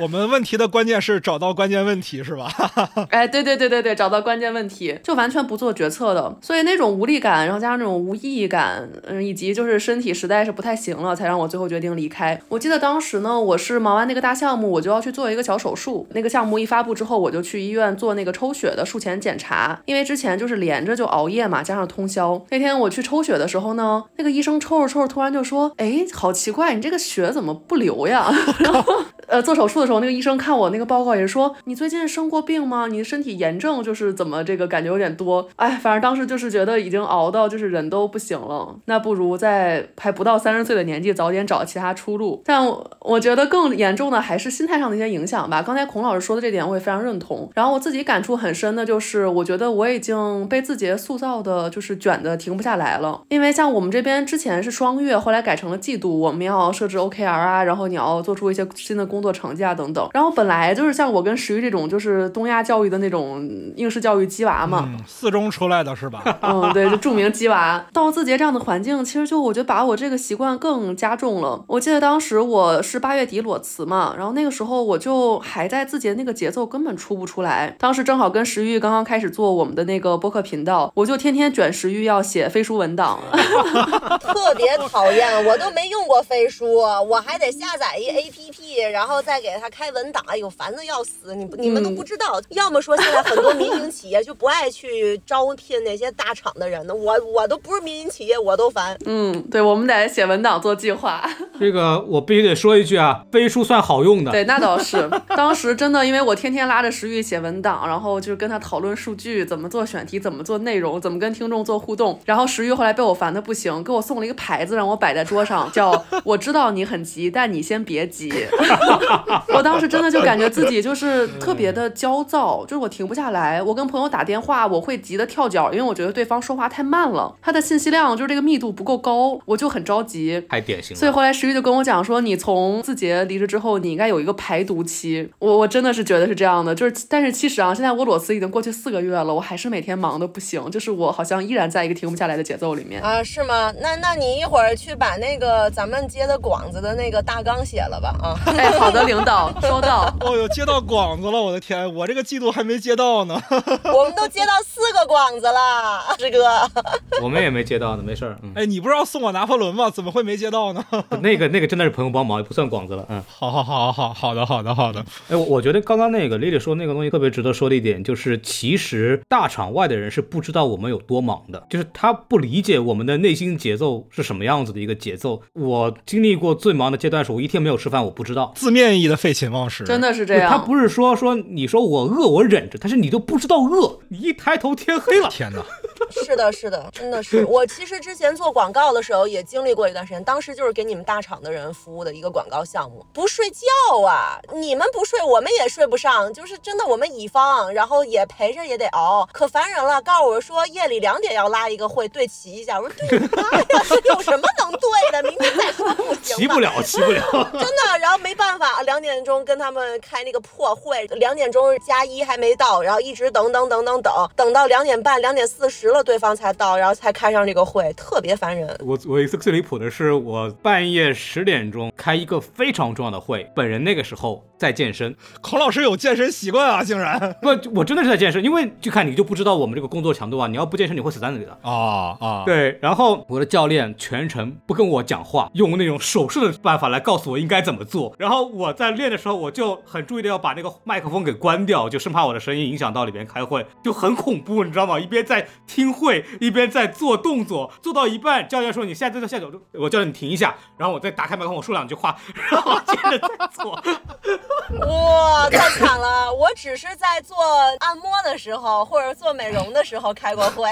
Speaker 4: 我们问题的关键是找到关键问题，是吧？
Speaker 6: 哎，对对对对对，找到关键问题，就完全不做决策的，所以那种无力感，然后加上那种无意义感，嗯，以及就是身体实在是不太行了，才让我最后决定离开。我记得当时呢，我是忙完那个大项目，我就要去做一个小手术。那个项目一发布之后，我就去医院做那个抽血的术前检查，因为之前就是连着就熬夜嘛，加上通宵。那天我去抽血的时候呢，那个医生抽着抽着突然就说：“哎，好奇怪，你这个血怎么不流呀？” 然后呃做手术的时候，那个医生看我那个报告也是说，你最近生过病吗？你身体炎症就是怎么这个感觉有点多？哎，反正当时就是觉得已经熬到就是人都不行了，那不如在还不到三十岁的年纪早点找其他出路。但我觉得更严重的还是心态上的一些影响吧。刚才孔老师说的这点我也非常认同。然后我自己感触很深的就是，我觉得我已经被字节塑造的就是卷的停不下来了。因为像我们这边之前是双月，后来改成了季度，我们要设置 OKR 啊，然后你要做出一些新的工作成绩啊等等。然后本来就是像我跟石玉这种就是东亚教育的那种应试教育鸡娃嘛，
Speaker 4: 四中出来的是吧？
Speaker 6: 嗯，对，就著名鸡娃。到字节这样的环境，其实就我觉得把我这个习惯更加重了。我记得当时我是八月底裸辞嘛，然后那个时候我就还在字节那个节奏根本出不出来。当时正好跟石玉刚刚开始做我们的那个播客频道，我就天天卷石玉要写飞书文档，
Speaker 5: 特别讨厌。我都没用过飞书，我还得下载一 APP，然后再给他开文档，哎呦，烦的要死。你你们都不知道，要么说现在很多民营企业就不爱去招聘那些大厂的人呢，我我都不是民营企业，我都烦。
Speaker 6: 嗯，对，我们得写文档做计划。
Speaker 7: 这个我必须得说一句啊，飞书算好用的。
Speaker 6: 对，那倒是。当时真的，因为我天天拉着石玉写文档，然后就是跟他讨论数据，怎么做选题，怎么做内容，怎么跟听众做互动。然后石玉后来被我烦的不行，给我送了一个牌子，让我摆在桌上，叫“ 我知道你很急，但你先别急”。我当时真的就感觉自己就是特别的焦躁，就是我停不下来。我跟朋友打电话，我会急得跳脚，因为我觉得对方说话太慢了，他的信息量就是这个密度不够高，我就很着急。
Speaker 7: 太典型了。
Speaker 6: 所以后来石玉就跟我讲说，你从字节离职之后，你应该有一个排毒期。我我真的是觉得是这样的，就是但是其实啊，现在我裸辞已经过去四个月了，我还是每天忙的不行，就是我好像依然在一个停不下来的节奏里面
Speaker 5: 啊，是吗？那那你一会儿去把那个咱们接的广子的那个大纲写了吧啊？
Speaker 6: 哎，好的，领导收到。
Speaker 4: 哦哟，接到广子了，我的天，我这个季度还没接到呢。
Speaker 5: 我们都接到四个广子了，师哥。
Speaker 7: 我们也没接到呢，没事儿。
Speaker 4: 哎，你不是要送我拿破仑吗？怎么会没接到呢？
Speaker 7: 那个那个真的是朋友帮忙，也不算广子了。嗯，
Speaker 4: 好好好好好的好的好的。
Speaker 7: 哎，我我觉得刚刚那个 Lily 说那个东西特别值得说的一点，就是其实大场外的人是不知道我们有多忙的，就是他不理解我们的内心节奏是什么样子的一个节奏。我经历过最忙的阶段是，我一天没有吃饭，我不知道。
Speaker 4: 字面意义的废寝忘食，
Speaker 6: 真的是这样。
Speaker 7: 他不是说说你说我饿我忍着，但是你都不知道饿，你一抬头天黑了。
Speaker 4: 天哪！
Speaker 5: 是的，是的，真的是。我其实之前做广告的时候也经历过一段时间，当时就是给你们大厂的人服务的一个广告项目，不睡觉啊！你们不睡，我们也睡不上，就是真的，我们乙方，然后也陪着也得熬，可烦人了。告诉我说夜里两点要拉一个会，对齐一下。我说对妈呀，有什么能对的？明天再说不行
Speaker 7: 齐不了，齐不了，
Speaker 5: 真的。然后没办法，两点钟跟他们开那个破会，两点钟加一还没到，然后一直等等等等等，等到两点半、两点四十了，对方才到，然后才开上这个会，特别烦人。
Speaker 7: 我我一次最离谱的是，我半夜十点钟开一个非常重要的会，本人那个时候在健身。
Speaker 4: 孔老师有健身习惯啊，竟然
Speaker 7: 不，我真的是在健身，因为就看你就不知道我们这个工作强度啊，你要不健身你会死在那里的
Speaker 4: 啊啊。
Speaker 7: 对，然后我的教练全程不跟我讲话，用那种手势的办法来告诉我应该怎么做。然后我在练的时候，我就很注意的要把那个麦克风给关掉，就生怕我的声音影响到里边开会，就很恐怖，你知道吗？一边在听会，一边在做动作，做到一半，教练说你现在在下脚，我叫你停一下，然后我再打开麦克风，我说两句话，然后接着再做。
Speaker 5: 哇，太惨了！我只是在做按摩的时候或者做美容的时候开过会，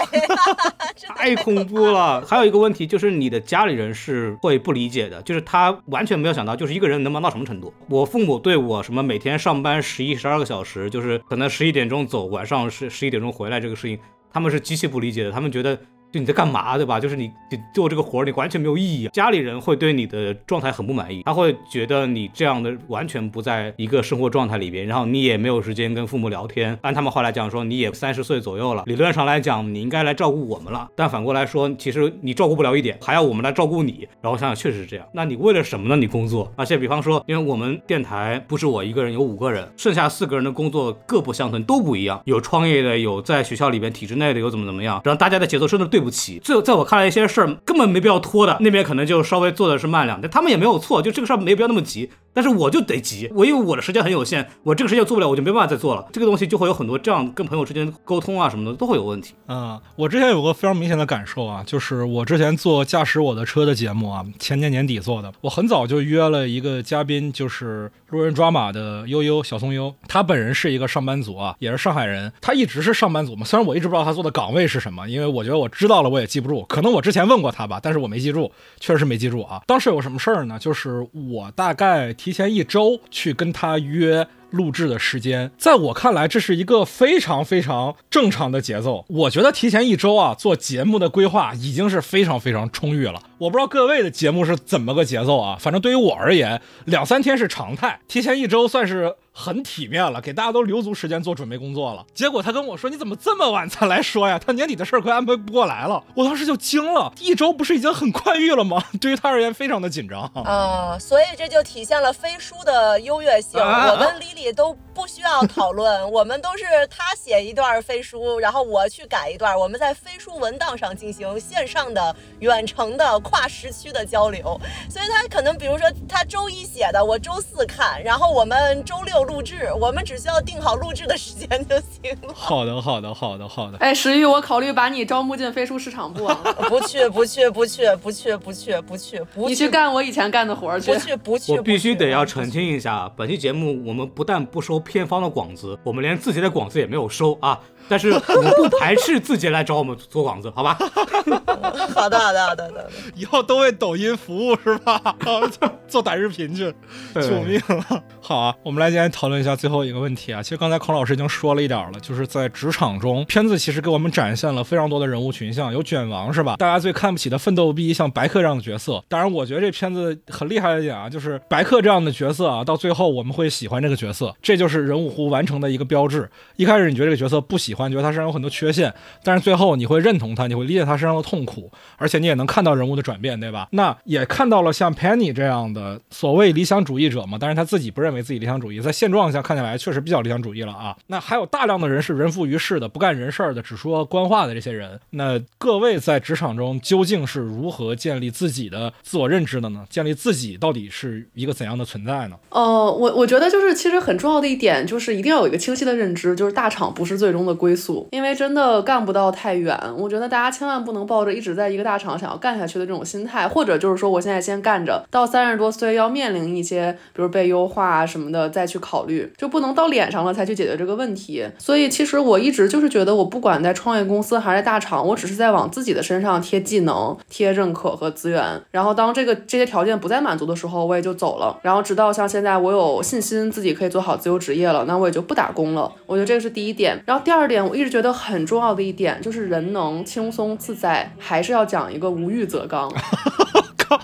Speaker 7: 太恐怖了。还有一个问题就是你的家里人是会不理解的，就是他完全没有想到，就是一个人能忙到什么程度。我父母对我什么每天上班十一十二个小时，就是可能十一点钟走，晚上十十一点钟回来这个事情，他们是极其不理解的。他们觉得。你在干嘛，对吧？就是你你做这个活，你完全没有意义。啊家里人会对你的状态很不满意，他会觉得你这样的完全不在一个生活状态里边，然后你也没有时间跟父母聊天。按他们话来讲，说你也三十岁左右了，理论上来讲你应该来照顾我们了。但反过来说，其实你照顾不了一点，还要我们来照顾你。然后想想确实是这样，那你为了什么呢？你工作？而且比方说，因为我们电台不是我一个人，有五个人，剩下四个人的工作各不相同，都不一样。有创业的，有在学校里边体制内的，有怎么怎么样。然后大家的节奏真的对不不齐。最在我看来，一些事儿根本没必要拖的，那边可能就稍微做的是慢两，但他们也没有错，就这个事儿没必要那么急。但是我就得急，我因为我的时间很有限，我这个时间做不了，我就没办法再做了。这个东西就会有很多这样跟朋友之间沟通啊什么的都会有问题。
Speaker 4: 啊、我之前有个非常明显的感受啊，就是我之前做驾驶我的车的节目啊，前年年底做的，我很早就约了一个嘉宾，就是路人抓马的悠悠小松优，他本人是一个上班族啊，也是上海人，他一直是上班族嘛，虽然我一直不知道他做的岗位是什么，因为我觉得我知道了我也记不住，可能我之前问过他吧，但是我没记住，确实是没记住啊。当时有什么事儿呢？就是我大概提前一周去跟他约。录制的时间，在我看来，这是一个非常非常正常的节奏。我觉得提前一周啊，做节目的规划已经是非常非常充裕了。我不知道各位的节目是怎么个节奏啊？反正对于我而言，两三天是常态，提前一周算是很体面了，给大家都留足时间做准备工作了。结果他跟我说：“你怎么这么晚才来说呀？他年底的事儿快安排不过来了。”我当时就惊了，一周不是已经很宽裕了吗？对于他而言，非常的紧张。
Speaker 5: 啊、所以这就体现了飞书的优越性。
Speaker 7: 啊
Speaker 5: 我跟李李都不需要讨论，我们都是他写一段飞书，然后我去改一段，我们在飞书文档上进行线上的、远程的、跨时区的交流。所以他可能比如说他周一写的，我周四看，然后我们周六录制，我们只需要定好录制的时间就行了。
Speaker 4: 好的，好的，好的，好的。
Speaker 6: 哎，石玉，我考虑把你招募进飞书市场部啊，
Speaker 5: 不去，不去，不去，不去，不去，不去，不去
Speaker 6: 你去干我以前干的活儿去
Speaker 5: 不。去，不去。
Speaker 7: 我必须得要澄清一下，本期节目我们不但不收片方的广子，我们连自己的广子也没有收啊。但是我们不排斥自己来找我们做广子，好吧？
Speaker 5: 好的，好的，好的，好的。
Speaker 4: 以后都为抖音服务是吧？做短视频去，救命了！好啊，我们来今天讨论一下最后一个问题啊。其实刚才孔老师已经说了一点儿了，就是在职场中，片子其实给我们展现了非常多的人物群像，有卷王是吧？大家最看不起的奋斗逼，像白客这样的角色。当然，我觉得这片子很厉害的一点啊，就是白客这样的角色啊，到最后我们会喜欢这个角色，这就是人物弧完成的一个标志。一开始你觉得这个角色不喜欢，觉得他身上有很多缺陷，但是最后你会认同他，你会理解他身上的痛苦，而且你也能看到人物的转变，对吧？那也看到了像 Penny 这样的所谓理想主义者嘛，但是他自己不认为自己理想主义，在现状下看起来确实比较理想主义了啊。那还有大量的人是人浮于事的，不干人事儿的，只说官话的这些人。那各位在职场中究竟是如何建立自己的自我认知的呢？建立自己到底是一个怎样的存在呢？
Speaker 6: 呃，我我觉得就是其实很重要的一点就是一定要有一个清晰的认知，就是大厂不是最终的归归宿，因为真的干不到太远。我觉得大家千万不能抱着一直在一个大厂想要干下去的这种心态，或者就是说我现在先干着，到三十多岁要面临一些比如被优化什么的再去考虑，就不能到脸上了才去解决这个问题。所以其实我一直就是觉得，我不管在创业公司还是在大厂，我只是在往自己的身上贴技能、贴认可和资源。然后当这个这些条件不再满足的时候，我也就走了。然后直到像现在，我有信心自己可以做好自由职业了，那我也就不打工了。我觉得这个是第一点。然后第二点，我一直觉得很重要的一点就是人能轻松自在，还是要讲一个无欲则刚。
Speaker 4: 靠，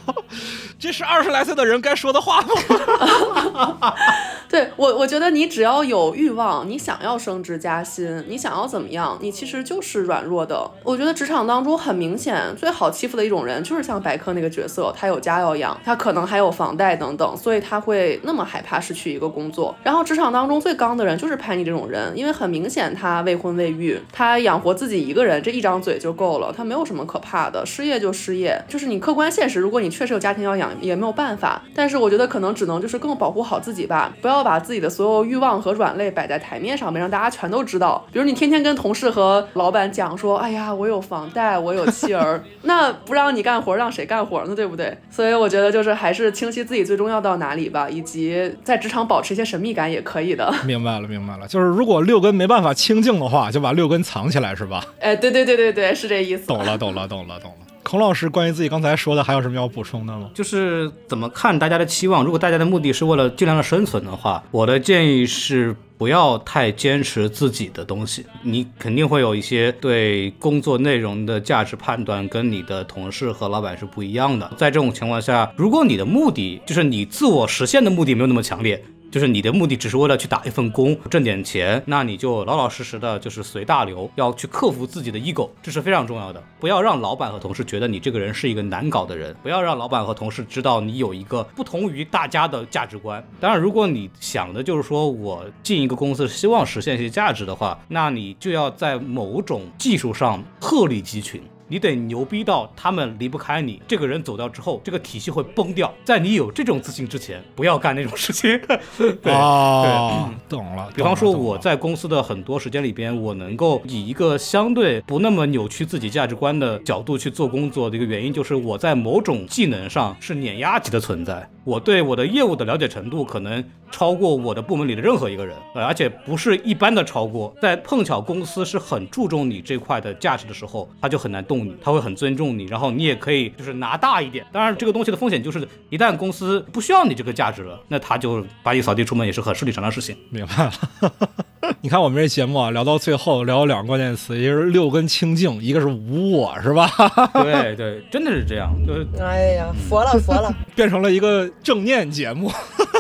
Speaker 4: 这是二十来岁的人该说的话吗？
Speaker 6: 对我，我觉得你只要有欲望，你想要升职加薪，你想要怎么样，你其实就是软弱的。我觉得职场当中很明显最好欺负的一种人，就是像白客那个角色，他有家要养，他可能还有房贷等等，所以他会那么害怕失去一个工作。然后职场当中最刚的人就是潘妮这种人，因为很明显他未婚未育，他养活自己一个人这一张嘴就够了，他没有什么可怕的，失业就失业，就是你客观现实，如果你确实有家庭要养，也没有办法。但是我觉得可能只能就是更保护好自己吧，不要把自己的所有欲望和软肋摆在台面上面，让大家全都知道。比如你天天跟同事和老板讲说，哎呀，我有房贷，我有妻儿，那不让你干活，让谁干活呢？对不对？所以我觉得就是还是清晰自己最终要到哪里吧，以及在职场保持一些神秘感也可以的。
Speaker 4: 明白了，明白了，就是如果六根没办法清净的话，就把六根藏起来，是吧？
Speaker 6: 哎，对对对对对，是这意思。
Speaker 4: 懂了，懂了，懂了，懂了。孔老师，关于自己刚才说的，还有什么要补充的吗？
Speaker 7: 就是怎么看大家的期望？如果大家的目的是为了尽量的生存的话，我的建议是不要太坚持自己的东西。你肯定会有一些对工作内容的价值判断跟你的同事和老板是不一样的。在这种情况下，如果你的目的就是你自我实现的目的没有那么强烈。就是你的目的只是为了去打一份工挣点钱，那你就老老实实的，就是随大流，要去克服自己的 ego，这是非常重要的。不要让老板和同事觉得你这个人是一个难搞的人，不要让老板和同事知道你有一个不同于大家的价值观。当然，如果你想的就是说我进一个公司希望实现一些价值的话，那你就要在某种技术上鹤立鸡群。你得牛逼到他们离不开你。这个人走掉之后，这个体系会崩掉。在你有这种自信之前，不要干那种事情。对
Speaker 4: 哦，懂了。
Speaker 7: 比方说我在公司的很多时间里边，我能够以一个相对不那么扭曲自己价值观的角度去做工作的一个原因，就是我在某种技能上是碾压级的存在。我对我的业务的了解程度可能超过我的部门里的任何一个人，呃而且不是一般的超过。在碰巧公司是很注重你这块的价值的时候，他就很难动你，他会很尊重你，然后你也可以就是拿大一点。当然，这个东西的风险就是一旦公司不需要你这个价值了，那他就把你扫地出门也是很顺理成章的事情。
Speaker 4: 明白了。你看我们这节目啊，聊到最后聊了两个关键词，一个是六根清净，一个是无我，是吧？
Speaker 7: 对对，真的是这样，就是
Speaker 5: 哎呀，佛了佛了，
Speaker 4: 变成了一个正念节目。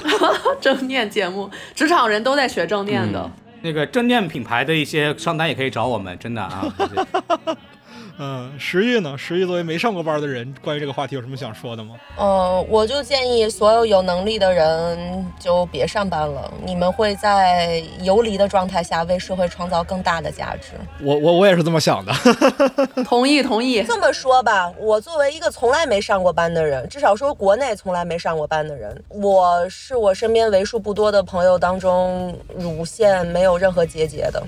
Speaker 6: 正念节目，职场人都在学正念的。
Speaker 7: 那个正念品牌的一些商单也可以找我们，真的啊。对
Speaker 4: 嗯，石玉呢？石玉作为没上过班的人，关于这个话题有什么想说的吗？
Speaker 5: 嗯，我就建议所有有能力的人就别上班了，你们会在游离的状态下为社会创造更大的价值。
Speaker 4: 我我我也是这么想的。
Speaker 6: 同意同意。
Speaker 5: 这么说吧，我作为一个从来没上过班的人，至少说国内从来没上过班的人，我是我身边为数不多的朋友当中乳腺没有任何结节的。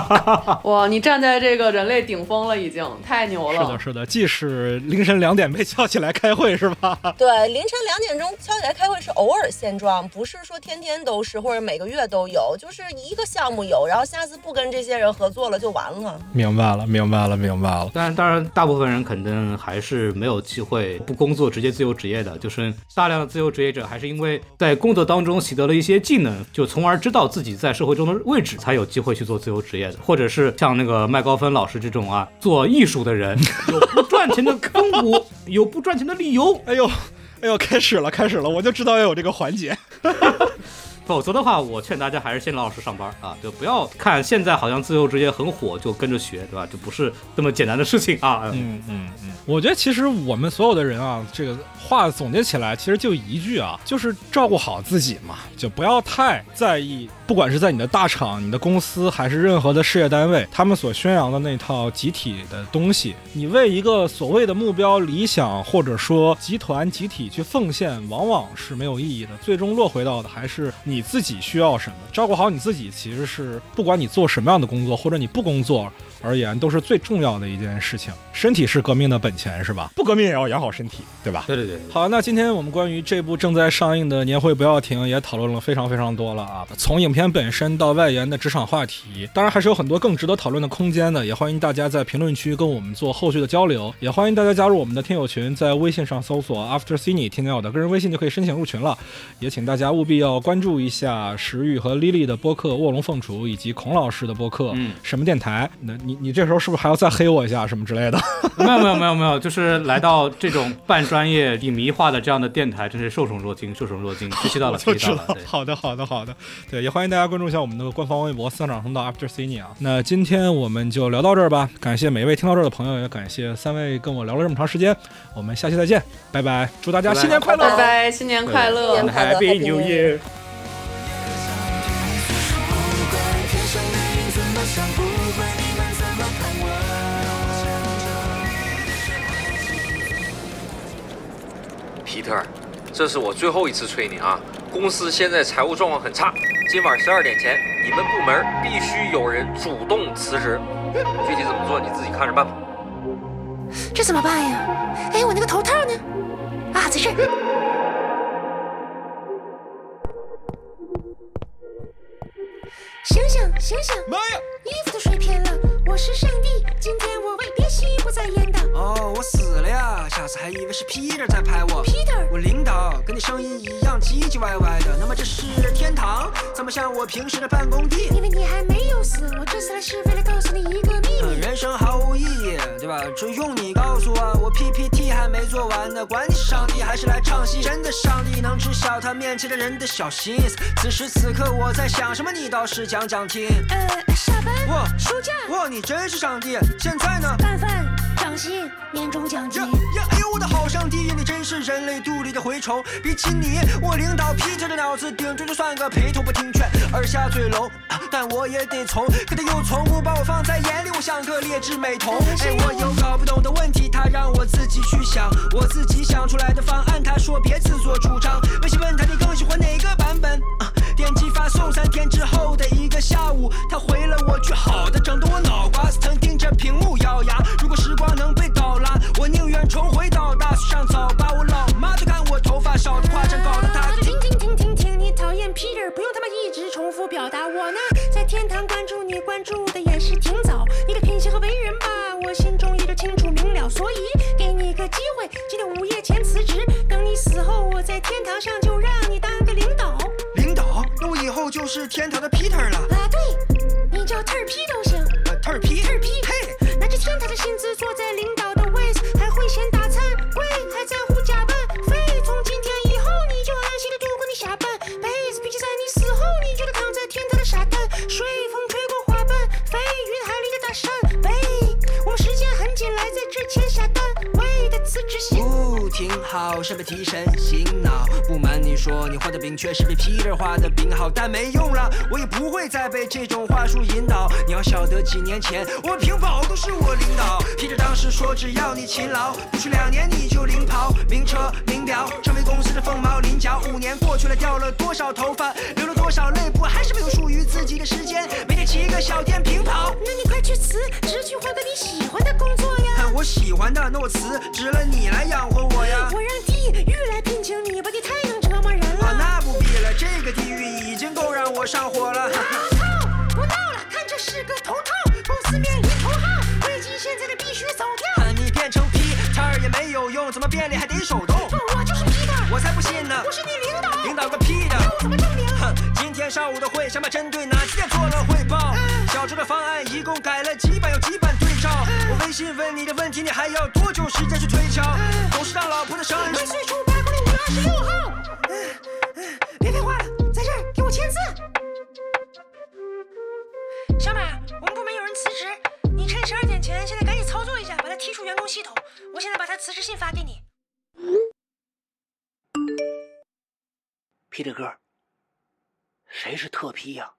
Speaker 6: 哇，你站在这个人类顶峰了，已经太牛了。
Speaker 4: 是的，是的，即使凌晨两点被叫起来开会，是吧？
Speaker 5: 对，凌晨两点钟敲起来开会是偶尔现状，不是说天天都是或者每个月都有，就是一个项目有，然后下次不跟这些人合作了就完了。
Speaker 4: 明白了，明白了，明白了。
Speaker 7: 当然，当然，大部分人肯定还是没有机会不工作直接自由职业的，就是大量的自由职业者还是因为在工作当中习得了一些技能，就从而知道自己在社会中的位置，才有机会去做自由职业的，或者是像那个麦高芬老师这种啊，做艺术的人，有不赚钱的风骨，有不赚钱的理由，
Speaker 4: 哎呦，哎呦，开始了，开始了，我就知道要有这个环节。
Speaker 7: 否则的话，我劝大家还是先老老实实上班啊，就不要看现在好像自由职业很火就跟着学，对吧？就不是这么简单的事情啊。
Speaker 4: 嗯嗯嗯，我觉得其实我们所有的人啊，这个话总结起来，其实就一句啊，就是照顾好自己嘛，就不要太在意，不管是在你的大厂、你的公司，还是任何的事业单位，他们所宣扬的那套集体的东西，你为一个所谓的目标、理想，或者说集团、集体去奉献，往往是没有意义的，最终落回到的还是你自己需要什么。照顾好你自己，其实是不管你做什么样的工作，或者你不工作。而言，都是最重要的一件事情。身体是革命的本钱，是吧？不革命也要养好身体，对吧？
Speaker 7: 对对对。
Speaker 4: 好，那今天我们关于这部正在上映的《年会不要停》也讨论了非常非常多了啊，从影片本身到外延的职场话题，当然还是有很多更值得讨论的空间的。也欢迎大家在评论区跟我们做后续的交流，也欢迎大家加入我们的听友群，在微信上搜索 After Cine，添加我的个人微信就可以申请入群了。也请大家务必要关注一下石玉和 Lily 的播客《卧龙凤雏》，以及孔老师的播客《
Speaker 7: 嗯
Speaker 4: 什么电台》。那你你这时候是不是还要再黑我一下什么之类的？
Speaker 7: 没有没有没有没有，就是来到这种半专业、影迷化的这样的电台，真是受宠若惊，受宠若惊。学习到了，
Speaker 4: 知道
Speaker 7: 学习到了。
Speaker 4: 好的，好的，好的。对，也欢迎大家关注一下我们的官方微博“三场通道 After Cine” 啊。那今天我们就聊到这儿吧，感谢每一位听到这儿的朋友，也感谢三位跟我聊了这么长时间。我们下期再见，拜拜！祝大家新年快乐！
Speaker 6: 拜拜，新年快乐！
Speaker 5: 年快乐
Speaker 7: Happy New Year！
Speaker 1: 皮特，这是我最后一次催你啊！公司现在财务状况很差，今晚十二点前，你们部门必须有人主动辞职。具体怎么做你自己看着办吧。
Speaker 3: 这怎么办呀？哎，我那个头套呢？啊，在这儿。醒醒醒醒！
Speaker 8: 妈呀！
Speaker 3: 衣服都摔偏了，我是上帝，今天我为别西不再演的。
Speaker 8: 哦，我死了呀！下次还以为是 Peter 在拍我。
Speaker 3: Peter
Speaker 8: 我领导跟你声音一样唧唧歪歪的，那么这是天堂？怎么像我平时的办公地？
Speaker 3: 因为你还没有死，我这次来是为了告诉你一个秘
Speaker 8: 呃
Speaker 3: 密。
Speaker 8: 人生毫无意义，对吧？只用你告诉我，我 PPT 还没做完呢。管你是上帝还是来唱戏，真的上帝能知晓他面前的人的小心思。此时此刻我在想什么，你倒是讲讲听。
Speaker 3: 呃，下班，
Speaker 8: 哇
Speaker 3: 暑假，
Speaker 8: 哇，你真是上帝！现在呢？
Speaker 3: 拌饭，赏心年终奖金。
Speaker 8: 呀，哎呦我的好上帝呀，你真是人类肚里的蛔虫！比起你，我领导劈着的脑子顶着就算个陪头，不听劝而下嘴聋、但我也得从。可他又从不把我放在眼里，我像个劣质美瞳。哎，我有搞不懂的问
Speaker 3: 题，他让我自己去想，我自己想出来的方案，他说别自作主张。微信问他你更喜欢哪
Speaker 8: 个版本？啊点击发送，三天之后的一个下午，他回了
Speaker 3: 我句好的，整得我脑瓜。
Speaker 8: 屏幕咬牙
Speaker 3: 如果时
Speaker 8: 光
Speaker 3: 能被倒拉我宁愿重回到大学上早八我老妈就看我头发少的夸张搞得她停停停停停你讨厌 peter 不用他妈一直重复表达我呢在天堂关注你关注的也是挺早你的品行和为人吧我心中也都清楚明了所以给你个机会今天午夜前辞职等你死后我在天堂上就让你当个领导。领导那我以后就是天堂的 peter 了。啊
Speaker 8: 对你叫特儿批都行挺好，设备提神醒脑。不瞒你说，你画的饼确实比 Peter 画的饼好，但没用了，我也不会再被这种话术引导。你要晓得，几年前我屏保都是我领导。Peter 当时说，只要你勤劳，不出两年你就领跑，名车名表，成为公司的凤毛麟角。五年过去了，掉了多少头发，流了多少泪，不还是没有属于自己的时间？每天骑个小电瓶跑。
Speaker 3: 那你快去辞职，去换个你喜欢的工作呀！
Speaker 8: 看我喜欢的，那我辞职了，你来养活我呀。
Speaker 3: 我让地狱来聘请你吧，你太能折磨人了。
Speaker 8: 啊，那不必了，这个地狱已经够让我上火了。
Speaker 3: 我操！不闹了，看这是个头套，公司面临头号，危机现在的必须走掉。
Speaker 8: 你变成 Peter 也没有用，怎么变脸还得手动？
Speaker 3: 我就是 Peter，
Speaker 8: 我才不信呢！
Speaker 3: 我是你领导，
Speaker 8: 领导个屁的！
Speaker 3: 我怎么证明？
Speaker 8: 哼，今天上午的会，想把针对哪几点做了汇报？小周的方案一共改了几版，有几版对照？我微信问你的问题，你还要多久时间去推敲？董事长老婆的生日
Speaker 3: 万岁！出八公里五月二十六号。别废话了，在这儿给我签字。小马，我们部门有人辞职，你趁十二点前现在赶紧操作一下，把他踢出员工系统。我现在把他辞职信发给你。
Speaker 9: Peter 哥，谁是特批呀、